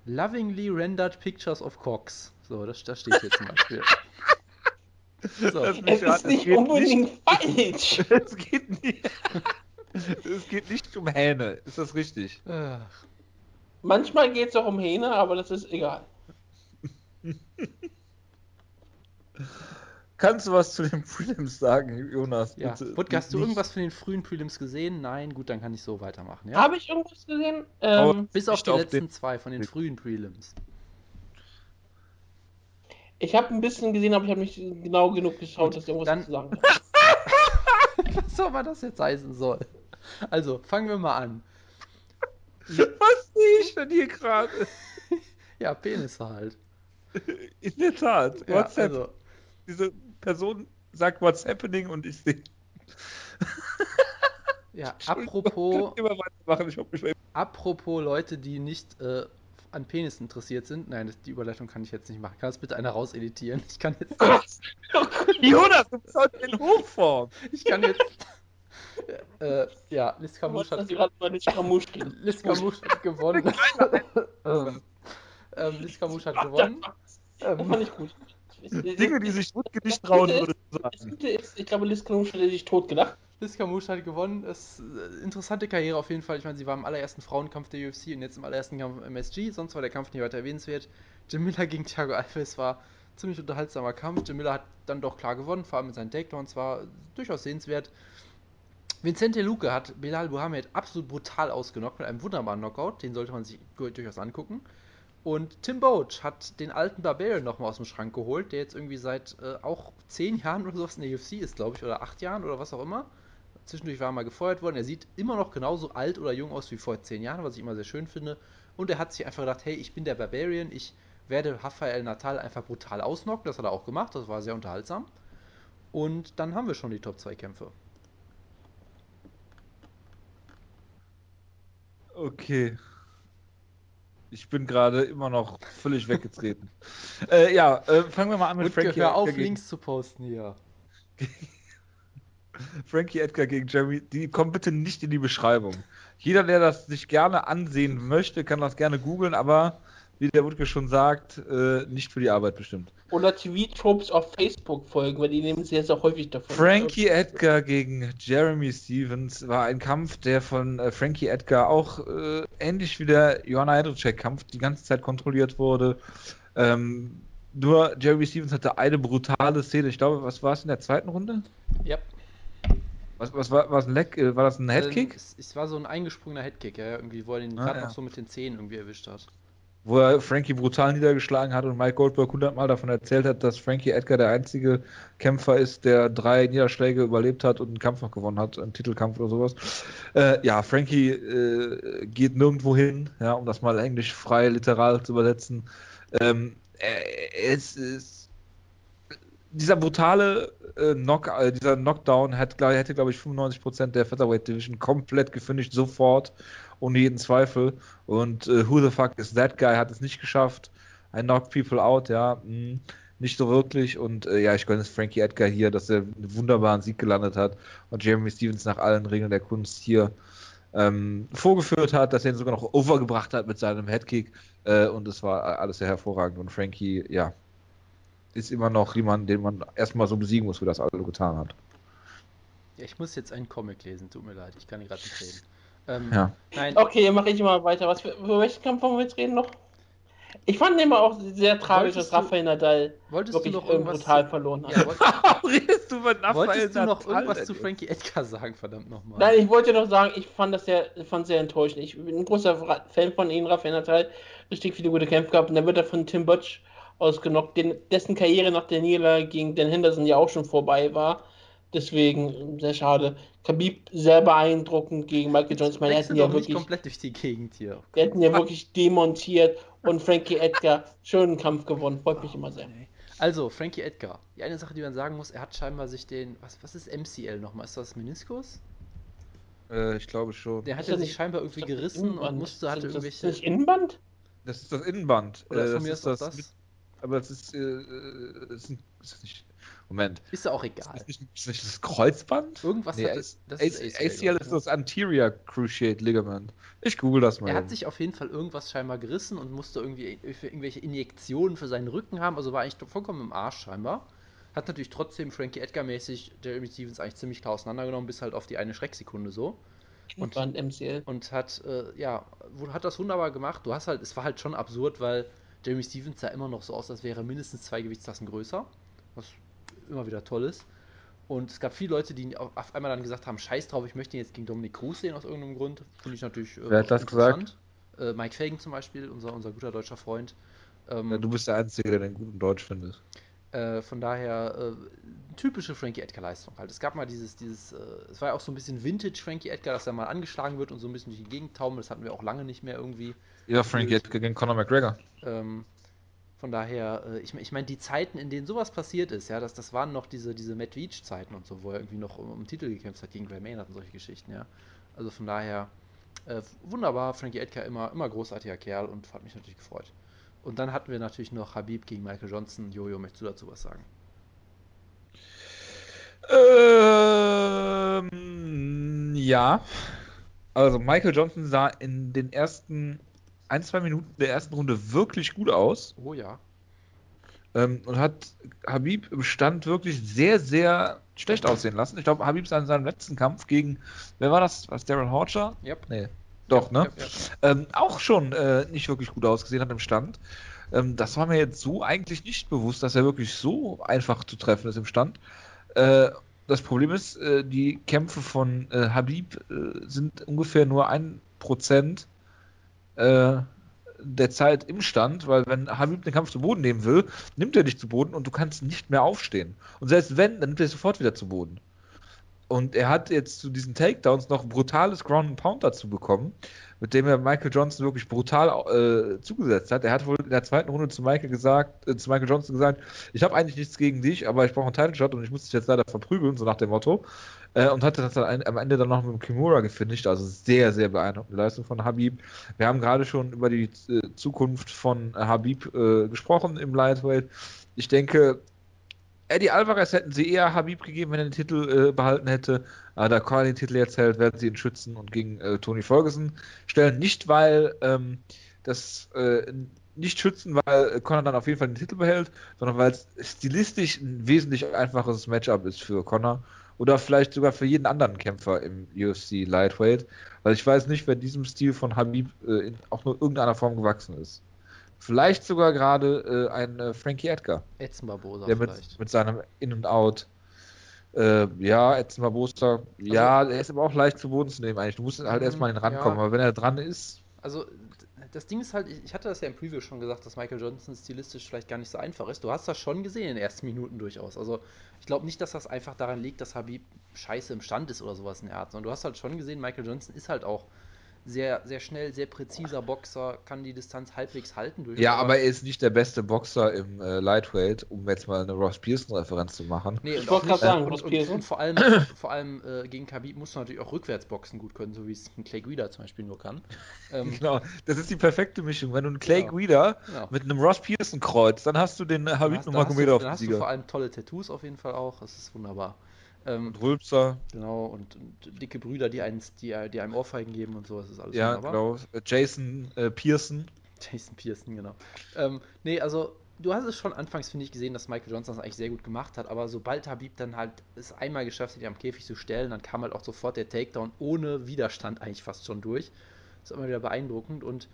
Lovingly rendered pictures of cocks. So, das, das steht hier zum Beispiel. So. Das es ist nicht geht unbedingt falsch. Nicht, es, geht nicht, es geht nicht um Hähne. Ist das richtig? Ach, Manchmal geht es auch um Hähne, aber das ist egal. Kannst du was zu den Prelims sagen, Jonas? ja, Bitte Wutke, hast du nicht- irgendwas von den frühen Prelims gesehen? Nein, gut, dann kann ich so weitermachen, ja. Habe ich irgendwas gesehen? Ähm, Bis auf die auf letzten zwei von den frühen Prelims. ich habe ein bisschen gesehen, aber ich habe nicht genau genug geschaut, dass ich irgendwas Dann- zu sagen kann. Was auch immer das jetzt heißen soll. Also, fangen wir mal an. Was sehe ich denn hier gerade? Ja, Penisse halt. In der Tat. Ja, WhatsApp. also, Diese Person sagt what's happening und ich sehe. ja, apropos. Ich hoffe, ich apropos Leute, die nicht äh, an Penis interessiert sind. Nein, das, die Überleitung kann ich jetzt nicht machen. Kann das bitte einer rauseditieren? Ich kann jetzt, Jonas, du bist heute in Hochform. ich kann jetzt, äh, ja, Liz Camouche hat, gerade mal nicht Camouche Liz Camouche hat gewonnen. ähm, ähm, Liz Camouche hat gewonnen. Das Ähm, fand ich gut. Dinge, die sich Wutke nicht trauen würde zu Das. Gute ist, ich glaube, Liz Camouche hätte sich tot gedacht. Liz Camouche hat gewonnen. Es, äh, interessante Karriere auf jeden Fall. Ich meine, sie war im allerersten Frauenkampf der UFC und jetzt im allerersten Kampf im MSG. Sonst war der Kampf nicht weiter erwähnenswert. Jim Miller gegen Thiago Alves war ein ziemlich unterhaltsamer Kampf. Jim Miller hat dann doch klar gewonnen, vor allem mit seinen Takedowns war durchaus sehenswert. Vincente Luque hat Belal Muhammad absolut brutal ausgenockt mit einem wunderbaren Knockout. Den sollte man sich durchaus angucken. Und Tim Boach hat den alten Barbarian nochmal aus dem Schrank geholt, der jetzt irgendwie seit äh, auch zehn Jahren oder sowas in der UFC ist, glaube ich, oder acht Jahren oder was auch immer. Zwischendurch war er mal gefeuert worden. Er sieht immer noch genauso alt oder jung aus wie vor zehn Jahren, was ich immer sehr schön finde. Und er hat sich einfach gedacht, hey, ich bin der Barbarian, ich werde Rafael Natal einfach brutal ausnocken. Das hat er auch gemacht, das war sehr unterhaltsam. Und dann haben wir schon die Top 2 Kämpfe. Okay. Ich bin gerade immer noch völlig weggetreten. äh, ja, äh, fangen wir mal an mit Und Frankie hör auf, Edgar, gegen, Links zu posten hier. Frankie Edgar gegen Jeremy. Die kommen bitte nicht in die Beschreibung. Jeder, der das sich gerne ansehen möchte, kann das gerne googeln, aber wie der Wutke schon sagt, äh, nicht für die Arbeit bestimmt. Oder TV-Tropes auf Facebook folgen, weil die nehmen sie jetzt auch häufig davon. Frankie Edgar gegen Jeremy Stevens war ein Kampf, der von äh, Frankie Edgar auch äh, ähnlich wie der Johanna Hedricek-Kampf die ganze Zeit kontrolliert wurde. Ähm, nur Jeremy Stevens hatte eine brutale Szene. Ich glaube, was war es in der zweiten Runde? Ja. Was, was war, war, ein Leg, äh, war das ein Ähm, Headkick? es, es war so ein eingesprungener Headkick, ja, irgendwie, wo er den Ah, gerade ja. noch so mit den Zehen irgendwie erwischt hat. Wo er Frankie brutal niedergeschlagen hat und Mike Goldberg hundertmal davon erzählt hat, dass Frankie Edgar der einzige Kämpfer ist, der drei Niederschläge überlebt hat und einen Kampf noch gewonnen hat, einen Titelkampf oder sowas. Äh, ja, Frankie äh, geht nirgendwo hin, ja, um das mal englisch frei literal zu übersetzen. Ähm, er, es ist dieser brutale äh, Knock, äh, dieser Knockdown hat, glaub, hätte, glaube ich, 95% der Featherweight Division komplett gefinisht, sofort, ohne jeden Zweifel. Und äh, who the fuck is that guy hat es nicht geschafft. I knock people out, ja, mh, nicht so wirklich. Und äh, ja, ich gönne es Frankie Edgar hier, dass er einen wunderbaren Sieg gelandet hat und Jeremy Stevens nach allen Regeln der Kunst hier ähm, vorgeführt hat, dass er ihn sogar noch overgebracht hat mit seinem Headkick. Äh, und es war alles sehr hervorragend. Und Frankie, ja, ist immer noch jemand, den man erstmal so besiegen muss, wie das Aldo getan hat. Ja, ich muss jetzt einen Comic lesen, tut mir leid, ich kann gerade nicht reden. Ähm, Ja. Nein, Okay, mache ich mal weiter. Was für, über welchen Kampf wollen wir jetzt reden noch? Ich fand den mal auch sehr tragisch, Wolltest dass du- Rafael Nadal wolltest wirklich du noch äh, irgendwas brutal zu, verloren hat. ja, wollt, Redest du wolltest du noch irgendwas zu? Frankie Edgar sagen, verdammt nochmal? Nein, ich wollte noch sagen, ich fand das sehr, fand sehr enttäuschend. Ich bin ein großer Fan von ihm, Rafael Nadal. Richtig viele gute Kämpfe gehabt. Und dann wird er von Tim Butch ausgenockt, den, dessen Karriere nach der Niederlage gegen Dan Henderson ja auch schon vorbei war. Deswegen sehr schade. Khabib sehr beeindruckend gegen Michael Johnson. Ich meine, er hat Wechsel ihn ja wirklich, komplett durch die Gegend hier. er hat ihn ja wirklich demontiert. Und Frankie Edgar schönen Kampf gewonnen. Freut mich immer sehr. Also, Frankie Edgar. Die eine Sache, die man sagen muss, er hat scheinbar sich den. Was, was ist MCL nochmal? Ist das Meniskus? Äh, ich glaube schon. Der hat Ist ja das sich scheinbar irgendwie Ist das gerissen und musste, hatte Ist das irgendwelche. nicht Innenband? Das ist das Innenband. Oder Äh, von das mir ist ist auch das, das. Aber das ist, äh, äh, ist, ein, ist nicht. Moment. Ist ja auch Ist egal. das nicht, ist das nicht das Kreuzband? Irgendwas Nee, hat AC- das ist ACL ist glaub das Anterior Cruciate Ligament. Ich google das mal. Er hat eben. sich auf jeden Fall irgendwas scheinbar gerissen und musste irgendwie für irgendwelche Injektionen für seinen Rücken haben, also war eigentlich vollkommen im Arsch scheinbar. Hat natürlich trotzdem Frankie Edgar-mäßig Jeremy Stevens eigentlich ziemlich klar auseinandergenommen, bis halt auf die eine Schrecksekunde so. Und- Innenband MCL. Und hat, äh, ja, hat das wunderbar gemacht. Du hast halt, es war halt schon absurd, weil Jeremy Stevens sah immer noch so aus, als wäre er mindestens zwei Gewichtsklassen größer. Was immer wieder toll ist. Und es gab viele Leute, die auf einmal dann gesagt haben, scheiß drauf, ich möchte ihn jetzt gegen Dominik Cruz sehen aus irgendeinem Grund. Finde ich natürlich äh, Wer hat das interessant. Äh, Mike Fagan zum Beispiel, unser, unser guter deutscher Freund. Ähm, Ja, du bist der Einzige, der den guten Deutsch findet. äh, von daher äh, typische Frankie Edgar-Leistung halt. Es gab mal dieses, dieses, äh, es war ja auch so ein bisschen Vintage Frankie Edgar, dass er mal angeschlagen wird und so ein bisschen durch die Gegend taumelt. Das hatten wir auch lange nicht mehr irgendwie. Ja, Frankie Edgar gegen Conor McGregor. Ähm, von daher, äh, ich, ich meine, die Zeiten, in denen sowas passiert ist, ja, das, das waren noch diese, diese Matt Veach-Zeiten und so, wo er irgendwie noch um, um den Titel gekämpft hat gegen Gray Maynard und solche Geschichten, ja. Also von daher, äh, wunderbar, Frankie Edgar immer, immer großartiger Kerl und hat mich natürlich gefreut. Und dann hatten wir natürlich noch Habib gegen Michael Johnson. Jojo, möchtest du dazu was sagen? Ähm, Ja. Also Michael Johnson sah in den ersten ein, zwei Minuten der ersten Runde wirklich gut aus. Oh ja. Ähm, und hat Habib im Stand wirklich sehr, sehr schlecht aussehen lassen. Ich glaube, Habib sah in seinem letzten Kampf gegen, wer war das? Was Darren Horcher? Yep. Nee. Doch, ne? Yep, yep. Ähm, auch schon äh, nicht wirklich gut ausgesehen hat im Stand. Ähm, das war mir jetzt so eigentlich nicht bewusst, dass er wirklich so einfach zu treffen ist im Stand. Äh, das Problem ist, äh, die Kämpfe von äh, Habib äh, sind ungefähr nur ein Prozent äh, der Zeit im Stand, weil wenn Habib den Kampf zu Boden nehmen will, nimmt er dich zu Boden und du kannst nicht mehr aufstehen. Und selbst wenn, dann nimmt er dich sofort wieder zu Boden. Und er hat jetzt zu diesen Takedowns noch brutales Ground and Pound dazu bekommen, mit dem er Michael Johnson wirklich brutal äh, zugesetzt hat. Er hat wohl in der zweiten Runde zu Michael gesagt, äh, zu Michael Johnson gesagt, ich habe eigentlich nichts gegen dich, aber ich brauche einen Title Shot und ich muss dich jetzt leider verprügeln, so nach dem Motto. Äh, und hatte das dann ein, am Ende dann noch mit dem Kimura gefinisht. Also sehr, sehr beeindruckende Leistung von Habib. Wir haben gerade schon über die äh, Zukunft von Habib äh, gesprochen im Lightweight. Ich denke, Eddie Alvarez hätten sie eher Habib gegeben, wenn er den Titel äh, behalten hätte. Aber da Conor den Titel jetzt hält, werden sie ihn schützen und gegen äh, Tony Ferguson stellen. Nicht, weil ähm, das äh, nicht schützen, weil Conor dann auf jeden Fall den Titel behält, sondern weil es stilistisch ein wesentlich einfaches Matchup ist für Conor. Oder vielleicht sogar für jeden anderen Kämpfer im UFC Lightweight. Weil ich weiß nicht, wer diesem Stil von Habib äh, in auch nur irgendeiner Form gewachsen ist. Vielleicht sogar gerade äh, ein äh, Frankie Edgar. Edson Barbosa Der mit, vielleicht. mit seinem In und Out. Äh, ja, Edson Barbosa. Ja, er ist aber auch leicht zu Boden zu nehmen eigentlich. Du musst halt Mhm, erstmal den rankommen. ja. Aber wenn er dran ist, Also, das Ding ist halt, ich ich hatte das ja im Preview schon gesagt, dass Michael Johnson stilistisch vielleicht gar nicht so einfach ist. Du hast das schon gesehen in den ersten Minuten durchaus. Also, ich glaube nicht, dass das einfach daran liegt, dass Habib scheiße im Stand ist oder sowas in der Art, sondern du hast halt schon gesehen, Michael Johnson ist halt auch sehr, sehr schnell, sehr präziser Boxer, kann die Distanz halbwegs halten. Durch ja, aber er ist nicht der beste Boxer im äh, Lightweight, um jetzt mal eine Ross Pearson-Referenz zu machen. Nee, und Ich wollte gerade sagen, und, Ross Pearson. und vor allem, vor allem äh, gegen Khabib musst du natürlich auch rückwärts boxen gut können, so wie es ein Clay Guida zum Beispiel nur kann. Ähm, Genau, das ist die perfekte Mischung. Wenn du einen Clay Genau. Guida genau. mit einem Ross Pearson kreuzt, dann hast du den Habib hast, dann hast, dann hast du vor allem tolle Tattoos auf jeden Fall auch, das ist wunderbar. Ähm, Und Rülpser, genau, und, und dicke Brüder, die, einen, die, die einem Ohrfeigen geben und so, das ist alles ja, wunderbar. genau. Äh, Jason äh, Pearson. Jason Pearson, genau. Ähm, nee, also du hast es schon anfangs, finde ich, gesehen, dass Michael Johnson das eigentlich sehr gut gemacht hat, aber sobald Habib dann halt es einmal geschafft hat, ihn am Käfig zu stellen, dann kam halt auch sofort der Takedown ohne Widerstand eigentlich fast schon durch. Das ist immer wieder beeindruckend und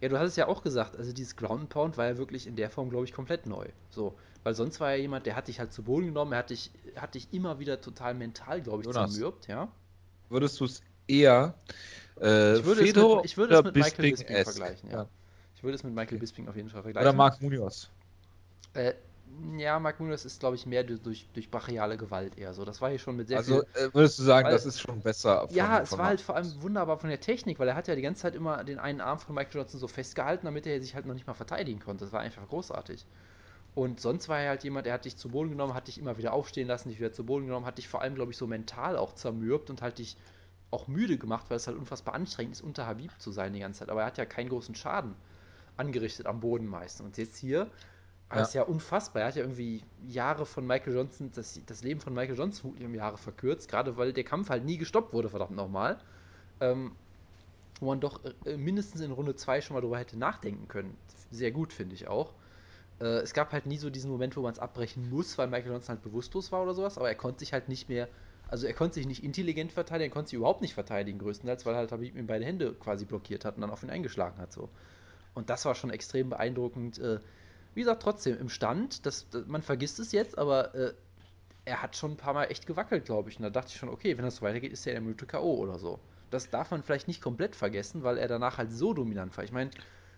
ja, du hast es ja auch gesagt, also dieses Ground Pound war ja wirklich in der Form, glaube ich, komplett neu. So, weil sonst war ja jemand, der hat dich halt zu Boden genommen, er hat dich, hat dich immer wieder total mental, glaube ich, Jonas. zermürbt, ja. Würdest du es eher äh, Ich würde es Fedor mit, ich würde es mit Michael Bisping esque? vergleichen, ja. Ich würde es mit Michael Okay. Bisping auf jeden Fall vergleichen. Oder Mark Munoz. Äh, ja, Mark Munoz ist, glaube ich, mehr durch, durch, brachiale Gewalt eher so. Das war hier schon mit sehr Also viel. äh, würdest du sagen, Weil- das ist schon besser. von- Ja, es war halt Mark vor allem wunderbar von der Technik, weil er hat ja die ganze Zeit immer den einen Arm von Michael Johnson so festgehalten, damit er sich halt noch nicht mal verteidigen konnte. Das war einfach großartig. Und sonst war er halt jemand, der hat dich zu Boden genommen, hat dich immer wieder aufstehen lassen, dich wieder zu Boden genommen, hat dich vor allem, glaube ich, so mental auch zermürbt und halt dich auch müde gemacht, weil es halt unfassbar anstrengend ist, unter Habib zu sein die ganze Zeit. Aber er hat ja keinen großen Schaden angerichtet am Boden meistens. Und jetzt hier Ja. es ja unfassbar. Er hat ja irgendwie Jahre von Michael Johnson, das, das Leben von Michael Johnson um Jahre verkürzt, gerade weil der Kampf halt nie gestoppt wurde, verdammt nochmal. Ähm, wo man doch äh, mindestens in Runde 2 schon mal drüber hätte nachdenken können. Sehr gut, finde ich auch. Äh, es gab halt nie so diesen Moment, wo man es abbrechen muss, weil Michael Johnson halt bewusstlos war oder sowas, aber er konnte sich halt nicht mehr, also er konnte sich nicht intelligent verteidigen, er konnte sich überhaupt nicht verteidigen, größtenteils, weil halt Habib ihm beide Hände quasi blockiert hat und dann auf ihn eingeschlagen hat, so. Und das war schon extrem beeindruckend. Äh, wie gesagt, trotzdem im Stand, das, man vergisst es jetzt, aber äh, er hat schon ein paar Mal echt gewackelt, glaube ich. Und da dachte ich schon, okay, wenn das so weitergeht, ist er in der Minute K.O. oder so. Das darf man vielleicht nicht komplett vergessen, weil er danach halt so dominant war. Ich meine,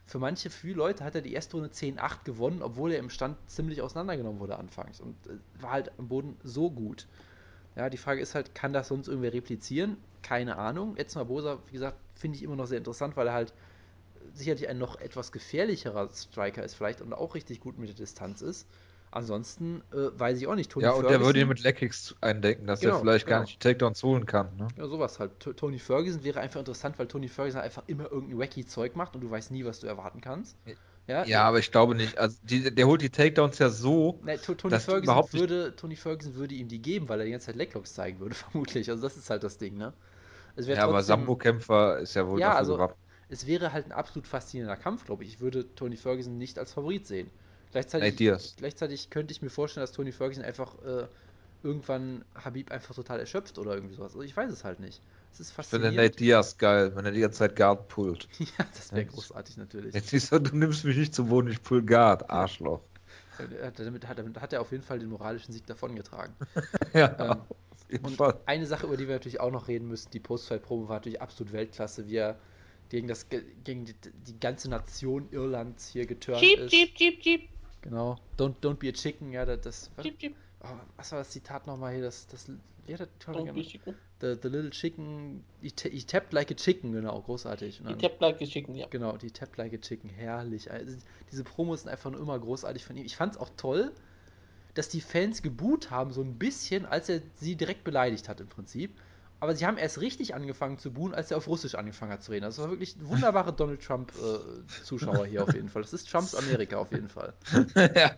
für manche, viele Leute hat er die erste Runde 10-8 gewonnen, obwohl er im Stand ziemlich auseinandergenommen wurde anfangs. Und äh, war halt am Boden so gut. Ja, die Frage ist halt, kann das sonst irgendwer replizieren? Keine Ahnung. Edson Barbosa, wie gesagt, finde ich immer noch sehr interessant, weil er halt sicherlich ein noch etwas gefährlicherer Striker ist vielleicht und auch richtig gut mit der Distanz ist. Ansonsten äh, weiß ich auch nicht. Tony Ja, und der würde ihn Ferguson- mit Leckkicks eindecken, dass Genau, er vielleicht gar genau. nicht die Takedowns holen kann. Ne? Ja, sowas halt. T Tony Ferguson wäre einfach interessant, weil Tony Ferguson einfach immer irgendein wacky Zeug macht und du weißt nie, was du erwarten kannst. Ja, Ja, aber ich glaube nicht. Also die, der holt die Takedowns ja so. To- Tony Ferguson, überhaupt nicht- würde, Tony Ferguson würde ihm die geben, weil er die ganze Zeit Leglocks zeigen würde, vermutlich. Also das ist halt das Ding, ne? Ja, aber trotzdem- Sambo-Kämpfer ist ja wohl Ja, dafür also- gewappnet. es wäre halt ein absolut faszinierender Kampf, glaube ich. Ich würde Tony Ferguson nicht als Favorit sehen. Gleichzeitig, Diaz. gleichzeitig könnte ich mir vorstellen, dass Tony Ferguson einfach äh, irgendwann Habib einfach total erschöpft oder irgendwie sowas. Also ich weiß es halt nicht. Es ist Ich finde faszinierend. Nate Diaz geil, wenn er die ganze Zeit Guard pullt. ja, das wäre Ja. großartig natürlich. Jetzt siehst du, du nimmst mich nicht zum Boden, ich pull Guard, Arschloch. Hat- Damit hat, damit hat er auf jeden Fall den moralischen Sieg davongetragen. Ja, Ähm, Und Fall. eine Sache, über die wir natürlich auch noch reden müssen, die Postfight-Promo war natürlich absolut Weltklasse, wie er gegen, das, ge- gegen die, die ganze Nation Irlands hier geturnt Jeep, ist. Jeep, Jeep, Jeep, Genau. Don't, don't be a chicken, ja, das. das was, Jeep, Jeep. oh, was war das Zitat nochmal hier? Das, das, ja, das, die schicken. the, the little chicken, he, he tapped like a chicken, genau, großartig. Und Die dann- Tablet geschicken, ja. Genau, die Tap Like a Chicken, herrlich. Also, diese Promos sind einfach nur immer großartig von ihm. Ich fand es auch toll, dass die Fans geboot haben, so ein bisschen, als er sie direkt beleidigt hat im Prinzip. Aber sie haben erst richtig angefangen zu buhen, als er auf Russisch angefangen hat zu reden. Das war wirklich ein wunderbare Donald Trump-Zuschauer hier auf jeden Fall. Das ist Trumps Amerika auf jeden Fall. ja.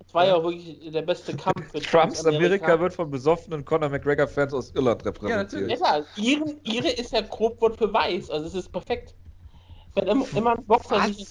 Das war ja auch wirklich der beste Kampf für Trumps Amerika wird von besoffenen Conor McGregor-Fans aus Irland repräsentiert. natürlich. Ja, klar, Iren, Ihre ist ja Grobwort für weiß, also es ist perfekt. Wenn immer, immer ein Boxer sich.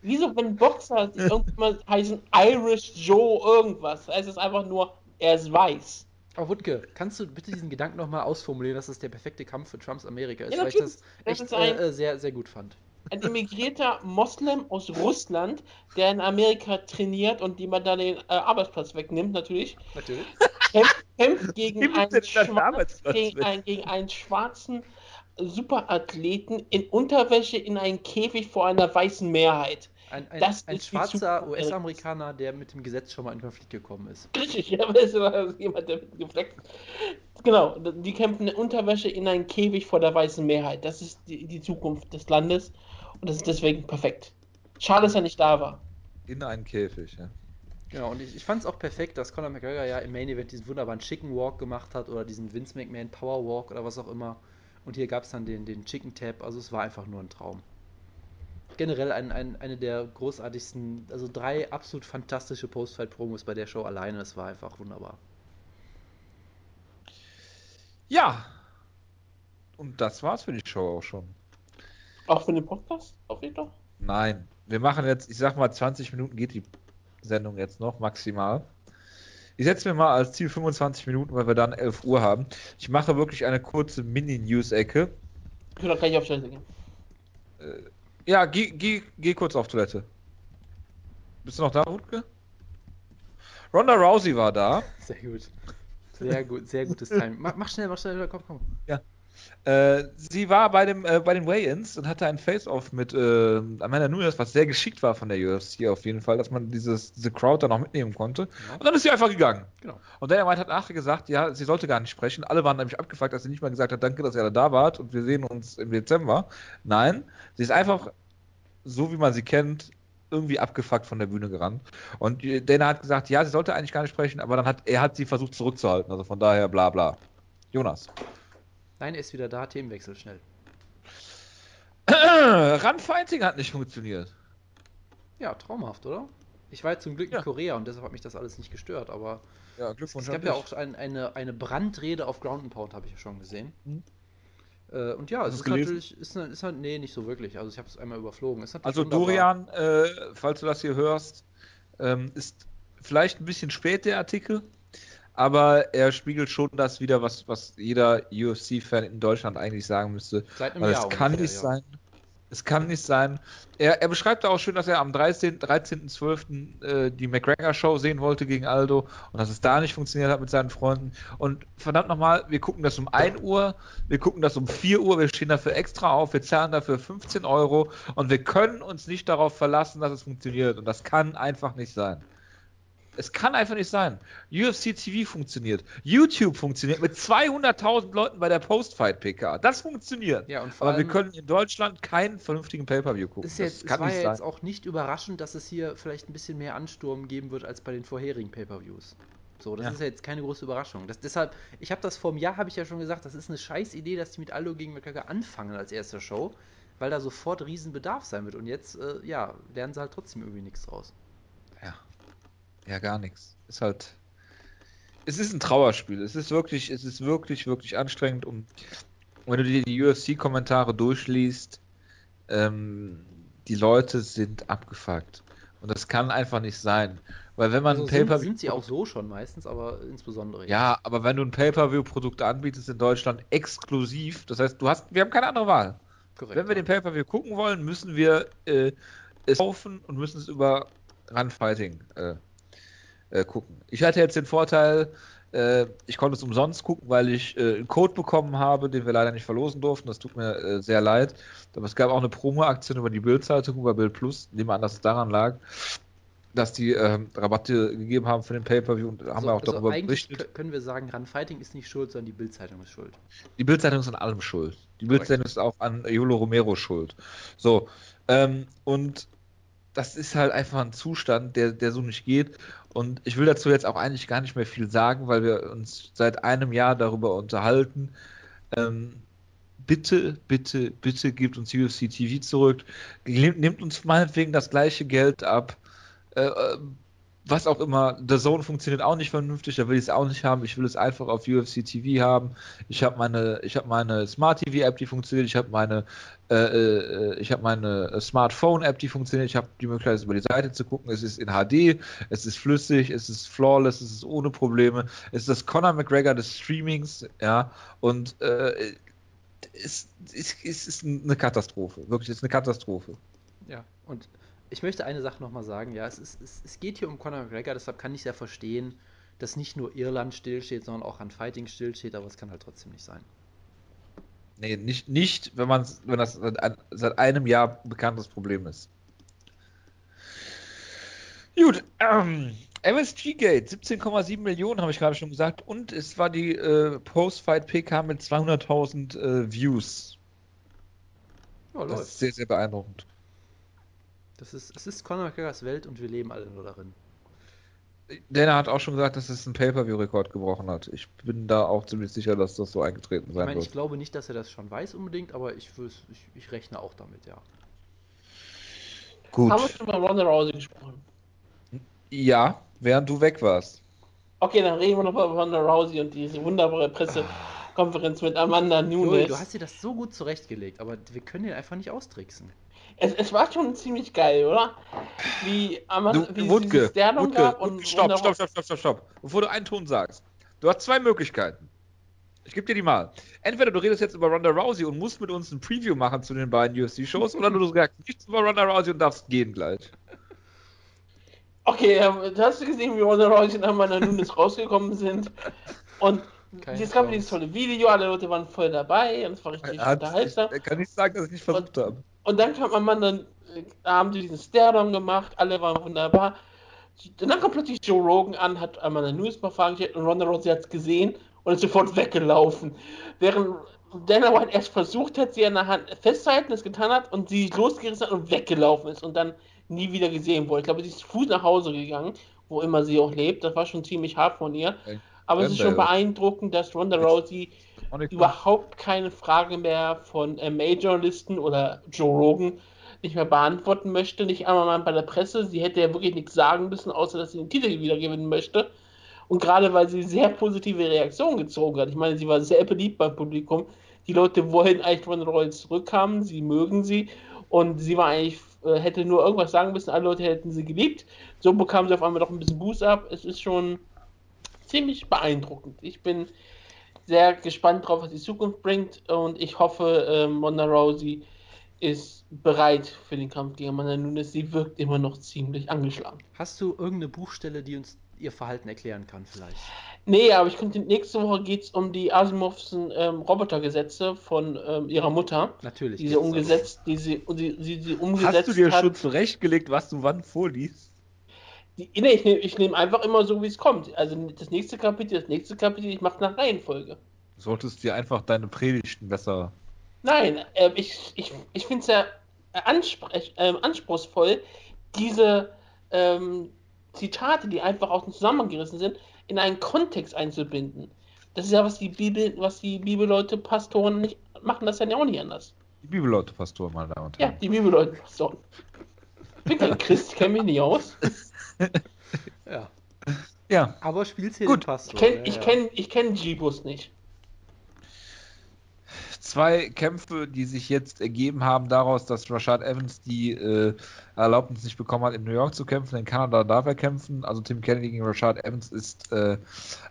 Wieso, wenn Boxer sich irgendwann heißen Irish Joe irgendwas, heißt es einfach nur, er ist weiß. Aber Wutke, kannst du bitte diesen Gedanken nochmal ausformulieren, dass es der perfekte Kampf für Trumps Amerika ist? Ja, weil ich das. Das echt ein- äh, äh, sehr, sehr gut fand. Ein immigrierter Moslem aus Russland, der in Amerika trainiert und die man dann den äh, Arbeitsplatz wegnimmt, natürlich, Natürlich. kämpft, kämpft gegen, einen Schwarz, gegen, einen, gegen einen schwarzen Superathleten in Unterwäsche in einen Käfig vor einer weißen Mehrheit. Ein, ein, Das ein ist schwarzer. US-Amerikaner, der mit dem Gesetz schon mal in Konflikt gekommen ist. Richtig, ja, aber es war jemand, der mit gefleckt. Genau, die kämpfen in Unterwäsche in einen Käfig vor der weißen Mehrheit. Das ist die, die Zukunft des Landes und das ist deswegen perfekt. Schade, dass er nicht da war. In einen Käfig, ja. Genau, und ich, ich fand es auch perfekt, dass Conor McGregor ja im Main Event diesen wunderbaren Chicken Walk gemacht hat oder diesen Vince McMahon Power Walk oder was auch immer. Und hier gab es dann den, den Chicken Tap, also es war einfach nur ein Traum. Generell ein, ein, eine der großartigsten, also drei absolut fantastische Post-Fight-Promos bei der Show alleine, es war einfach wunderbar. Ja. Und das war's für die Show auch schon. Auch für den Podcast? Auch wieder? Nein. Wir machen jetzt, ich sag mal, 20 Minuten geht die Sendung jetzt noch, maximal. Ich setze mir mal als Ziel 25 Minuten, weil wir dann 11 Uhr haben. Ich mache wirklich eine kurze Mini-News-Ecke. Ich kann doch gleich auf Toilette gehen. Ja, geh, geh, geh kurz auf Toilette. Bist du noch da, Wutke? Ronda Rousey war da. Sehr gut. Sehr gut, sehr gutes Timing. Mach, mach schnell, mach schnell, komm, komm. Äh, sie war bei, dem, äh, bei den Weigh-Ins und hatte ein Face-Off mit äh, Amanda Nunes, was sehr geschickt war von der UFC auf jeden Fall, dass man dieses, diese Crowd dann auch mitnehmen konnte. Ja. Und dann ist sie einfach gegangen. Genau. Und Dana White hat nachher gesagt, ja, sie sollte gar nicht sprechen. Alle waren nämlich abgefuckt, dass sie nicht mal gesagt hat, danke, dass ihr alle da wart und wir sehen uns im Dezember. Nein, sie ist einfach, so wie man sie kennt, irgendwie abgefuckt von der Bühne gerannt. Und Dana hat gesagt, ja, sie sollte eigentlich gar nicht sprechen, aber dann hat er hat sie versucht zurückzuhalten. Also von daher bla bla. Jonas. Nein, er ist wieder da, Themenwechsel schnell. Run-Fighting hat nicht funktioniert. Ja, traumhaft, oder? Ich war jetzt zum Glück in Ja. Korea und deshalb hat mich das alles nicht gestört, aber Ja, es Glückwunsch. gab an ja auch ein, eine, eine Brandrede auf Ground and Pound, habe ich ja schon gesehen. Mhm. Äh, und ja, Hast es ist gelesen? natürlich, ist, ne- ist halt, nee, nicht so wirklich. Also ich habe es einmal überflogen. Also wunderbar. Dorian, äh, falls du das hier hörst, ähm, ist vielleicht ein bisschen spät der Artikel, aber er spiegelt schon das wieder, was, was jeder UFC-Fan in Deutschland eigentlich sagen müsste. Seit einem Weil Jahr es kann ungefähr, nicht ja. sein. Es kann nicht sein. Er, er beschreibt da auch schön, dass er am 13. 13.12. Äh, die McGregor-Show sehen wollte gegen Aldo und dass es da nicht funktioniert hat mit seinen Freunden. Und verdammt nochmal, wir gucken das um 1 Uhr, wir gucken das um 4 Uhr, wir stehen dafür extra auf, wir zahlen dafür 15 Euro und wir können uns nicht darauf verlassen, dass es funktioniert. Und das kann einfach nicht sein. Es kann einfach nicht sein. UFC TV funktioniert. YouTube funktioniert mit 200.000 Leuten bei der Post-Fight-PK. Das funktioniert. Ja, Aber wir können in Deutschland keinen vernünftigen Pay-Per-View gucken. ist jetzt, das es kann war nicht ja sein. jetzt auch nicht überraschend, dass es hier vielleicht ein bisschen mehr Ansturm geben wird als bei den vorherigen Pay-Per-Views. So, das Ja. ist ja jetzt keine große Überraschung. Das, deshalb, ich habe das vor einem Jahr, habe ich ja schon gesagt, das ist eine scheiß Idee, dass die mit Aldo gegen McGregor anfangen als erste Show, weil da sofort riesen Bedarf sein wird. Und jetzt, äh, ja, lernen sie halt trotzdem irgendwie nichts draus. Ja. ja, gar nichts. Ist halt. Es ist ein Trauerspiel. Es ist wirklich, es ist wirklich, wirklich anstrengend und wenn du dir die UFC-Kommentare durchliest, ähm, die Leute sind abgefuckt. Und das kann einfach nicht sein. Weil wenn man Also ein sind, Pay-Per- sind sie auch so schon meistens, aber insbesondere. Ja, aber wenn du ein Pay-Per-View-Produkt anbietest in Deutschland exklusiv, das heißt, du hast, wir haben keine andere Wahl. korrekt. Wenn wir den Pay-Per-View gucken wollen, müssen wir äh, es kaufen und müssen es über Run-Fighting äh, äh, gucken. Ich hatte jetzt den Vorteil, äh, ich konnte es umsonst gucken, weil ich äh, einen Code bekommen habe, den wir leider nicht verlosen durften. Das tut mir äh, sehr leid. Aber es gab auch eine Promo-Aktion über die Bild-Zeitung, über Bild Plus, nehmen wir an, dass es daran lag, dass die ähm, Rabatte gegeben haben für den Pay-Per-View und haben also, wir auch also darüber eigentlich berichtet. kö- können wir sagen, Run Fighting ist nicht schuld, sondern die Bildzeitung ist schuld. Die Bildzeitung ist an allem schuld. Die. Bildzeitung ist auch an Jolo Romero schuld. So, ähm, und das ist halt einfach ein Zustand, der, der so nicht geht. Und ich will dazu jetzt auch eigentlich gar nicht mehr viel sagen, weil wir uns seit einem Jahr darüber unterhalten. Ähm, bitte, bitte, bitte gebt uns UFC TV zurück. Nehmt uns meinetwegen das gleiche Geld ab. Äh, äh, was auch immer, der Zone funktioniert auch nicht vernünftig, da will ich es auch nicht haben. Ich will es einfach auf UFC TV haben. Ich habe meine, ich meine Smart TV App, die funktioniert. Ich habe meine, äh, äh, ich meine Smartphone App, die funktioniert. Ich habe die Möglichkeit, über die Seite zu gucken. Es ist in HD, es ist flüssig, es ist flawless, es ist ohne Probleme. Es ist das Conor McGregor des Streamings, ja. Und äh, es, es, es ist eine Katastrophe, wirklich, es ist eine Katastrophe. Ja, und ich möchte eine Sache nochmal sagen, ja, es, ist, es, es geht hier um Conor McGregor, deshalb kann ich ja verstehen, dass nicht nur Irland stillsteht, sondern auch an Fighting stillsteht, aber es kann halt trotzdem nicht sein. Nee, nicht, nicht wenn man wenn das seit, ein- seit einem Jahr bekanntes Problem ist. Gut, ähm, MSG Gate, 17,7 Millionen, habe ich gerade schon gesagt. Und es war die äh, Post-Fight PK mit 200.000 äh, Views. Ja, Das ist sehr, sehr beeindruckend. Das ist, es ist Conor McGregors Welt und wir leben alle nur darin. Dana hat auch schon gesagt, dass es einen Pay-Per-View-Rekord gebrochen hat. Ich bin da auch ziemlich sicher, dass das so eingetreten Ich sein ich wird. glaube nicht, dass er das schon weiß unbedingt, aber ich, ich, ich rechne auch damit, ja. Gut. Haben wir schon mal Ronda Rousey gesprochen? Ja, während du weg warst. Okay, dann reden wir noch mal über Ronda Rousey und diese wunderbare Pressekonferenz mit Amanda Joel, Nunes. du hast dir das so gut zurechtgelegt, aber wir können den einfach nicht austricksen. Es, es war schon ziemlich geil, oder? Wie Amanda, Du, wie es Wutke, gab und stopp, stopp, stopp, stopp, stopp, stopp. Bevor du einen Ton sagst. Du hast zwei Möglichkeiten. Ich gebe dir die mal. Entweder du redest jetzt über Ronda Rousey und musst mit uns ein Preview machen zu den beiden UFC-Shows, oder du sagst nichts über Ronda Rousey und darfst gehen gleich. Okay, ähm, hast du gesehen, wie Ronda Rousey und Amanda Nunes rausgekommen sind? Und Keine es gab Chance. dieses tolle Video, alle Leute waren voll dabei und es war richtig Hat, unterhaltsam. ich kann nicht sagen, dass ich nicht versucht habe. Und dann kam Amanda, äh, da haben die diesen Stare-Down gemacht, alle waren wunderbar. Und dann kommt plötzlich Joe Rogan an, hat Amanda Nunes mal Fragen gestellt und Ronda Rousey hat es gesehen und ist sofort weggelaufen. Während Dana White erst versucht hat, sie an der Hand festzuhalten, es getan hat und sie losgerissen hat und weggelaufen ist und dann nie wieder gesehen wurde. Ich glaube, sie ist zu Fuß nach Hause gegangen, wo immer sie auch lebt. Das war schon ziemlich hart von ihr. Aber es ist schon beeindruckend, dass Ronda Rousey überhaupt keine Frage mehr von äh, Major-Listen oder Joe Rogan nicht mehr beantworten möchte. Nicht einmal mal bei der Presse. Sie hätte ja wirklich nichts sagen müssen, außer dass sie den Titel wieder gewinnen möchte. Und gerade weil sie sehr positive Reaktionen gezogen hat. Ich meine, sie war sehr beliebt beim Publikum. Die Leute wollen eigentlich Ronda Rousey zurückhaben. Sie mögen sie. Und sie war eigentlich, äh, hätte nur irgendwas sagen müssen. Alle Leute hätten sie geliebt. So bekam sie auf einmal doch ein bisschen Boost ab. Es ist schon ziemlich beeindruckend. Ich bin sehr gespannt drauf, was die Zukunft bringt und ich hoffe, ähm, Ronda Rousey ist bereit für den Kampf gegen Amanda Nunes. Sie wirkt immer noch ziemlich angeschlagen. Hast du irgendeine Buchstelle, die uns ihr Verhalten erklären kann, vielleicht? Nee, aber ich könnte nächste Woche geht es um die Asimovschen ähm, Robotergesetze von ähm, ihrer Mutter, Natürlich. die sie umgesetzt, die sie, die, die sie umgesetzt Hast du dir hat. schon zurechtgelegt, was du wann vorliest? Die, nee, ich nehme nehm einfach immer so, wie es kommt. Also das nächste Kapitel, das nächste Kapitel, ich mache nach Reihenfolge. Du solltest dir einfach deine Predigten besser. Nein, ähm, ich, ich, ich finde es sehr ansprech, ähm, anspruchsvoll, diese ähm, Zitate, die einfach aus dem Zusammenhang gerissen sind, in einen Kontext einzubinden. Das ist ja, was die Bibel, was die Bibelleute, Pastoren nicht machen, das ja auch nicht anders. Die Bibelleute, Pastor, meine Damen und Ja, Herren. die Bibelleute, Pastoren. Ich bin kein Christ, ich kenne mich nicht aus. Ja. Ja, Aber spielst hier Gut, den Pastor. Ich kenne ja, ich ja. kenn, ich kenn Jibus nicht. zwei Kämpfe, die sich jetzt ergeben haben daraus, dass Rashad Evans die äh, Erlaubnis nicht bekommen hat, in New York zu kämpfen. In Kanada darf er kämpfen. Also Tim Kennedy gegen Rashad Evans ist äh,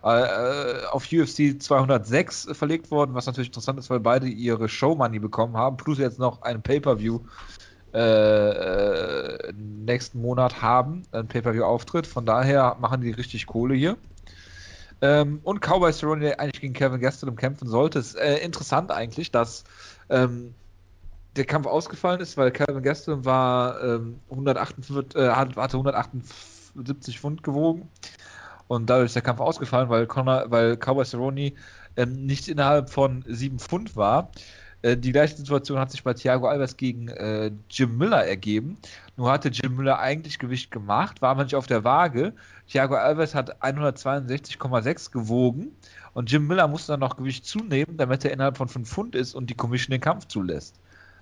äh, auf UFC 206 verlegt worden, was natürlich interessant ist, weil beide ihre Show-Money bekommen haben, plus jetzt noch ein Pay-Per-View äh, nächsten Monat haben, ein Pay-Per-View-Auftritt. Von daher machen die richtig Kohle hier. Ähm, und Cowboy Cerrone, der eigentlich gegen Kevin Gastelum kämpfen sollte. Ist äh, interessant eigentlich, dass ähm, der Kampf ausgefallen ist, weil Kevin Gastelum war ähm, 148, äh, hatte 178 Pfund gewogen und dadurch ist der Kampf ausgefallen, weil, Conor, weil Cowboy Cerrone ähm, nicht innerhalb von 7 Pfund war. Äh, die gleiche Situation hat sich bei Thiago Alves gegen äh, Jim Miller ergeben. Nur hatte Jim Miller eigentlich Gewicht gemacht, war aber nicht auf der Waage. Thiago Alves hat 162,6 gewogen und Jim Miller musste dann noch Gewicht zunehmen, damit er innerhalb von 5 Pfund ist und die Commission den Kampf zulässt.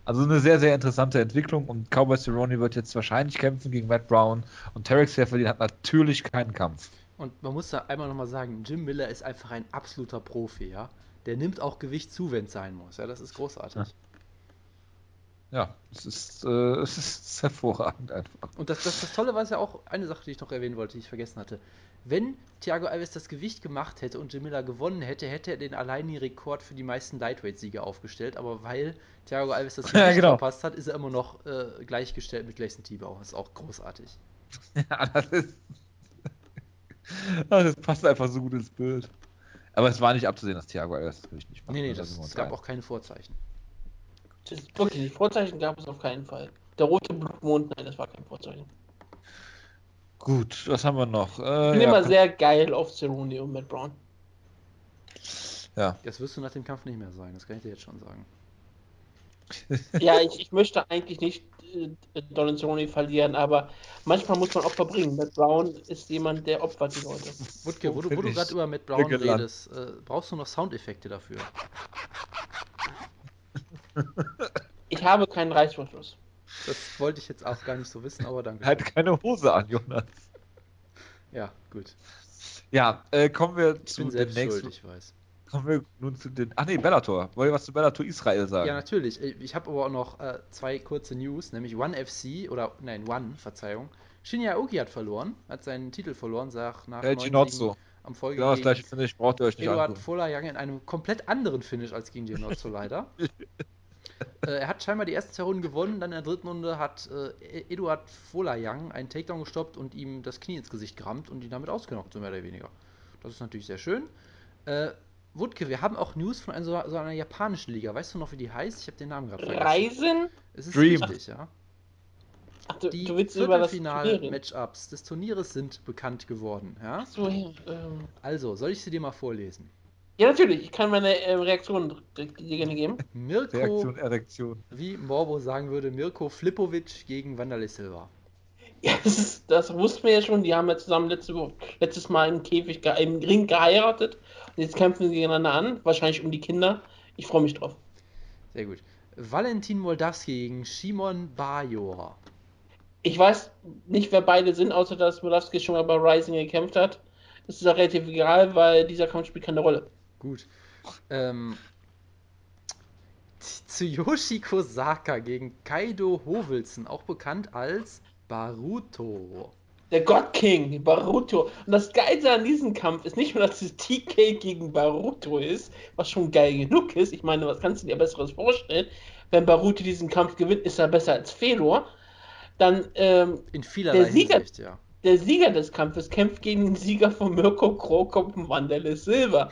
Also eine sehr, sehr interessante Entwicklung und Cowboy Cerrone wird jetzt wahrscheinlich kämpfen gegen Matt Brown und Tarek Seferdin hat natürlich keinen Kampf. Und man muss da einmal nochmal sagen, Jim Miller ist einfach ein absoluter Profi, ja der nimmt auch Gewicht zu, wenn es sein muss. Ja, das ist großartig. Ja, es ist, äh, es ist hervorragend einfach. Und das, das, das Tolle war es ja auch, eine Sache, die ich noch erwähnen wollte, die ich vergessen hatte. Wenn Thiago Alves das Gewicht gemacht hätte und Jamila gewonnen hätte, hätte er den alleinigen Rekord für die meisten Lightweight-Siege aufgestellt. Aber weil Thiago Alves das Gewicht ja, genau. verpasst hat, ist er immer noch äh, gleichgestellt mit Gleison Tibau. Das ist auch großartig. Ja, das ist. das passt einfach so gut ins Bild. Aber es war nicht abzusehen, dass Thiago Alves das nicht macht. Nee, nee, das, es gab auch keine Vorzeichen. Das wirklich, Vorzeichen gab es auf keinen Fall. Der rote Blutmond, nein, das war kein Vorzeichen. Gut, was haben wir noch? Äh, ich bin ja, immer sehr geil auf Cerrone und Matt Brown. Ja. Das wirst du nach dem Kampf nicht mehr sein, das kann ich dir jetzt schon sagen. Ja, ich, ich möchte eigentlich nicht äh, Donald Cerrone verlieren, aber manchmal muss man Opfer bringen. Matt Brown ist jemand, der opfert die Leute. Wutke, wo, du, wo du gerade über Matt Brown redest, äh, brauchst du noch Soundeffekte dafür? Ich habe keinen Reißverschluss. Das wollte ich jetzt auch gar nicht so wissen, aber danke. Halt keine Hose an, Jonas. Ja, gut. Ja, äh, kommen wir ich zu den nächsten. Schuld, ich weiß. Kommen wir nun zu den. Ach nee, Bellator. Wollt ihr was zu Bellator Israel sagen? Ja, natürlich. Ich habe aber auch noch äh, zwei kurze News, nämlich One FC oder nein, One, Verzeihung. Shinya Aoki hat verloren, hat seinen Titel verloren, sagt nach äh, Ginozzo. am Folge Genau das gleiche Finish braucht ihr euch nicht Eduard Young in einem komplett anderen Finish als gegen Ginozzo leider. äh, er hat scheinbar die ersten zwei Runden gewonnen, dann in der dritten Runde hat äh, Eduard Young einen Takedown gestoppt und ihm das Knie ins Gesicht gerammt und ihn damit ausgenockt, so mehr oder weniger. Das ist natürlich sehr schön. Äh, Wutke, wir haben auch News von einer, so, einer japanischen Liga. Weißt du noch, wie die heißt? Ich habe den Namen gerade vergessen. Reisen? Es ist Dream. richtig, ja. Ach, du, die du willst Viertelfinal-Matchups des Turnieres sind bekannt geworden. Ja? So, ähm. Also, soll ich sie dir mal vorlesen? Ja, natürlich. Ich kann meine äh, Reaktion dir gerne geben. Mirko, Reaktion, Erektion. Wie Morbo sagen würde, Mirko Flipovic gegen Wanderlei Silva. Ja, das, ist, das wussten wir ja schon. Die haben ja zusammen letzte, letztes Mal im Käfig, im Ring geheiratet. Jetzt kämpfen sie gegeneinander an. Wahrscheinlich um die Kinder. Ich freue mich drauf. Sehr gut. Valentin Moldawski gegen Shimon Bajor. Ich weiß nicht, wer beide sind, außer dass Moldawski schon mal bei Rising gekämpft hat. Das ist auch relativ egal, weil dieser Kampf spielt keine Rolle. Gut. Ähm, Tsuyoshi Kosaka gegen Kaido Hovelsen, auch bekannt als Baruto. Der God King, Baruto. Und das Geilste an diesem Kampf ist nicht nur, dass es TK gegen Baruto ist, was schon geil genug ist. Ich meine, was kannst du dir Besseres vorstellen? Wenn Baruto diesen Kampf gewinnt, ist er besser als Fedor. Dann, ähm, In vielerlei der Sieger, Hinsicht, ja. Der Sieger des Kampfes kämpft gegen den Sieger von Mirko Krokop und Wanderle Silva.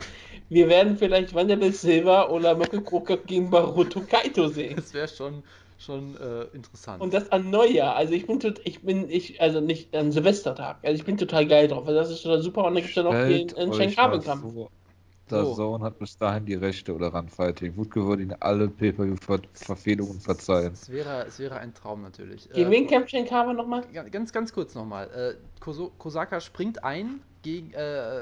Wir werden vielleicht Wanderle Silva oder Mirko Krokop gegen Baruto Kaito sehen. Das wäre schon schon äh, interessant. Und das an Neujahr. Also ich bin tot, ich bin, ich, also nicht an Silvestertag. Also ich bin total geil drauf, weil das ist total super und dann gibt es ja noch den, den Schenkabe-Kampf. Der so. Sohn hat bis dahin die Rechte oder Runfighting. Wutke würde ihn alle Pay-Per-View-Verfehlungen verzeihen. Es wäre, es wäre ein Traum natürlich. Gegen äh, wen kämpft Shenkawa nochmal? Ganz, ganz kurz nochmal. Äh, Kosaka springt ein gegen, äh,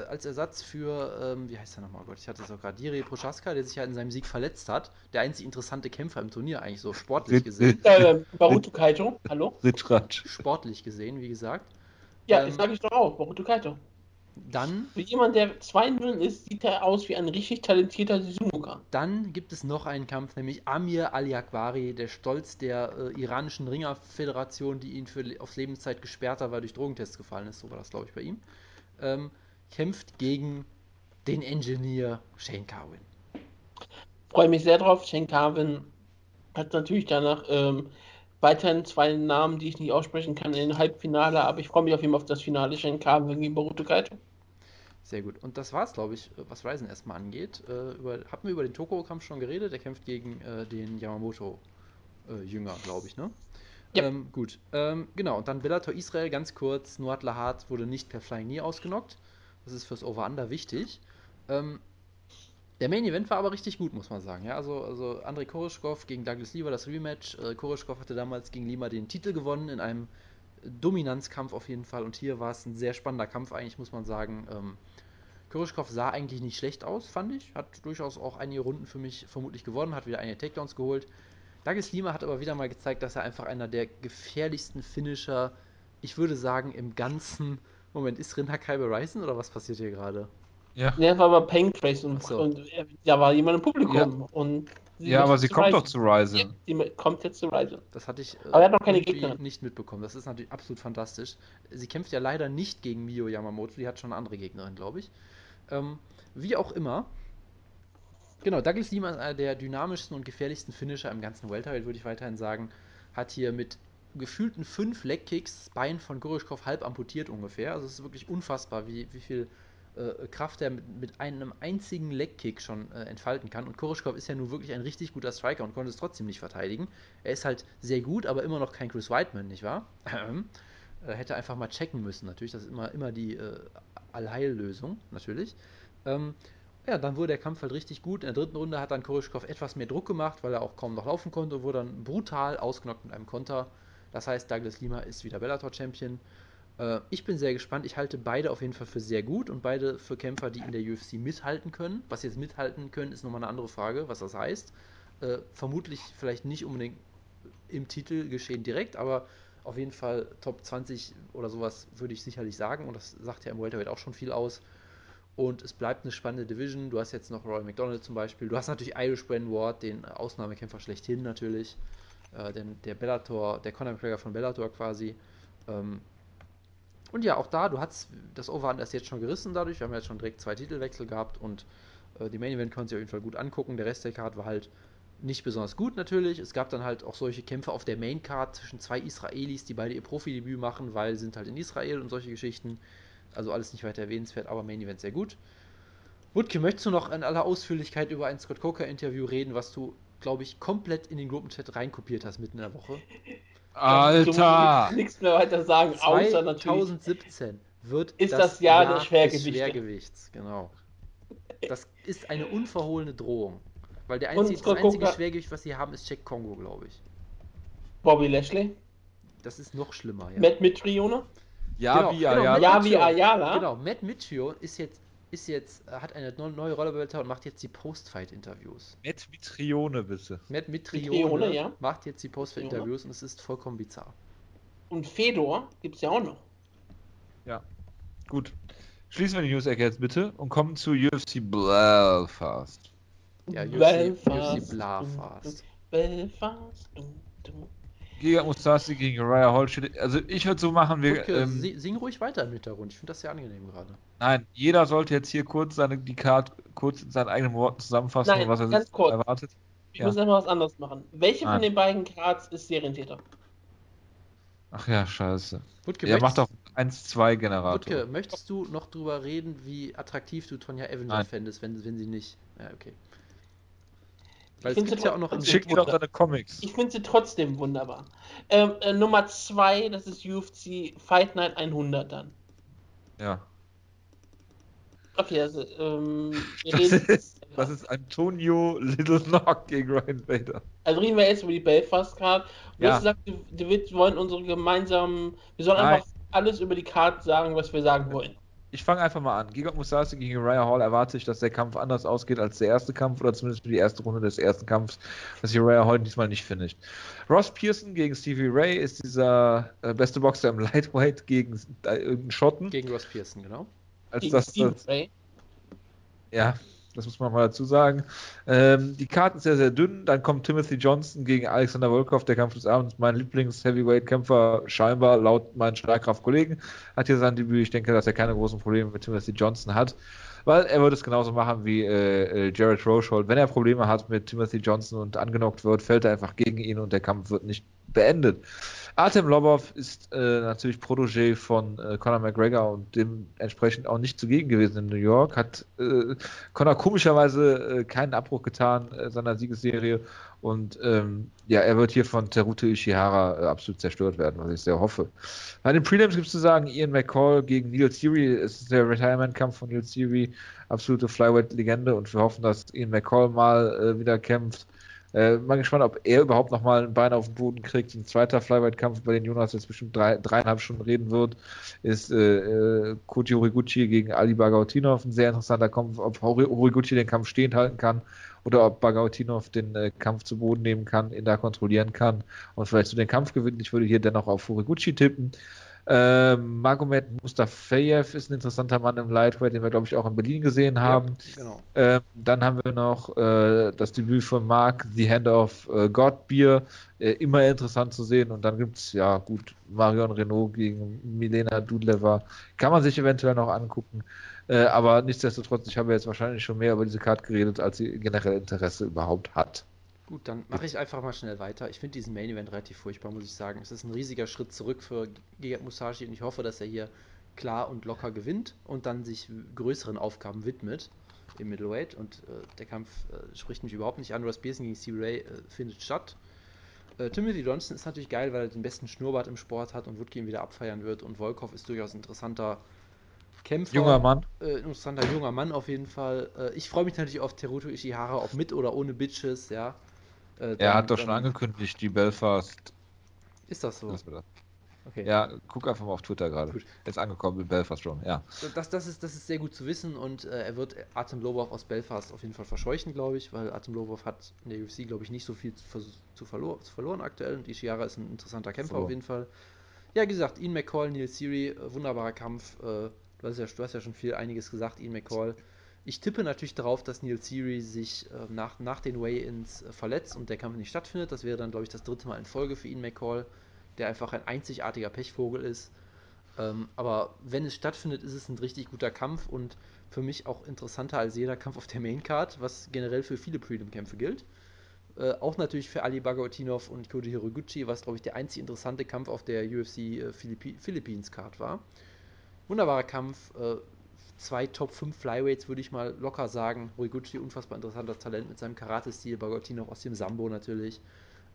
als Ersatz für, ähm, wie heißt der nochmal? Oh Gott, ich hatte es auch gerade. Diri Prochaska, der sich ja in seinem Sieg verletzt hat. Der einzig interessante Kämpfer im Turnier, eigentlich so sportlich gesehen. Äh, Baruto Kaito, hallo? Ritschratsch. Sportlich gesehen, wie gesagt. Ja, ähm, das sage ich doch auch, Baruto Kaito. Dann, Für jemand, der 2-0 ist, sieht er aus wie ein richtig talentierter Suzuka. dann gibt es noch einen Kampf, nämlich Amir Al-Yakwari, der Stolz der äh, iranischen Ringerföderation, die ihn für, aufs Lebenszeit gesperrt hat, weil er durch Drogentests gefallen ist. So war das, glaube ich, bei ihm. Ähm, kämpft gegen den Engineer Shane Carwin. Freue mich sehr drauf. Shane Carvin hat natürlich danach ähm, weiterhin zwei Namen, die ich nicht aussprechen kann, in den Halbfinale, aber ich freue mich auf jeden Fall auf das Finale. Shane Carvin gegen Baruto Kaito. Sehr gut. Und das war's, glaube ich, was Ryzen erstmal angeht. Äh, über, haben wir über den Toko-Kampf schon geredet? Der kämpft gegen äh, den Yamamoto-Jünger, glaube ich, ne? Ja. Ähm, gut. Ähm, genau, und dann Bellator Israel, ganz kurz. Noat Lahat wurde nicht per Flying Knee ausgenockt. Das ist fürs Over-Under wichtig. Ähm, der Main Event war aber richtig gut, muss man sagen. Ja, also, also Andrei Koreshkov gegen Douglas Lima, das Rematch. Äh, Koreshkov hatte damals gegen Lima den Titel gewonnen in einem Dominanzkampf auf jeden Fall. Und hier war es ein sehr spannender Kampf, eigentlich, muss man sagen. Ähm, Koreshkov sah eigentlich nicht schlecht aus, fand ich. Hat durchaus auch einige Runden für mich vermutlich gewonnen, hat wieder einige Takedowns geholt. Douglas Lima hat aber wieder mal gezeigt, dass er einfach einer der gefährlichsten Finisher, ich würde sagen, im ganzen. Moment, ist Rin Hakai bei Ryzen oder was passiert hier gerade? Ja. Der war bei Paintrace und, so. und äh, da war jemand im Publikum. Und sie Ja, aber sie kommt Ryzen. doch zu Ryzen. Ja, sie kommt jetzt zu Ryzen. Das hatte ich äh, Aber er hat noch keine Gegner. nicht mitbekommen. Das ist natürlich absolut fantastisch. Sie kämpft ja leider nicht gegen Mio Yamamoto, die hat schon eine andere Gegnerin, glaube ich. Ähm, wie auch immer. Genau, Douglas Lima einer der dynamischsten und gefährlichsten Finisher im ganzen Welterweight, würde ich weiterhin sagen. Hat hier mit gefühlten fünf Legkicks das Bein von Goroschkov halb amputiert ungefähr. Also es ist wirklich unfassbar, wie, wie viel äh, Kraft er mit, mit einem einzigen Legkick schon äh, entfalten kann. Und Koroschkov ist ja nun wirklich ein richtig guter Striker und konnte es trotzdem nicht verteidigen. Er ist halt sehr gut, aber immer noch kein Chris Whiteman, nicht wahr? äh, hätte einfach mal checken müssen, natürlich. Das ist immer, immer die äh, Allheillösung, natürlich. Ähm, ja, dann wurde der Kampf halt richtig gut. In der dritten Runde hat dann Koroschkov etwas mehr Druck gemacht, weil er auch kaum noch laufen konnte und wurde dann brutal ausgenockt mit einem Konter. Das heißt, Douglas Lima ist wieder Bellator-Champion. Äh, ich bin sehr gespannt. Ich halte beide auf jeden Fall für sehr gut und beide für Kämpfer, die in der UFC mithalten können. Was jetzt mithalten können, ist nochmal eine andere Frage, was das heißt. Äh, vermutlich vielleicht nicht unbedingt im Titelgeschehen direkt, aber auf jeden Fall Top 20 oder sowas würde ich sicherlich sagen. Und das sagt ja im Welterweight auch schon viel aus. Und es bleibt eine spannende Division. Du hast jetzt noch Roy McDonald zum Beispiel. Du hast natürlich Irish Brand Ward, den Ausnahmekämpfer schlechthin natürlich. Äh, den, der Bellator, der Conor McGregor von Bellator quasi. Ähm, und ja, auch da, du hast das Over ist jetzt schon gerissen dadurch. Wir haben jetzt schon direkt zwei Titelwechsel gehabt und äh, die Main Event konnte sich auf jeden Fall gut angucken. Der Rest der Card war halt nicht besonders gut natürlich. Es gab dann halt auch solche Kämpfe auf der Main Card zwischen zwei Israelis, die beide ihr Profidebüt machen, weil sie sind halt in Israel und solche Geschichten. Also alles nicht weiter erwähnenswert, aber Main Event sehr gut. Wutke, möchtest du noch in aller Ausführlichkeit über ein Scott Coker Interview reden, was du, glaube ich, komplett in den Gruppenchat reinkopiert hast mitten in der Woche? Alter! Nichts mehr weiter sagen, außer natürlich. 2017 wird Ist das Jahr des Schwergewichte. des Schwergewichts. Genau. Das ist eine unverhohlene Drohung. Weil der einzige, das einzige Coker- Schwergewicht, was sie haben, ist Jack Kongo, glaube ich. Bobby Lashley, Das ist noch schlimmer, ja. Matt Mitrione, Ja, Genau, wie genau, ja, Matt ja. Yavi Mitchell. Ayala. Genau, Matt Mitchell ist jetzt, ist jetzt, hat eine neu- neue Rolle bei Bellator und macht jetzt die Post-Fight-Interviews. Matt Mitrione, bitte. Matt Mitrione Mitrione, ja. macht jetzt die Post-Fight-Interviews und es ist vollkommen bizarr. Und Fedor gibt es ja auch noch. Gut. Schließen wir die News-Ecke jetzt bitte und kommen zu UFC Belfast. Ja, UFC, Belfast. UFC Blafast. Belfast. Giga Mustasi gegen Uriah Hall. steht- Also ich würde so machen, wir, Wutke, ähm, si- sing ruhig weiter im Hintergrund. Ich finde das sehr angenehm gerade. nein, jeder sollte jetzt hier kurz seine, die Card kurz in seinen eigenen Worten zusammenfassen, Nein, was er ganz sich kurz. erwartet. Ich Ja. muss einfach was anderes machen. Welche Nein. von den beiden Cards ist Serientäter? Ach ja, scheiße. Wutke, Er macht doch 1-2 Generator. Wutke, möchtest du noch drüber reden, wie attraktiv du Tonja Avenger Nein. fändest, wenn, wenn sie nicht. Ja, okay. Weil es finde gibt ja auch noch Schick dir doch deine Comics. Ich finde sie trotzdem wunderbar. Ähm, äh, Nummer 2, das ist UFC Fight Night 100 dann. Ja. Okay, also, ähm, wir Das reden, ist, das ist Antonio Little Knock gegen Ryan Bader. also reden wir jetzt über die Belfast Card. Du Ja. willst, wir wollen unsere gemeinsamen, wir sollen Nein. einfach alles über die Card sagen, was wir sagen wollen. Ich fange einfach mal an. Giga Musasi gegen Uriah Hall erwarte ich, dass der Kampf anders ausgeht als der erste Kampf oder zumindest für die erste Runde des ersten Kampfs, dass ich Uriah Hall diesmal nicht finisht. Ross Pearson gegen Stevie Ray ist dieser äh, beste Boxer im Lightweight gegen äh, irgendeinen Schotten. Gegen Ross Pearson, genau. als das, das, ja, das muss man mal dazu sagen. Ähm, die Karten sehr, sehr dünn. Dann kommt Timothy Johnson gegen Alexander Volkov, der Kampf des Abends. Mein Lieblings-Heavyweight-Kämpfer, scheinbar laut meinen Schlagkraft-Kollegen, hat hier sein Debüt. Ich denke, dass er keine großen Probleme mit Timothy Johnson hat, weil er würde es genauso machen wie äh, äh Jared Rochold. Wenn er Probleme hat mit Timothy Johnson und angenockt wird, fällt er einfach gegen ihn und der Kampf wird nicht beendet. Artem Lobov ist äh, natürlich Protégé von äh, Conor McGregor und dementsprechend auch nicht zugegen gewesen in New York. Hat äh, Conor komischerweise äh, keinen Abbruch getan äh, seiner Siegesserie und ähm, ja, er wird hier von Teruto Ishihara äh, absolut zerstört werden, was ich sehr hoffe. Bei den Prelims gibt es zu sagen, Ian McCall gegen Neil Theory. Es ist der Retirement-Kampf von Neil Theory, absolute Flyweight-Legende und wir hoffen, dass Ian McCall mal wieder kämpft. Äh, mal gespannt, ob er überhaupt nochmal ein Bein auf den Boden kriegt. Ein zweiter Flyweight-Kampf, bei den Jonas jetzt bestimmt drei, dreieinhalb Stunden reden wird, ist äh, äh, Koji Horiguchi gegen Ali Bagautinov. Ein sehr interessanter Kampf, ob Horiguchi den Kampf stehend halten kann oder ob Bagautinov den äh, Kampf zu Boden nehmen kann, ihn da kontrollieren kann und vielleicht so den Kampf gewinnt. Ich würde hier dennoch auf Horiguchi tippen. Ähm, Magomed Mustafayev ist ein interessanter Mann im Lightweight, den wir, glaube ich, auch in Berlin gesehen haben. Ja, genau. ähm, dann haben wir noch äh, das Debüt von Mark, The Hand of äh, God Beer. Äh, immer interessant zu sehen. Und dann gibt es, ja, gut, Marion Renault gegen Milena Dudleva. Kann man sich eventuell noch angucken. Äh, aber nichtsdestotrotz, ich habe jetzt wahrscheinlich schon mehr über diese Karte geredet, als sie generell Interesse überhaupt hat. Gut, dann mache ich einfach mal schnell weiter. Ich finde diesen Main Event relativ furchtbar, muss ich sagen. Es ist ein riesiger Schritt zurück für Gegard Musashi und ich hoffe, dass er hier klar und locker gewinnt und dann sich größeren Aufgaben widmet im Middleweight. Und äh, der Kampf äh, spricht mich überhaupt nicht an. Ross Pearson gegen Stevie Ray äh, findet statt. Äh, Timothy Johnson ist natürlich geil, weil er den besten Schnurrbart im Sport hat und Woodke ihn wieder abfeiern wird. Und Volkov ist durchaus ein interessanter Kämpfer. Junger Mann. Äh, interessanter junger Mann auf jeden Fall. Äh, ich freue mich natürlich auf Teruto Ishihara, ob mit oder ohne Bitches, ja. Äh, er hat doch schon angekündigt, die Belfast. Ist das so? Das okay. Ja, guck einfach mal auf Twitter gerade. Ist angekommen in Belfast schon, ja. Das, das, ist, das ist sehr gut zu wissen und äh, er wird Atem Lobov aus Belfast auf jeden Fall verscheuchen, glaube ich, weil Atem Lobov hat in der UFC, glaube ich, nicht so viel zu, zu, verlor, zu verloren aktuell und Ishiara ist ein interessanter Kämpfer so. auf jeden Fall. Ja, wie gesagt, Ian McCall, Neil Siri, äh, wunderbarer Kampf. Äh, du, hast ja, du hast ja schon viel einiges gesagt, Ian McCall. Ich tippe natürlich darauf, dass Neil Theory sich äh, nach, nach den Way-Ins äh, verletzt und der Kampf nicht stattfindet. Das wäre dann, glaube ich, das dritte Mal in Folge für ihn, McCall, der einfach ein einzigartiger Pechvogel ist. Ähm, aber wenn es stattfindet, ist es ein richtig guter Kampf und für mich auch interessanter als jeder Kampf auf der Maincard, was generell für viele Prelim-Kämpfe gilt. Äh, auch natürlich für Ali Bagautinov und Koji Hiroguchi, was, glaube ich, der einzig interessante Kampf auf der UFC äh, Philippines-Card war. Wunderbarer Kampf, äh, zwei Top 5 Flyweights, würde ich mal locker sagen. Horiguchi, unfassbar interessanter Talent mit seinem Karate-Stil. Bagautinov aus dem Sambo natürlich.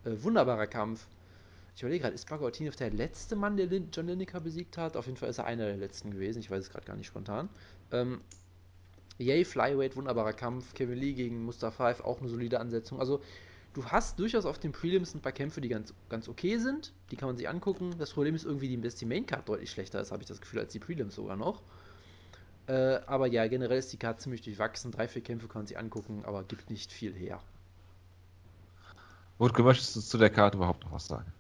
Äh, wunderbarer Kampf. Ich überlege gerade, ist Bagautinov der letzte Mann, der Lin John Lineker besiegt hat? Auf jeden Fall ist er einer der letzten gewesen. Ich weiß es gerade gar nicht spontan. Ähm, Yay, Flyweight, wunderbarer Kampf. Kevin Lee gegen Mustafa auch eine solide Ansetzung. Also, du hast durchaus auf den Prelims ein paar Kämpfe, die ganz, ganz okay sind. Die kann man sich angucken. Das Problem ist irgendwie, dass die Maincard deutlich schlechter ist, habe ich das Gefühl, als die Prelims sogar noch. Äh, aber ja, generell ist die Karte ziemlich durchwachsen. Drei, vier Kämpfe kann man sich angucken, aber gibt nicht viel her. Wutke, möchtest du zu der Karte überhaupt noch was sagen?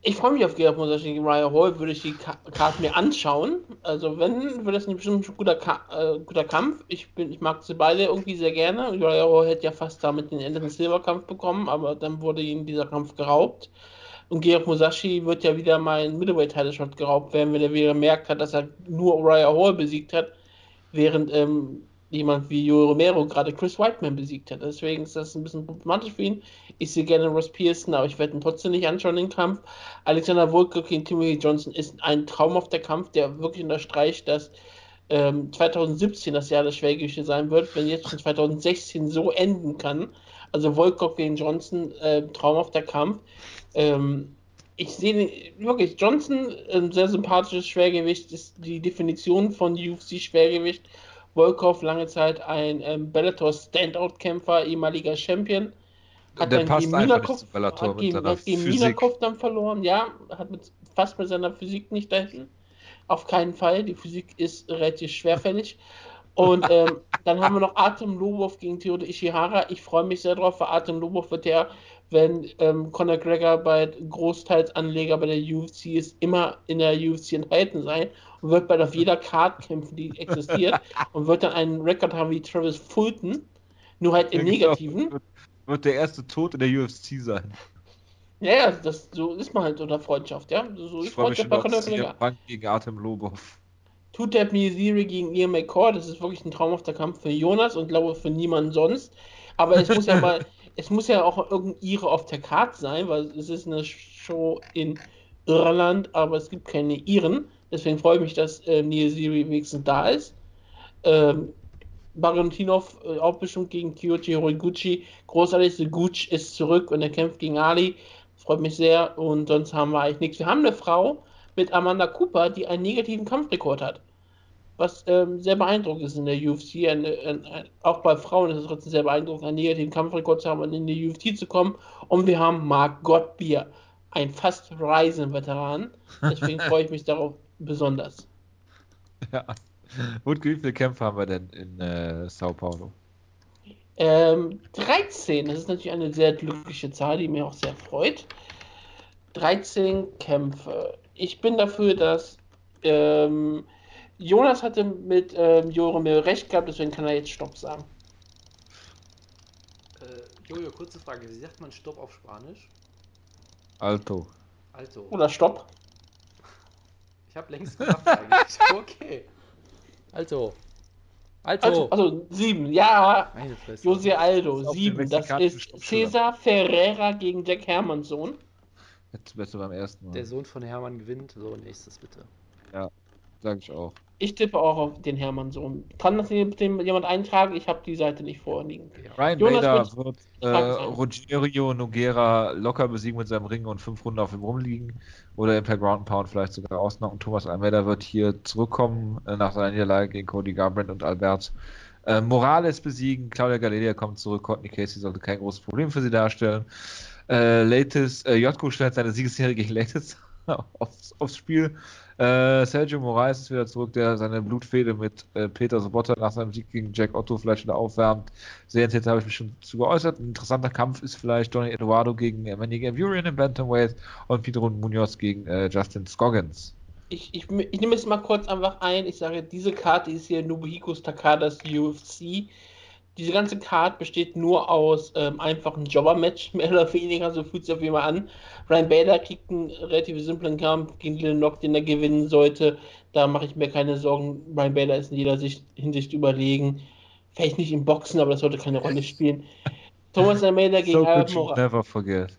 Ich freue mich auf Gerard Mosashi gegen Ryan Hall, würde ich die Karte mir anschauen. Also wenn, wird das ein bestimmt guter, Ka äh, guter Kampf. Ich, bin, ich mag sie beide irgendwie sehr gerne. Ryan Hall hätte ja fast damit den Anderson Silver Kampf bekommen, aber dann wurde ihm dieser Kampf geraubt. Und Georg Musashi wird ja wieder mal ein Middleweight-Title-Shot geraubt werden, wenn er wieder gemerkt hat, dass er nur Uriah Hall besiegt hat, während ähm, jemand wie Joe Romero gerade Chris Whiteman besiegt hat. Deswegen ist das ein bisschen problematisch für ihn. Ich sehe gerne Ross Pearson, aber ich werde ihn trotzdem nicht anschauen, den Kampf. Alexander Volker gegen Timothy Johnson ist ein traumhafter Kampf, der wirklich unterstreicht, dass ähm, 2017 das Jahr der Schwergewichte sein wird, wenn jetzt schon 2016 so enden kann. Also Volkov gegen Johnson, äh, traumhafter Kampf. Ähm, ich sehe wirklich, Johnson, ein sehr sympathisches Schwergewicht, ist die Definition von UFC-Schwergewicht. Volkov lange Zeit ein ähm, Bellator Standout-Kämpfer, ehemaliger Champion. Hat Der dann passt gegen Minakov, Bellator hat gegen, hat gegen Minakov dann verloren, ja, hat mit, fast mit seiner Physik nicht dahin. Auf keinen Fall, die Physik ist relativ schwerfällig. Und ähm, dann haben wir noch Artem Lobov gegen Theodor Ishihara. Ich freue mich sehr drauf, weil Artem Lobov wird ja wenn ähm, Conor Gregor bei Großteilsanleger bei der UFC ist, immer in der UFC enthalten sein. und wird bald auf jeder Card kämpfen, die existiert und wird dann einen Rekord haben wie Travis Fulton, nur halt im Negativen. Wird, wird der erste Tod in der UFC sein. Ja, ja, das, so ist man halt unter Freundschaft, ja. So ist Freundschaft bei Conor McGregor. CM Punk gegen Artem Lobov. Two-Tap Missouri gegen Ian McCord, das ist wirklich ein traumhafter Kampf für Jonas und glaube für niemanden sonst. Aber es muss ja mal, es muss ja auch irgendein Ire auf der Karte sein, weil es ist eine Show in Irland, aber es gibt keine Iren. Deswegen freue ich mich, dass äh, Neil Siri wenigstens da ist. Ähm, Barontinov äh, auch bestimmt gegen Kyoji Horiguchi. Großartig, Seguchi ist zurück und er kämpft gegen Ali. Freut mich sehr. Und sonst haben wir eigentlich nichts. Wir haben eine Frau mit Amanda Cooper, die einen negativen Kampfrekord hat. Was ähm, sehr beeindruckend ist in der UFC. Ein, ein, ein, auch bei Frauen ist es trotzdem sehr beeindruckend, einen negativen Kampfrekord zu haben und in die UFC zu kommen. Und wir haben Mark Gottbier, ein fast Reisen-Veteran. Deswegen freue ich mich darauf besonders. Ja. Und wie viele Kämpfe haben wir denn in äh, Sao Paulo? Ähm, 13, das ist natürlich eine sehr glückliche Zahl, die mir auch sehr freut. 13 Kämpfe. Ich bin dafür, dass ähm, Jonas hatte mit ähm, Joromir recht gehabt, deswegen kann er jetzt Stopp sagen. Äh, Jojo, kurze Frage. Wie sagt man Stopp auf Spanisch? Alto. Also, Oder Stopp. ich habe längst gemacht eigentlich. Okay. Also. Also. Also, also sieben, ja. Meine Fresse. Jose Aldo, Das ist auf sieben. Das ist. Cesar Ferreira gegen Jack Hermansson. Jetzt bist du beim ersten Mal. Der Sohn von Hermann gewinnt. So, nächstes bitte. Sag ich auch. Ich tippe auch auf den Hermansson. Kann das dem jemand eintragen? Ich habe die Seite nicht vorliegen. Ryan Jonas Bader wird äh. Rogerio Noguera locker besiegen mit seinem Ring und fünf Runden auf ihm rumliegen. Oder per Ground Pound vielleicht sogar ausnocken. Thomas Almeida wird hier zurückkommen äh, nach seiner Niederlage gegen Cody Garbrandt und Albert äh, Morales besiegen. Claudia Galeria kommt zurück. Courtney Casey sollte kein großes Problem für sie darstellen. Äh, Latis, äh, Jotko stellt seine Siegesserie gegen Latis aufs, aufs Spiel. Äh, Sergio Moraes ist wieder zurück, der seine Blutfehde mit äh, Peter Sobotta nach seinem Sieg gegen Jack Otto vielleicht wieder aufwärmt. Sehr interessiert habe ich mich schon zu geäußert. Ein interessanter Kampf ist vielleicht Donny Eduardo gegen äh, Manny Gavurian im Bantamweight und Pedro Munoz gegen äh, Justin Scoggins. Ich, ich, ich nehme es mal kurz einfach ein. Ich sage, diese Karte ist hier Nobuhikos Takadas UFC. Diese ganze Karte besteht nur aus ähm, einfachen Jobber-Match, mehr oder weniger, so fühlt sich auf jeden Fall an. Ryan Bader kriegt einen relativ simplen Kampf gegen Dylan Nock, den er gewinnen sollte. Da mache ich mir keine Sorgen. Ryan Bader ist in jeder Sicht, Hinsicht überlegen. Vielleicht nicht im Boxen, aber das sollte keine Rolle spielen. Thomas Almeida gegen So Albert Morales. never forget.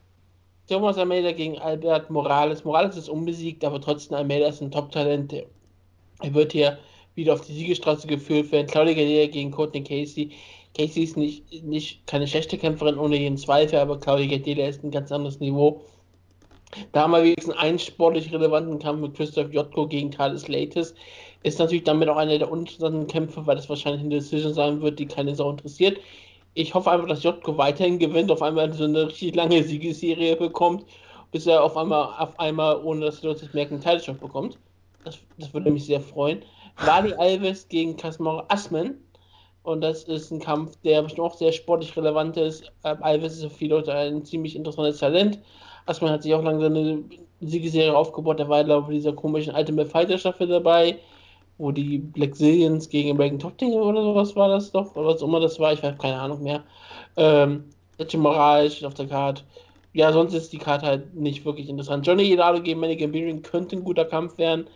Thomas Almeida gegen Albert Morales. Morales ist unbesiegt, aber trotzdem Almeida ist ein Top-Talent. Er wird hier wieder auf die Siegestraße geführt werden. Claudia Gadelha gegen Courtney Casey. Casey ist nicht, nicht keine schlechte Kämpferin ohne jeden Zweifel, aber Claudia Gadelha ist ein ganz anderes Niveau. Da haben wir wenigstens einen sportlich relevanten Kampf mit Christoph Jotko gegen Thales Latis. Ist natürlich damit auch einer der uninteressanten Kämpfe, weil das wahrscheinlich eine Decision sein wird, die keine Sau interessiert. Ich hoffe einfach, dass Jotko weiterhin gewinnt, auf einmal so eine richtig lange Siegesserie bekommt, bis er auf einmal, auf einmal ohne dass die Leute es merken, einen Teilstoff bekommt. Das, das würde mich sehr freuen. Wadi Alves gegen Kasmar Asman. Und das ist ein Kampf, der bestimmt auch sehr sportlich relevant ist. Ähm, Alves ist für viele Leute ein ziemlich interessantes Talent. Asman hat sich auch lange seine Siegesserie aufgebaut. Da war, glaube ich, dieser komischen Ultimate Fighter Staffel dabei, wo die Black Zillions gegen American Top Team oder sowas war das doch. Oder was auch immer das war, ich habe keine Ahnung mehr. Ähm, Sergio Moraes steht auf der Karte. Ja, sonst ist die Karte halt nicht wirklich interessant. Johnny Hidalgo gegen Manny Gambirian könnte ein guter Kampf werden.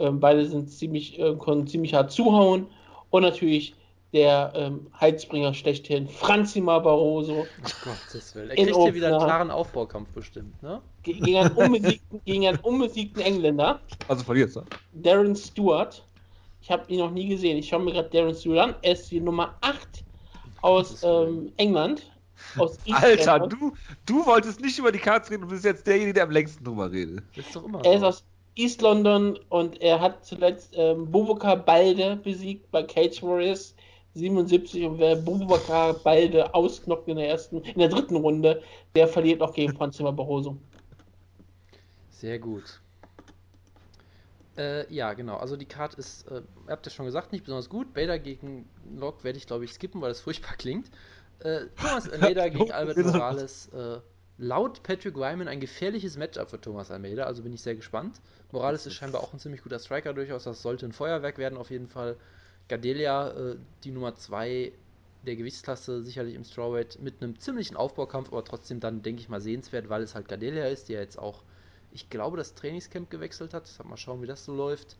Ähm, beide sind ziemlich, äh, können ziemlich hart zuhauen. Und natürlich der ähm, Heizbringer schlechthin, Franzima Barroso, Oh Gottes Willen. Er kriegt hier wieder einen Opener. klaren Aufbaukampf bestimmt, ne? ge- gegen einen unbesiegten, gegen einen unbesiegten Engländer, Also verlierst du. Darren Stewart. Ich habe ihn noch nie gesehen. Ich schaue mir gerade Darren Stewart an. Er ist die Nummer 8 aus ähm, England. Aus East Alter, London. du, du wolltest nicht über die Cards reden und bist jetzt derjenige, der am längsten drüber redet. Das ist doch immer Er ist aus East London und er hat zuletzt ähm, Boubacar Balde besiegt bei Cage Warriors 77 und wer Boubacar Balde ausknockt in der ersten, in der dritten Runde, der verliert auch gegen Franzima Barroso. Sehr gut. Äh, ja, genau. Also die Card ist, äh, ihr habt ja schon gesagt, nicht besonders gut. Bader gegen Locke werde ich, glaube ich, skippen, weil das furchtbar klingt. Äh, Thomas Almeida gegen Albert Morales. Äh, laut Patrick Wyman ein gefährliches Matchup für Thomas Almeida, also bin ich sehr gespannt. Morales ist scheinbar auch ein ziemlich guter Striker durchaus, das sollte ein Feuerwerk werden auf jeden Fall. Gadelia, äh, die Nummer 2 der Gewichtsklasse, sicherlich im Strawweight mit einem ziemlichen Aufbaukampf, aber trotzdem dann, denke ich mal, sehenswert, weil es halt Gadelia ist, der jetzt auch, ich glaube, das Trainingscamp gewechselt hat. Mal schauen, wie das so läuft.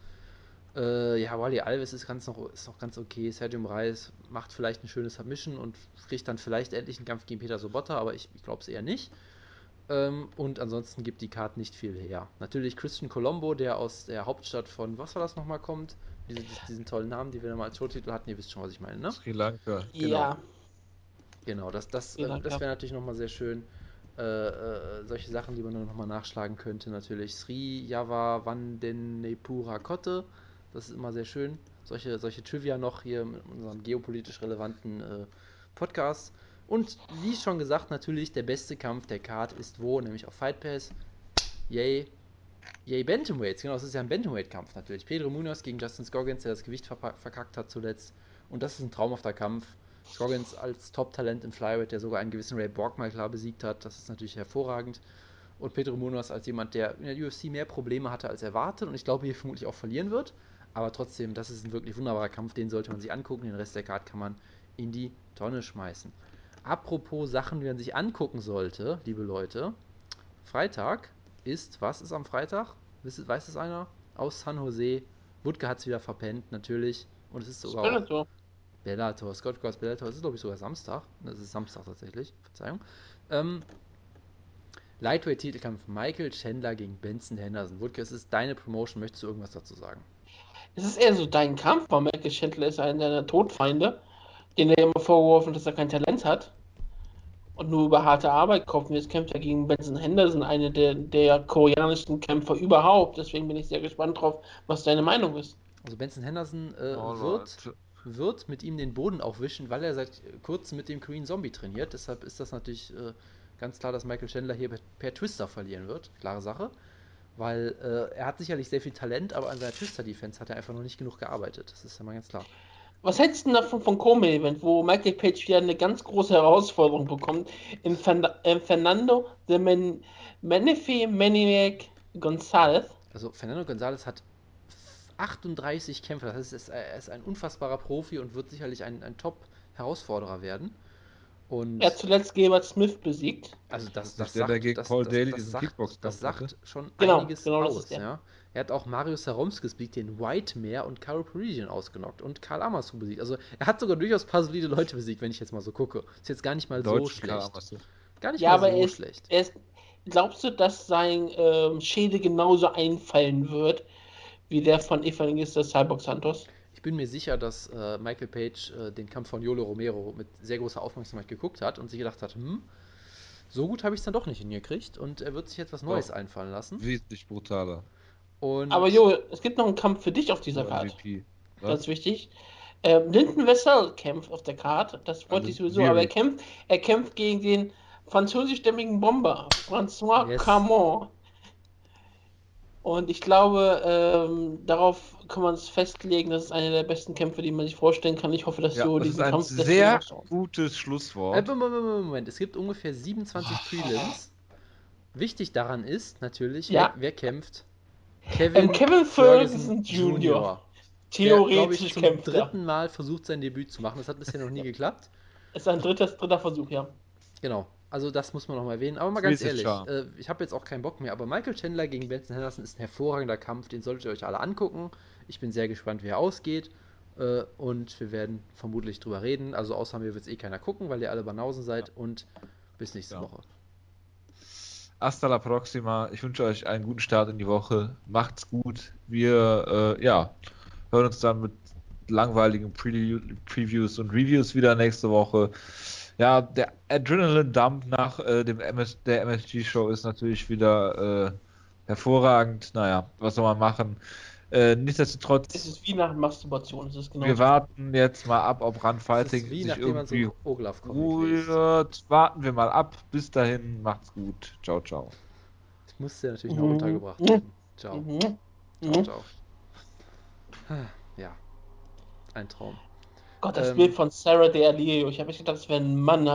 Äh, ja, Wally Alves ist, ganz noch, ist noch ganz okay. Sergio Moraes macht vielleicht ein schönes Submission und kriegt dann vielleicht endlich einen Kampf gegen Peter Sobotta, aber ich, ich glaube es eher nicht. Ähm, und ansonsten gibt die Karte nicht viel her. Natürlich Christian Colombo, der aus der Hauptstadt von, was war das nochmal, kommt. Diese, diesen tollen Namen, die wir mal als Showtitel hatten, ihr wisst schon, was ich meine, ne? Sri Lanka. Genau. Ja. Genau, das, das, äh, das wäre natürlich nochmal sehr schön. Äh, äh, solche Sachen, die man dann nochmal nachschlagen könnte, natürlich. Sri Java Vandenepura Kotte, das ist immer sehr schön. Solche, solche Trivia noch hier mit unserem geopolitisch relevanten äh, Podcast. Und wie schon gesagt, natürlich der beste Kampf der Card ist wo? Nämlich auf Fight Pass. Yay. Yay Bantamweights. Genau, das ist ja ein Bantamweight-Kampf natürlich. Pedro Munoz gegen Justin Scoggins, der das Gewicht verkackt hat zuletzt. Und das ist ein traumhafter Kampf. Scoggins als Top-Talent im Flyweight, der sogar einen gewissen Ray Borg mal klar besiegt hat. Das ist natürlich hervorragend. Und Pedro Munoz als jemand, der in der UFC mehr Probleme hatte als erwartet und ich glaube hier vermutlich auch verlieren wird. Aber trotzdem, das ist ein wirklich wunderbarer Kampf, den sollte man sich angucken. Den Rest der Card kann man in die Tonne schmeißen. Apropos Sachen, die man sich angucken sollte, liebe Leute. Freitag ist, was ist am Freitag? Weiß es einer? Aus San Jose. Wutke hat es wieder verpennt, natürlich. Und es ist sogar. Bellator. Bellator, Scott Cross Bellator. Es ist, glaube ich, sogar Samstag. Es ist Samstag tatsächlich. Verzeihung. Ähm, Lightweight-Titelkampf Michael Chandler gegen Benson Henderson. Wutke, es ist deine Promotion. Möchtest du irgendwas dazu sagen? Es ist eher so dein Kampf, weil Michael Chandler ist einer deiner Todfeinde, den er immer vorgeworfen dass er kein Talent hat und nur über harte Arbeit kommt. Jetzt kämpft er gegen Benson Henderson, einer der, der koreanischen Kämpfer überhaupt. Deswegen bin ich sehr gespannt drauf, was deine Meinung ist. Also Benson Henderson äh, wird, wird mit ihm den Boden aufwischen, weil er seit kurzem mit dem Korean Zombie trainiert. Deshalb ist das natürlich äh, ganz klar, dass Michael Chandler hier per, per Twister verlieren wird. Klare Sache. Weil äh, er hat sicherlich sehr viel Talent, aber an seiner Twister-Defense hat er einfach noch nicht genug gearbeitet. Das ist ja mal ganz klar. Was hältst du davon von Co-Event, wo Michael Page wieder eine ganz große Herausforderung bekommt? In, Fan in Fernando de Men Menefe Maniac González. Also Fernando González hat 38 Kämpfe, das heißt, er ist ein unfassbarer Profi und wird sicherlich ein, ein Top-Herausforderer werden. Und er hat zuletzt Gilbert Smith besiegt. Also das, das, das sagt, der gegen das, Paul das, Daly das, sagt, das sagt schon genau, einiges genau aus. Ja. Er hat auch Marius Saromskis besiegt, den White Mare und Carol Parisian ausgenockt und Karl Amasu besiegt. Also er hat sogar durchaus ein paar solide Leute besiegt, wenn ich jetzt mal so gucke. Ist jetzt gar nicht mal Deutsch so schlecht. Gar nicht ja, mal aber so ist, schlecht. Ist, glaubst du, dass sein ähm, Schädel genauso einfallen wird wie der von Evangelista Cyborg Santos? Ich bin mir sicher, dass äh, Michael Page äh, den Kampf von Yolo Romero mit sehr großer Aufmerksamkeit geguckt hat und sich gedacht hat, hm, so gut habe ich es dann doch nicht hingekriegt und er wird sich jetzt was Neues doch. einfallen lassen. Wesentlich brutaler. Und Aber Jo, es gibt noch einen Kampf für dich auf dieser Karte. Das ist wichtig. Ähm, Linden Wessel kämpft auf der Karte, das wollte also ich sowieso, aber er kämpft, er kämpft gegen den französischstämmigen Bomber, François yes. Camon. Und ich glaube, ähm, darauf kann man es festlegen, das ist einer der besten Kämpfe, die man sich vorstellen kann. Ich hoffe, dass ja, du das diesen Kampf ist ein sehr gutes Schlusswort. Äh, Moment, Moment, Moment, es gibt ungefähr 27 oh. Prelims. Wichtig daran ist natürlich, ja. wer, wer, kämpft. Kevin, ähm, Kevin Ferguson Jr. Jr. Theoretisch der, ich, zum dritten Mal versucht, sein Debüt zu machen. Das hat bisher noch nie geklappt. Ist ein dritter, dritter Versuch, ja. Genau. Also das muss man noch mal erwähnen. Aber mal ganz ehrlich, äh, ich habe jetzt auch keinen Bock mehr. Aber Michael Chandler gegen Benson Henderson ist ein hervorragender Kampf. Den solltet ihr euch alle angucken. Ich bin sehr gespannt, wie er ausgeht. Äh, und wir werden vermutlich drüber reden. Also außer mir wird es eh keiner gucken, weil ihr alle Banausen seid. Ja. Und bis nächste ja. Woche. Hasta la próxima. Ich wünsche euch einen guten Start in die Woche. Macht's gut. Wir äh, ja, hören uns dann mit langweiligen Pre Previews und Reviews wieder nächste Woche ja, der Adrenaline-Dump nach äh, dem MS der MSG-Show ist natürlich wieder äh, hervorragend. Naja, was soll man machen? Äh, nichtsdestotrotz. Es ist wie nach Masturbation. Es ist genau wir warten jetzt mal ab, ob Run-Fighting sich irgendwie so rührt. Warten wir mal ab. Bis dahin, macht's gut. Ciao, ciao. Ich musste natürlich noch mhm. untergebracht werden. Ciao. Mhm. Ciao, ciao. Ja, ein Traum. Gott, das ähm, Bild von Sarah de Alio. Ich habe echt gedacht, das wäre ein Mann.